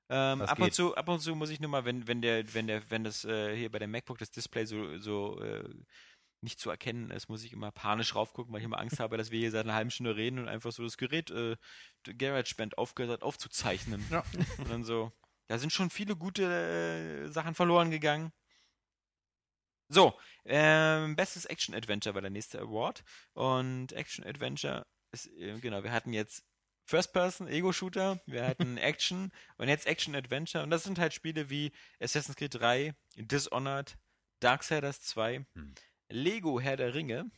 Ähm, ab und zu, ab und zu muss ich nur mal, wenn, wenn der, wenn der, wenn das äh, hier bei dem MacBook das Display so, so äh, nicht zu erkennen ist, muss ich immer panisch raufgucken, weil ich immer Angst habe, dass wir hier seit einer halben Stunde reden und einfach so das Gerät äh, GarageBand aufgehört hat aufzuzeichnen. Ja. Und dann so, da sind schon viele gute äh, Sachen verloren gegangen. So, ähm, bestes Action Adventure war der nächste Award. Und Action Adventure ist, äh, genau, wir hatten jetzt First Person, Ego-Shooter, wir hatten [laughs] Action und jetzt Action Adventure. Und das sind halt Spiele wie Assassin's Creed 3, Dishonored, Darksiders 2, Hm. Lego Herr der Ringe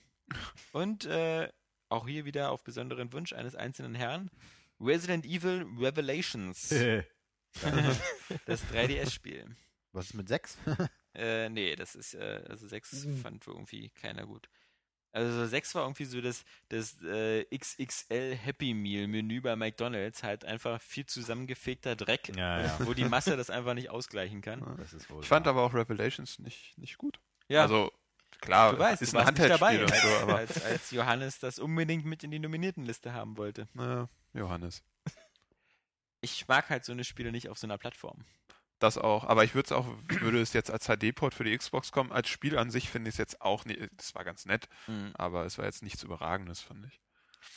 und äh, auch hier wieder auf besonderen Wunsch eines einzelnen Herrn, Resident Evil Revelations. [laughs] [laughs] das 3DS-Spiel. Was ist mit 6? Äh, nee, das ist, äh, also 6 Mhm. fand irgendwie keiner gut. Also 6 war irgendwie so das, das äh, XXL Happy Meal Menü bei McDonalds, halt einfach viel zusammengefegter Dreck, Ja, ja. wo die Masse das einfach nicht ausgleichen kann. Das ist wohl Ich fand aber auch Revelations nicht, nicht gut. Ja, Also, klar, du weißt, ist du ein warst nicht dabei, Handheldspiel und so, aber als, als Johannes das unbedingt mit in die Nominiertenliste haben wollte. naja, Johannes. Ich mag halt so eine Spiele nicht auf so einer Plattform. Das auch, aber ich würde es auch, würde es jetzt als HD-Port für die Xbox kommen. Als Spiel an sich finde ich es jetzt auch nicht, das war ganz nett, Mhm. aber es war jetzt nichts Überragendes, fand ich.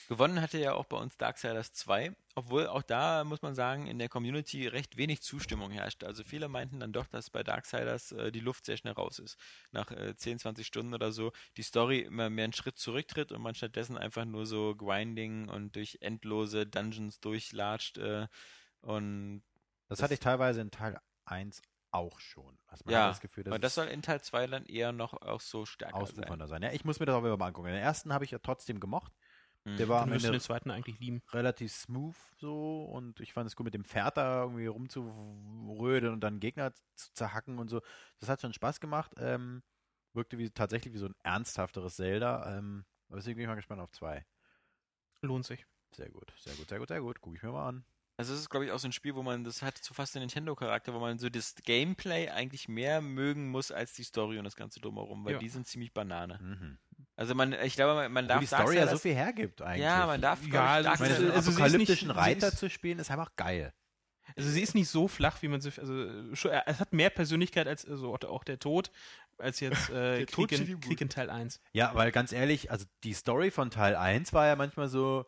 Gewonnen hatte ja auch bei uns Darksiders 2, obwohl auch da, muss man sagen, in der Community recht wenig Zustimmung herrschte. Also viele meinten dann doch, dass bei Darksiders äh, die Luft sehr schnell raus ist. Nach äh, 10, 20 Stunden oder so die Story immer mehr einen Schritt zurücktritt und man stattdessen einfach nur so Grinding und durch endlose Dungeons durchlatscht. Äh, und Das hatte ich teilweise in Teil 1 auch schon. Also man Ja, hat das Gefühl, dass und das soll in Teil 2 dann eher noch auch so stärker sein. ausufernder sein. Ja, ich muss mir das auch wieder mal angucken. Den ersten habe ich ja trotzdem gemocht. Mhm. Der war am Ende den zweiten eigentlich lieben. relativ smooth so und ich fand es gut mit dem Pferd da irgendwie rumzurödeln und dann Gegner zu zerhacken und so. Das hat schon Spaß gemacht. Ähm, wirkte wie, tatsächlich wie so ein ernsthafteres Zelda. Ähm, deswegen bin ich mal gespannt auf zwei. Lohnt sich. Sehr gut, sehr gut, sehr gut, sehr gut. Gucke ich mir mal an. Also es ist, glaube ich, auch so ein Spiel, wo man, das hat so fast den Nintendo-Charakter, wo man so das Gameplay eigentlich mehr mögen muss als die Story und das Ganze drumherum, weil Ja. die sind ziemlich Banane. Mhm. Also man, ich glaube, man, man Wo darf die Story ja so viel hergibt eigentlich. Ja, man darf, Ja, ich, also Ich meine, Darksiders- so einen also ist apokalyptischen nicht- Reiter ist- zu spielen, ist einfach geil. Also sie ist nicht so flach, wie man sie. Also schon, äh, es hat mehr Persönlichkeit als also auch, der- Tod, als jetzt [laughs] äh, Krieg, in. Krieg in Teil 1. Ja, weil ganz ehrlich, also die Story von Teil 1 war ja manchmal so,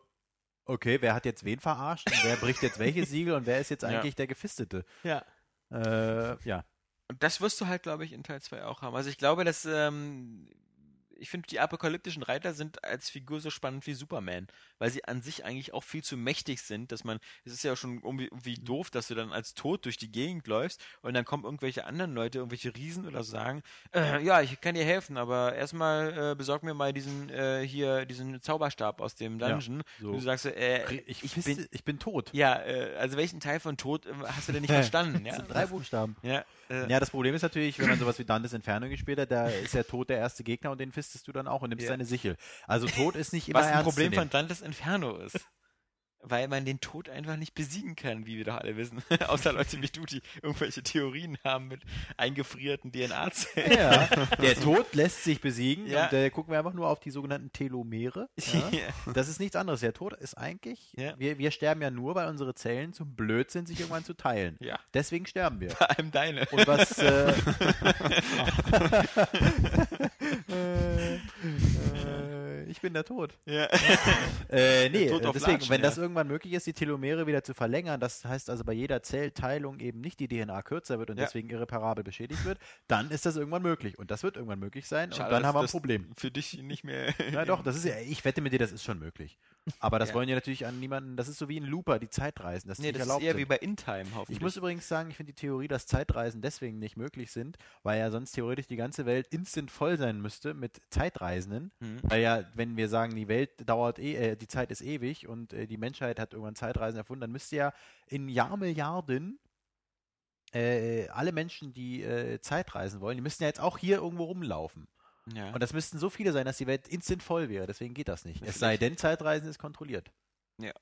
okay, wer hat jetzt wen verarscht und wer bricht jetzt welche Siegel und wer ist jetzt Ja. eigentlich der Gefistete? Ja. Äh, ja. Und das wirst du halt, glaube ich, in Teil 2 auch haben. Also ich glaube, dass ähm, ich finde, die apokalyptischen Reiter sind als Figur so spannend wie Superman, weil sie an sich eigentlich auch viel zu mächtig sind, dass man, es ist ja schon irgendwie, irgendwie doof, dass du dann als Tod durch die Gegend läufst und dann kommen irgendwelche anderen Leute, irgendwelche Riesen oder so sagen, äh, ja, ich kann dir helfen, aber erstmal äh, besorg mir mal diesen äh, hier, diesen Zauberstab aus dem Ja, Dungeon. so. Und du sagst, äh, Ich, ich bin, ich bin tot. ja, äh, also welchen Teil von Tod äh, hast du denn nicht [laughs] verstanden? Das ja, sind drei Buchstaben. ja, äh, Ja, das Problem ist natürlich, wenn man sowas wie Dantes Inferno gespielt hat, da ist der Tod der erste Gegner und den fistest du dann auch und nimmst Ja. seine Sichel. Also Tod ist nicht [laughs] immer Was ein Problem von. Dantes Inferno ist. Weil man den Tod einfach nicht besiegen kann, wie wir doch alle wissen. [laughs] Außer Leute wie du, die irgendwelche Theorien haben mit eingefrierten DNA-Zellen. Ja, [laughs] der Tod lässt sich besiegen Ja. und äh, gucken wir einfach nur auf die sogenannten Telomere. [laughs] Ja. Ja. Das ist nichts anderes. Der Tod ist eigentlich, wir, wir sterben ja nur, weil unsere Zellen zum Blöd sind, sich irgendwann zu teilen. ja, Deswegen sterben wir. vor allem deine. Und was. Äh, ich bin der Tod. Ja. [laughs] Äh, nee, Tod deswegen, Latschen, wenn ja. das irgendwann möglich ist, die Telomere wieder zu verlängern, das heißt also bei jeder Zellteilung eben nicht die DNA kürzer wird und Ja. deswegen irreparabel beschädigt wird, dann ist das irgendwann möglich. Und das wird irgendwann möglich sein Schade, und dann haben wir ein Problem. Für dich nicht mehr. [laughs] Na doch, das ist ja, [laughs] ich wette mit dir, das ist schon möglich. Aber das Ja. wollen ja natürlich an niemanden, das ist so wie ein Looper, die Zeitreisen, das Nee, nicht das ist eher sind. wie bei InTime, hoffentlich. Ich muss übrigens sagen, ich finde die Theorie, dass Zeitreisen deswegen nicht möglich sind, weil ja sonst theoretisch die ganze Welt instant voll sein müsste mit Zeitreisenden. Hm. Weil ja, wenn wir sagen, die Welt dauert eh, äh, die Zeit ist ewig und äh, die Menschheit hat irgendwann Zeitreisen erfunden, dann müsste ja in Jahrmilliarden äh, alle Menschen, die äh, Zeitreisen wollen, die müssten ja jetzt auch hier irgendwo rumlaufen. Ja. Und das müssten so viele sein, dass die Welt instant voll wäre. Deswegen geht das nicht. Es sei denn, Zeitreisen ist kontrolliert. Ja.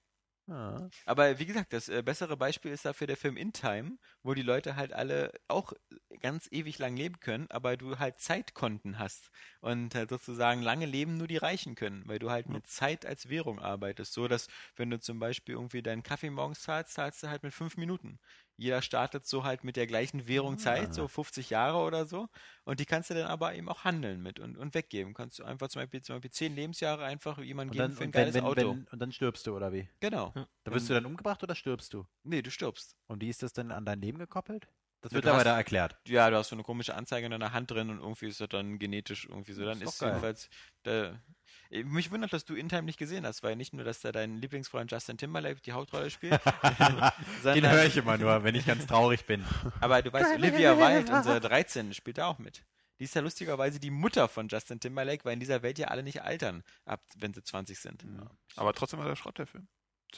Ah. Aber wie gesagt, das äh, bessere Beispiel ist dafür der Film In Time, wo die Leute halt alle auch ganz ewig lang leben können, aber du halt Zeitkonten hast und halt sozusagen lange leben nur die Reichen können, weil du halt mit Zeit als Währung arbeitest. So dass, wenn du zum Beispiel irgendwie deinen Kaffee morgens zahlst, zahlst du halt mit fünf Minuten. Jeder startet so halt mit der gleichen Währung Zeit, so 50 Jahre oder so. Und die kannst du dann aber eben auch handeln mit und, und weggeben. Kannst du einfach zum Beispiel, zum Beispiel zehn Lebensjahre einfach jemandem geben für ein geiles wenn, Auto. wenn, und dann stirbst du, oder wie? Genau. Da wirst du dann umgebracht oder stirbst du? Nee, du stirbst. Und wie ist das denn an dein Leben gekoppelt? Das Ja, wird du aber da erklärt. Ja, du hast so eine komische Anzeige in deiner Hand drin und irgendwie ist das dann genetisch irgendwie so. Dann Ist ist jedenfalls. Da, mich wundert, dass du In Time nicht gesehen hast, weil nicht nur, dass da dein Lieblingsfreund Justin Timberlake die Hauptrolle spielt, [laughs] sondern, ich immer nur, wenn ich ganz traurig bin. aber du weißt, Olivia Wilde, unsere 13, spielt da auch mit. Die ist ja lustigerweise die Mutter von Justin Timberlake, weil in dieser Welt ja alle nicht altern, ab wenn sie 20 sind. Aber trotzdem war der Schrott, der Film.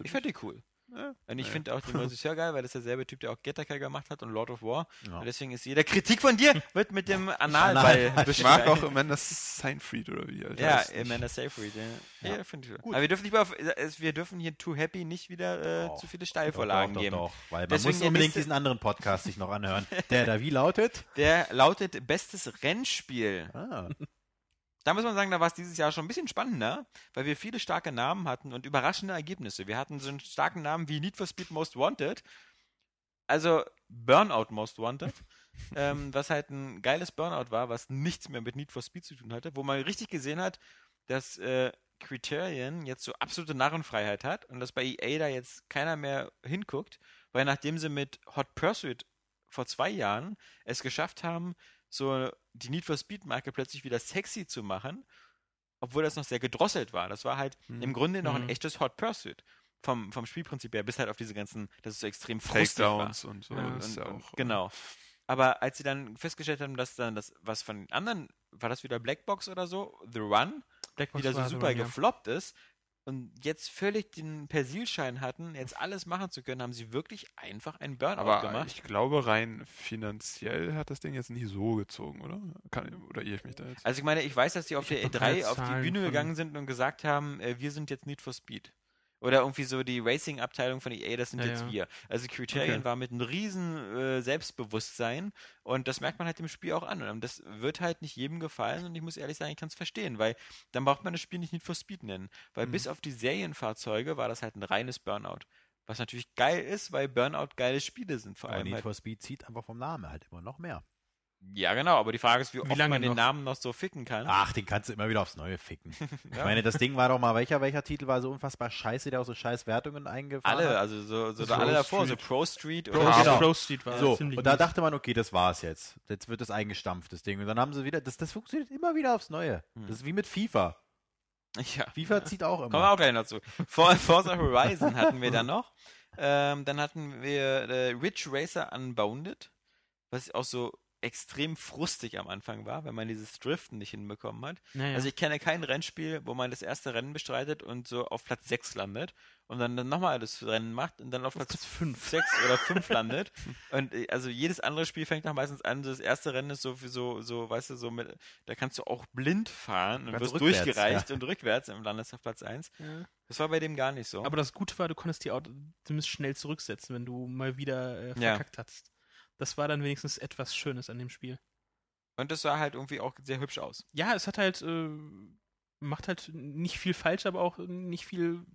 Ich fand die cool. Ja. Und ich Ja. finde auch den Regisseur [laughs] geil, weil das ist derselbe Typ, der auch Gattaca gemacht hat und Lord of War. Ja. Und deswegen ist jede Kritik von dir wird mit dem [laughs] Analball Analball. Ich mag auch Amanda Seinfried oder wie Alter Ja. Amanda Seyfried. Ja, ja. finde ich gut. Aber wir dürfen nicht mehr auf, es- wir dürfen hier Too Happy nicht wieder äh, Doch. zu viele Steilvorlagen doch, doch, geben. Doch, weil man Deswegen muss unbedingt diesen anderen Podcast sich noch anhören. [laughs] Der da wie lautet? Der lautet Bestes Rennspiel. Ah, Da muss man sagen, da war es dieses Jahr schon ein bisschen spannender, weil wir viele starke Namen hatten und überraschende Ergebnisse. Wir hatten so einen starken Namen wie Need for Speed Most Wanted, also Burnout Most Wanted, [laughs] ähm, was halt ein geiles Burnout war, was nichts mehr mit Need for Speed zu tun hatte, wo man richtig gesehen hat, dass äh, Criterion jetzt so absolute Narrenfreiheit hat und dass bei EA da jetzt keiner mehr hinguckt, weil nachdem sie mit Hot Pursuit vor zwei Jahren es geschafft haben, so die Need for Speed Marke plötzlich wieder sexy zu machen, obwohl das noch sehr gedrosselt war. Das war halt Hm. im Grunde noch ein Mhm. echtes Hot Pursuit. Vom, vom Spielprinzip her, bis halt auf diese ganzen, dass es so extrem frustig war. Und so. Ja. das ist ja Und- auch. Genau. Aber als sie dann festgestellt haben, dass dann das, was von den anderen, war das wieder Blackbox oder so, The Run, Blackbox wieder so super gefloppt ist und jetzt völlig den Persilschein hatten, jetzt alles machen zu können, haben sie wirklich einfach einen Burnout Aber gemacht. ich glaube, rein finanziell hat das Ding jetzt nicht so gezogen, oder? Kann, oder irre ich mich da jetzt? Also ich meine, ich weiß, dass sie auf Ich der hab noch E3 keine auf die Bühne gegangen sind und gesagt haben, äh, wir sind jetzt Need for Speed. Oder irgendwie so die Racing-Abteilung von EA, das sind Ja, jetzt ja. wir. Also Criterion Okay. war mit einem riesen äh, Selbstbewusstsein und das merkt man halt im Spiel auch an. Und das wird halt nicht jedem gefallen und ich muss ehrlich sagen, ich kann es verstehen, weil dann braucht man das Spiel nicht Need for Speed nennen. Weil Mhm. bis auf die Serienfahrzeuge war das halt ein reines Burnout. Was natürlich geil ist, weil Burnout geile Spiele sind vor aber allem. Need Halt. for Speed zieht einfach vom Namen halt immer noch mehr. Ja, genau, aber die Frage ist, wie, Wie oft lange man den noch? Namen noch so ficken kann. Ach, den kannst du immer wieder aufs Neue ficken. [laughs] Ich Ja. meine, das Ding war doch mal, welcher, welcher Titel war so unfassbar scheiße, der auch so scheiß Wertungen eingefahren Alle, hat? also so, so alle davor, so. Pro Street Pro, oder genau. Pro Street war So, ziemlich und da dachte man, okay, das war's jetzt. Jetzt wird das eingestampft, das Ding. Und dann haben sie wieder, das, das funktioniert immer wieder aufs Neue. Hm. Das ist wie mit FIFA. Ja, FIFA zieht auch kommen wir immer. auch gleich dazu. For, Forza Horizon hatten wir dann noch. Ähm, dann hatten wir äh, Ridge Racer Unbounded, was auch so extrem frustig am Anfang war, wenn man dieses Driften nicht hinbekommen hat. Ja, ja. Also ich kenne kein Rennspiel, wo man das erste Rennen bestreitet und so auf Platz 6 landet und dann, dann nochmal das Rennen macht und dann auf Platz Platz fünf. 6 oder 5 [laughs] landet. Und äh, also jedes andere Spiel fängt auch meistens an, so das erste Rennen ist so so, so, weißt du, so mit, da kannst du auch blind fahren und wirst rückwärts, durchgereicht und rückwärts und landest auf Platz 1. Ja. Das war bei dem gar nicht so. Aber das Gute war, du konntest die Auto zumindest schnell zurücksetzen, wenn du mal wieder äh, Ja. verkackt hast. Das war dann wenigstens etwas Schönes an dem Spiel. und das sah halt irgendwie auch sehr hübsch aus. Ja, es hat halt, äh, macht halt nicht viel falsch, aber auch nicht viel,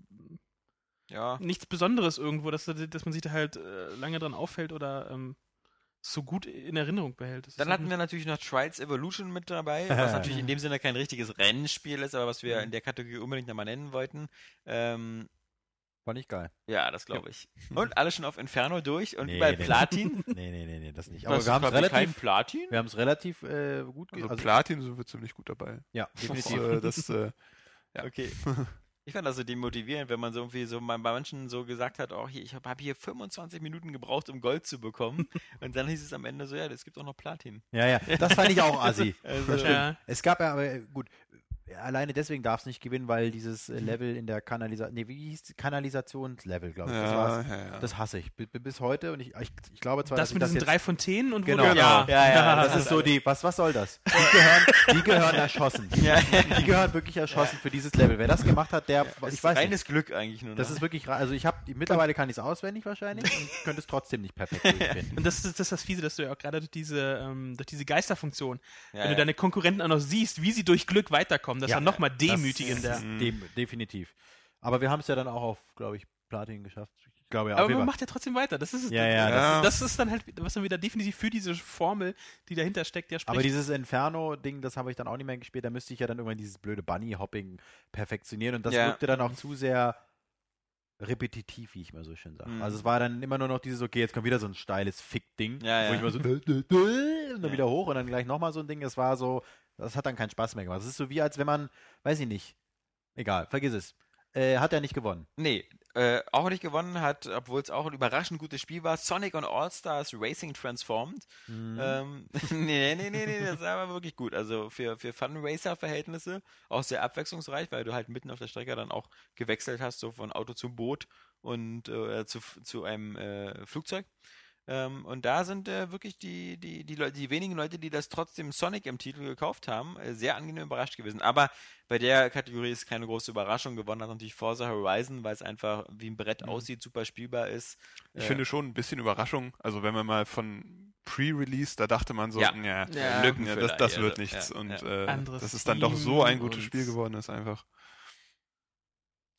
Ja. nichts Besonderes irgendwo, dass, dass man sich da halt äh, lange dran auffällt oder ähm, so gut in Erinnerung behält. Das Dann halt hatten wir natürlich noch Trials Evolution mit dabei, [laughs] was natürlich in dem Sinne kein richtiges Rennspiel ist, aber was wir in der Kategorie unbedingt nochmal nennen wollten. Ähm, Fand ich geil. ja, das glaube ich. [laughs] Und alle schon auf Inferno durch und Nee, überall nee. Platin. [laughs] Nee, nee, nee, nee, das nicht. Aber Was, wir haben es relativ, Platin? wir haben es relativ äh, gut ge- Also, also, Platin sind wir ziemlich gut dabei. Ja, Das, definitiv. äh, das, äh, Ja. [laughs] Okay. Ich fand das so demotivierend, wenn man so irgendwie so bei bei manchen so gesagt hat, oh, hier, ich habe hab hier 25 Minuten gebraucht, um Gold zu bekommen. Und dann hieß es am Ende so, ja, es gibt auch noch Platin. Ja, ja, das fand ich auch assi. Also, Das. Ja. Es gab ja aber, äh, gut, alleine deswegen darf es nicht gewinnen, weil dieses äh, Level in der Kanalisation, nee, wie hieß? Kanalisationslevel, glaube ich. das, ja, war's. ja, ja. das hasse ich bi- bis heute und ich, ich, ich glaube zwar, das dass mit diesen das drei Fontänen und Genau, Genau. ja, Ja, ja, das [laughs] ist so die, was, was soll das? Die gehören, die gehören erschossen. Die gehören wirklich erschossen für dieses Level. Wer das gemacht hat, der, Das ich ist weiß reines nicht. Glück eigentlich nur. Das noch. ist wirklich, also ich habe, mittlerweile kann ich es auswendig wahrscheinlich und könnte es trotzdem nicht perfekt [laughs] durchfinden. Und das ist, das ist das Fiese, dass du ja auch gerade durch diese, ähm, durch diese Geisterfunktion, wenn du deine Konkurrenten auch noch siehst, wie sie durch Glück weiterkommen, das ist Ja, dann nochmal Das demütigender. ist Dem, definitiv. Aber wir haben es ja dann auch auf, glaube ich, Platin geschafft. Ich glaube ja, Aber man macht ja trotzdem weiter. Das ist es. Ja, ja, Ja. Das, das ist dann halt, was dann wieder definitiv für diese Formel, die dahinter steckt, ja spricht. Aber dieses Inferno-Ding, das habe ich dann auch nicht mehr gespielt. Da müsste ich ja dann irgendwann dieses blöde Bunny-Hopping perfektionieren. Und das Ja. wirkte dann auch zu sehr repetitiv, wie ich mal so schön sage. Mhm. Also es war dann immer nur noch dieses, okay, jetzt kommt wieder so ein steiles Fick-Ding, Ja, ja. wo ich mal so [laughs] und dann Ja. wieder hoch und dann gleich nochmal so ein Ding. Das war so, das hat dann keinen Spaß mehr gemacht. Das ist so wie, als wenn man, weiß ich nicht, egal, vergiss es. Äh, hat er nicht gewonnen. Nee, Äh, auch nicht gewonnen hat, obwohl es auch ein überraschend gutes Spiel war, Sonic und All-Stars Racing Transformed. Mhm. Ähm, [laughs] nee, nee, nee, nee, das war aber wirklich gut. Also für, für Fun-Racer-Verhältnisse auch sehr abwechslungsreich, weil du halt mitten auf der Strecke dann auch gewechselt hast, so von Auto zum Boot und äh, zu, zu einem äh, Flugzeug. Ähm, und da sind äh, wirklich die, die, die, Leute, die wenigen Leute, die das trotzdem Sonic im Titel gekauft haben, äh, sehr angenehm überrascht gewesen. Aber bei der Kategorie ist keine große Überraschung. Gewonnen hat natürlich Forza Horizon, weil es einfach wie ein Brett aussieht, super spielbar ist. Ich Äh, finde schon ein bisschen Überraschung. Also wenn man mal von Pre-Release, da dachte man so, Ja. ja, Ja, ja, Lückenfüller das, das wird ja, nichts. ja, und ja. Äh, dass es dann doch so ein gutes Spiel geworden ist, einfach.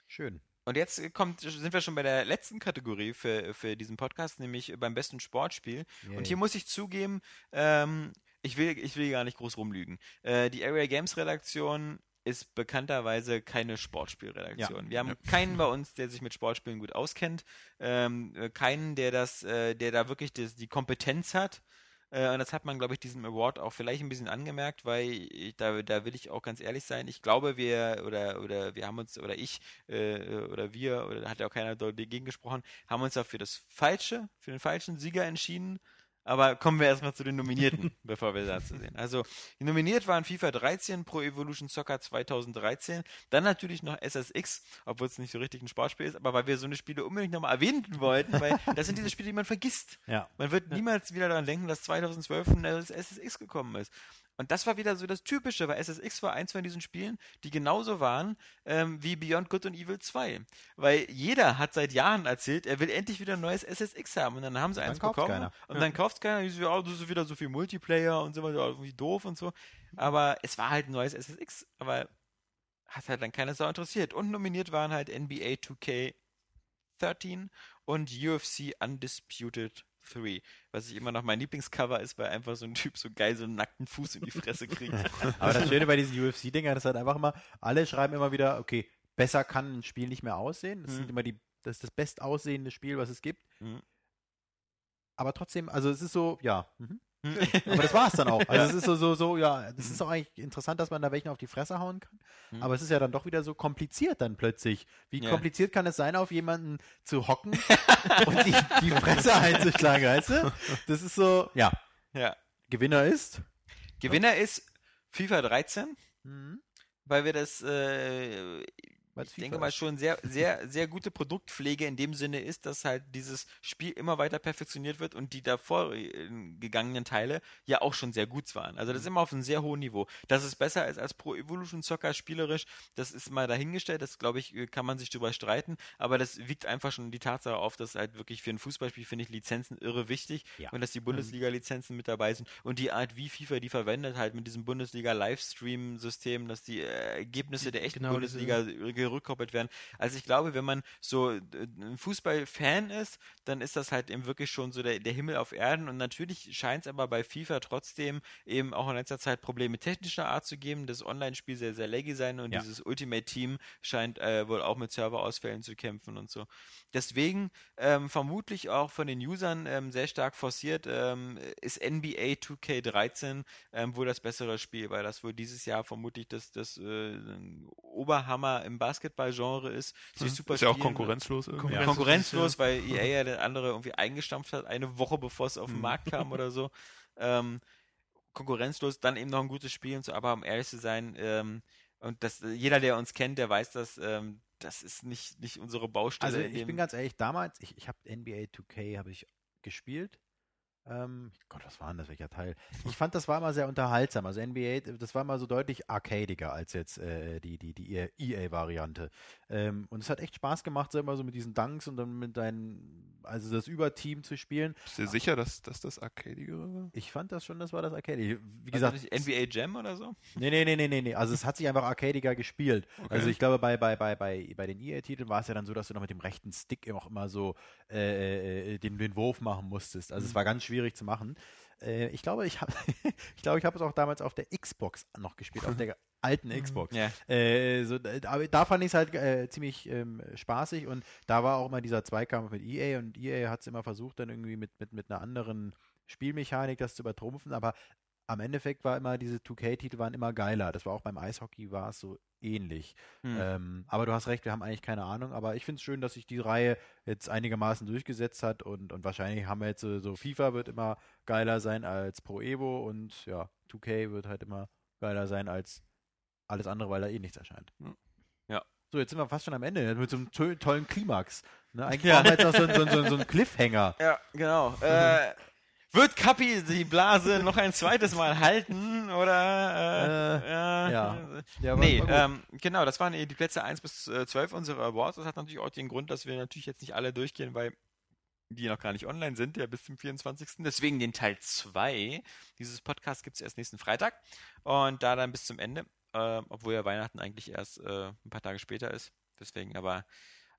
Schön. Und jetzt kommt, sind wir schon bei der letzten Kategorie für, für diesen Podcast, nämlich beim besten Sportspiel. Yay. Und hier muss ich zugeben, ähm, ich, will, ich will gar nicht groß rumlügen. Äh, die Area Games Redaktion ist bekannterweise keine Sportspielredaktion. Wir haben keinen bei uns, der sich mit Sportspielen gut auskennt, ähm, äh, keinen, der das, äh, der da wirklich das, die Kompetenz hat. Äh, und das hat man, glaube ich, diesem Award auch vielleicht ein bisschen angemerkt, weil ich, da, da will ich auch ganz ehrlich sein. Ich glaube, wir oder oder wir haben uns oder ich äh, oder wir oder da hat ja auch keiner dagegen gesprochen, haben uns dafür das falsche, für den falschen Sieger entschieden. Aber kommen wir erstmal zu den Nominierten, [laughs] bevor wir dazu sehen. Also, nominiert waren FIFA 13, Pro Evolution Soccer 2013, dann natürlich noch SSX, obwohl es nicht so richtig ein Sportspiel ist, aber weil wir so eine Spiele unbedingt nochmal erwähnen wollten, weil [laughs] das sind diese Spiele, die man vergisst. Ja. Man wird niemals wieder daran denken, dass 2012 ein SSX gekommen ist. Und das war wieder so das Typische, weil SSX war eins von diesen Spielen, die genauso waren ähm, wie Beyond Good und Evil 2. Weil jeder hat seit Jahren erzählt, er will endlich wieder ein neues SSX haben. Und dann haben sie eins kauft's bekommen. keiner. Und dann kauft keiner. Die so, ja, das ist wieder so viel Multiplayer und so weiter, irgendwie doof und so. Aber es war halt ein neues SSX. Aber hat halt dann keiner so interessiert. Und nominiert waren halt NBA 2K13 und UFC Undisputed 3. Was ich immer noch mein Lieblingscover ist, weil einfach so ein Typ so geil so einen nackten Fuß in die Fresse kriegt. [laughs] Aber das Schöne bei diesen UFC-Dingern ist halt einfach immer, alle schreiben immer wieder, okay, besser kann ein Spiel nicht mehr aussehen. Das Mhm. sind immer die, das ist das bestaussehende Spiel, was es gibt. Mhm. Aber trotzdem, also es ist so, ja. Mhm. [laughs] Aber das war es dann auch. Also es ist so, so, so, ja, das ist auch eigentlich interessant, dass man da welchen auf die Fresse hauen kann. Mhm. Aber es ist ja dann doch wieder so kompliziert dann plötzlich. Wie Ja. kompliziert kann es sein, auf jemanden zu hocken [laughs] und die, die Fresse einzuschlagen, weißt du? Das ist so, ja. ja. Gewinner ist. Gewinner ist FIFA 13, Mhm. weil wir das, äh, ich FIFA denke mal ist. schon sehr, sehr, sehr gute Produktpflege in dem Sinne ist, dass halt dieses Spiel immer weiter perfektioniert wird und die davor äh, gegangenen Teile ja auch schon sehr gut waren. Also das ist immer auf einem sehr hohen Niveau. Dass es besser ist als Pro Evolution Soccer spielerisch, das ist mal dahingestellt, das glaube ich, äh, kann man sich drüber streiten, aber das wiegt einfach schon die Tatsache auf, dass halt wirklich für ein Fußballspiel finde ich Lizenzen irre wichtig Ja. und dass die Bundesliga-Lizenzen mit dabei sind und die Art, wie FIFA die verwendet, halt mit diesem Bundesliga-Livestream-System, dass die äh, Ergebnisse der echten Genau, Bundesliga gerückkoppelt werden. Also ich glaube, wenn man so äh, ein Fußball-Fan ist, dann ist das halt eben wirklich schon so der, der Himmel auf Erden und natürlich scheint es aber bei FIFA trotzdem eben auch in letzter Zeit Probleme technischer Art zu geben, das Online-Spiel sehr, sehr laggy sein und Ja. dieses Ultimate-Team scheint äh, wohl auch mit Serverausfällen zu kämpfen und so. Deswegen ähm, vermutlich auch von den Usern ähm, sehr stark forciert ähm, ist NBA 2K13 ähm, wohl das bessere Spiel, weil das wohl dieses Jahr vermutlich das, das äh, Oberhammer im Basketball-Genre ist. Sich super Hm. ist ja auch konkurrenzlos. irgendwie. Konkurrenz- konkurrenzlos, weil EA ja der andere irgendwie eingestampft hat, eine Woche bevor es auf den Markt kam oder so. [laughs] Ähm, konkurrenzlos, dann eben noch ein gutes Spiel und so, aber um ehrlich zu sein, ähm, und das, jeder, der uns kennt, der weiß, dass ähm, das ist nicht, nicht unsere Baustelle. Also ich bin ganz ehrlich, damals, ich, ich habe NBA 2K habe ich gespielt. Ähm, Gott, was war denn das, welcher Teil? Ich fand, das war immer sehr unterhaltsam. Also NBA, das war immer so deutlich arcadiger als jetzt äh, die, die, die EA-Variante. Ähm, und es hat echt Spaß gemacht, so immer so mit diesen Dunks und dann mit deinen, also das Überteam zu spielen. Bist du sicher, dass, dass das Arcadigere war? Ich fand das schon, das war das Arcade. Wie also gesagt, NBA Jam oder so? Nee, nee, nee, nee, nee, nee. Also es hat sich einfach arcadiger gespielt. Okay. Also ich glaube, bei, bei, bei, bei, bei den EA-Titeln war es ja dann so, dass du noch mit dem rechten Stick auch immer so äh, äh, den, den Wurf machen musstest. Also es war ganz schwierig zu machen. Äh, ich glaube, ich habe [laughs] ich glaube, ich habe es auch damals auf der Xbox noch gespielt, auf der alten Xbox. Ja. Äh, so, da, aber da fand ich es halt äh, ziemlich ähm, spaßig und da war auch immer dieser Zweikampf mit EA und EA hat es immer versucht, dann irgendwie mit, mit, mit einer anderen Spielmechanik das zu übertrumpfen, aber am Endeffekt war immer diese 2K-Titel waren immer geiler. Das war auch beim Eishockey war es so ähnlich. Hm. Ähm, aber du hast recht, wir haben eigentlich keine Ahnung. Aber ich finde es schön, dass sich die Reihe jetzt einigermaßen durchgesetzt hat und, und wahrscheinlich haben wir jetzt so, so FIFA wird immer geiler sein als Pro Evo und ja, 2K wird halt immer geiler sein als alles andere, weil da eh nichts erscheint. Ja. So, jetzt sind wir fast schon am Ende mit so einem to tollen Klimax. Ne? Eigentlich Ja. brauchen wir jetzt noch so, einen- so, so, so einen Cliffhanger. Ja, genau. Äh, wird Kapi die Blase noch ein zweites Mal halten oder? Äh, ja. Ja, aber- nee, ähm, genau, das waren eh die Plätze 1 bis äh, 12 unserer Awards. Das hat natürlich auch den Grund, dass wir natürlich jetzt nicht alle durchgehen, weil die noch gar nicht online sind, ja bis zum 24. Deswegen den Teil 2 dieses Podcasts gibt es erst nächsten Freitag und da dann bis zum Ende, äh, obwohl ja Weihnachten eigentlich erst äh, ein paar Tage später ist. Deswegen aber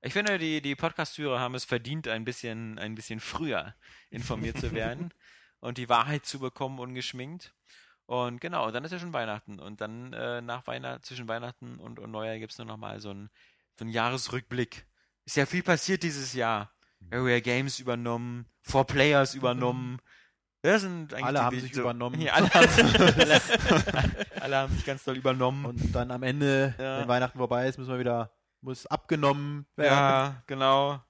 ich finde, die, die Podcast-Hörer haben es verdient, ein bisschen, ein bisschen früher informiert zu werden [laughs] und die Wahrheit zu bekommen, ungeschminkt. Und genau, dann ist ja schon Weihnachten. Und dann äh, nach Weihnachten, zwischen Weihnachten und, und Neujahr gibt es nur noch mal so einen so einen Jahresrückblick. Ist ja viel passiert dieses Jahr. Area Games übernommen, Four Players übernommen. Das sind eigentlich Alle haben sich so, übernommen. [laughs] Ja, alle, haben [laughs] alle, alle haben sich ganz doll übernommen. Und dann am Ende, Ja. wenn Weihnachten vorbei ist, müssen wir wieder, muss abgenommen werden. ja, genau.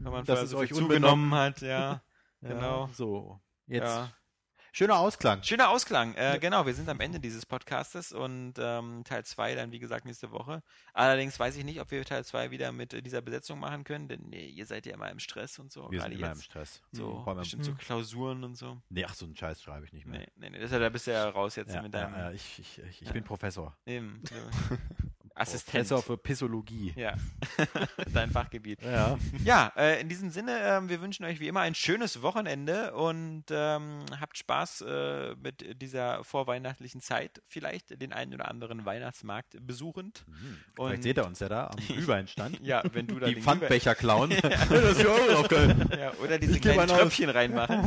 Wenn man Das vorher ist so viel euch zugenommen hat, ja. [laughs] Ja, genau. So, jetzt. Ja. Schöner Ausklang. Schöner Ausklang. Äh, genau, wir sind am Ende dieses Podcastes und ähm, Teil 2 dann, wie gesagt, nächste Woche. Allerdings weiß ich nicht, ob wir Teil 2 wieder mit äh, dieser Besetzung machen können, denn nee, ihr seid ja immer im Stress und so. Wir sind immer im jetzt. Stress. So, allem- bestimmt so Klausuren und so. Nee, ach, so einen Scheiß schreibe ich nicht mehr. Nee, nee, nee, das, da bist du ja raus jetzt Ja, mit deinem ja, ich ich, ich, ich bin Professor. eben. [laughs] Assistent. Professor für Pissologie. Ja, [laughs] dein Fachgebiet. Ja. Ja, äh, in diesem Sinne, ähm, wir wünschen euch wie immer ein schönes Wochenende und ähm, habt Spaß äh, mit dieser vorweihnachtlichen Zeit. Vielleicht den einen oder anderen Weihnachtsmarkt besuchend. Und- Vielleicht seht ihr uns ja da am [laughs] Glühweinstand. Ja, wenn du da Die Pfandbecher klauen. [laughs] das ist auch drauf geil. Glühwein- Ja, oder diese kleinen. Tröpfchen reinmachen.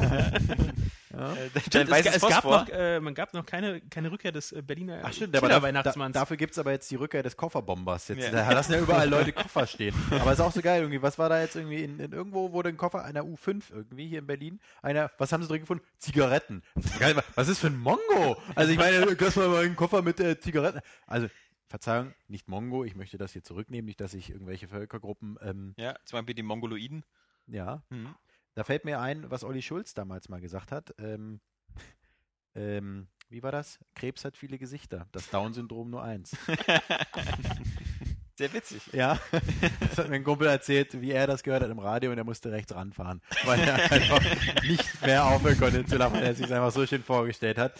Ja. Äh, Stimmt, es, es gab noch, äh, man gab noch keine, keine Rückkehr des äh, Berliner Ach stimmt, aber da, da, Weihnachtsmanns. dafür gibt es aber jetzt die Rückkehr des Kofferbombers. Jetzt, Ja. Da lassen ja überall Leute [laughs] Koffer stehen. Aber ist auch so geil irgendwie. Was war da jetzt irgendwie? In, in irgendwo wurde ein Koffer einer U5 irgendwie hier in Berlin. Einer, was haben sie drin gefunden? Zigaretten. Was ist für ein Mongo? Also ich meine, lass mal mal einen Koffer mit äh, Zigaretten. Also Verzeihung, nicht Mongo. Ich möchte das hier zurücknehmen, nicht, dass ich irgendwelche Völkergruppen. Ähm, Ja, zum Beispiel die Mongoloiden. ja, Mhm. Da fällt mir ein, was Olli Schulz damals mal gesagt hat. Ähm, ähm, wie war das? Krebs hat viele Gesichter. Das Down-Syndrom nur eins. [laughs] Sehr witzig. Ja, das hat mir ein Kumpel erzählt, wie er das gehört hat im Radio und er musste rechts ranfahren, weil er [laughs] einfach nicht mehr aufhören konnte zu lachen, weil er sich einfach so schön vorgestellt hat.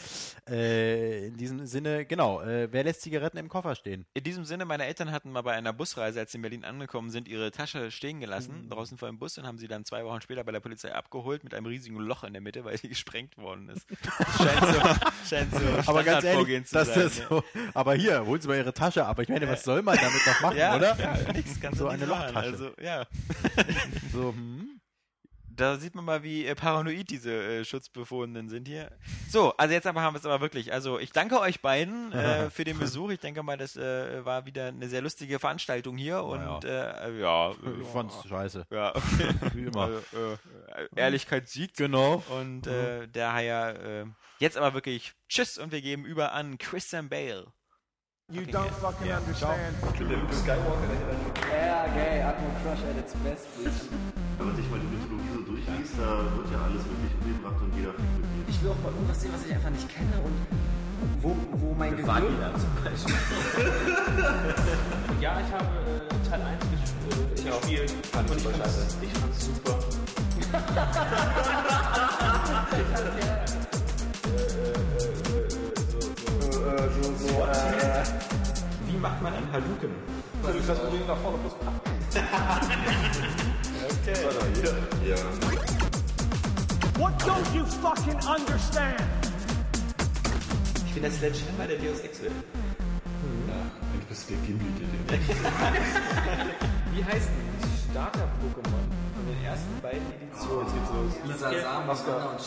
Äh, in diesem Sinne, genau, äh, wer lässt Zigaretten im Koffer stehen? In diesem Sinne, meine Eltern hatten mal bei einer Busreise, als sie in Berlin angekommen sind, ihre Tasche stehen gelassen, Mhm. draußen vor dem Bus und haben sie dann zwei Wochen später bei der Polizei abgeholt mit einem riesigen Loch in der Mitte, weil sie [laughs] gesprengt worden ist. scheint so, scheint so Aber ganz ehrlich, zu das sein. ist so, aber hier, holen Sie mal Ihre Tasche ab. Ich meine, was soll man damit noch machen, ja, oder? [laughs] Ja, nix, kannst So eine machen. Lochtasche. Also, ja. [laughs] So, hm? Da sieht man mal, wie äh, paranoid diese äh, Schutzbefohlenen sind hier. So, also jetzt aber haben wir es aber wirklich. Also ich danke euch beiden äh, [laughs] für den Besuch. Ich denke mal, das äh, war wieder eine sehr lustige Veranstaltung hier und äh, ja, Ich fand's scheiße. ja, Wie immer. Also, Ehrlichkeit siegt. Genau. Und äh, daher jetzt aber wirklich Tschüss und wir geben über an Christian Bale. You don't fucking understand. Ja, geil, Atmo Crush at its best, please. Wenn man sich mal die Mythologie so durchliest, da wird ja alles wirklich umgebracht und jeder fickt mit. Ich will auch mal irgendwas sehen, was ich einfach nicht kenne und wo, wo mein Gehirn... ja, ich habe äh, Teil 1 ges äh, gespielt. und ich fand's, ich fand's super. [laughs] [laughs] Wie macht man einen Haluken? [laughs] What don't you fucking understand? Ich bin der Sledgehammer der Deus Ex will. Du bist der Gimli, der [laughs] Wie heißt denn das Starter-Pokémon von den ersten beiden Editionen? Jetzt geht's los. Lisa Sam, Anna und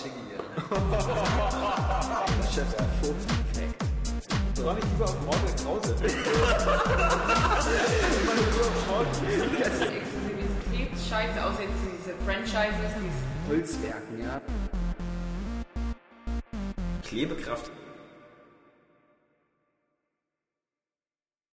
[laughs] Shiggy. Soll ich lieber auf Mortal Krause? [laughs] Scheiße, außer jetzt diese Franchises, diese Holzwerken, ja. Klebekraft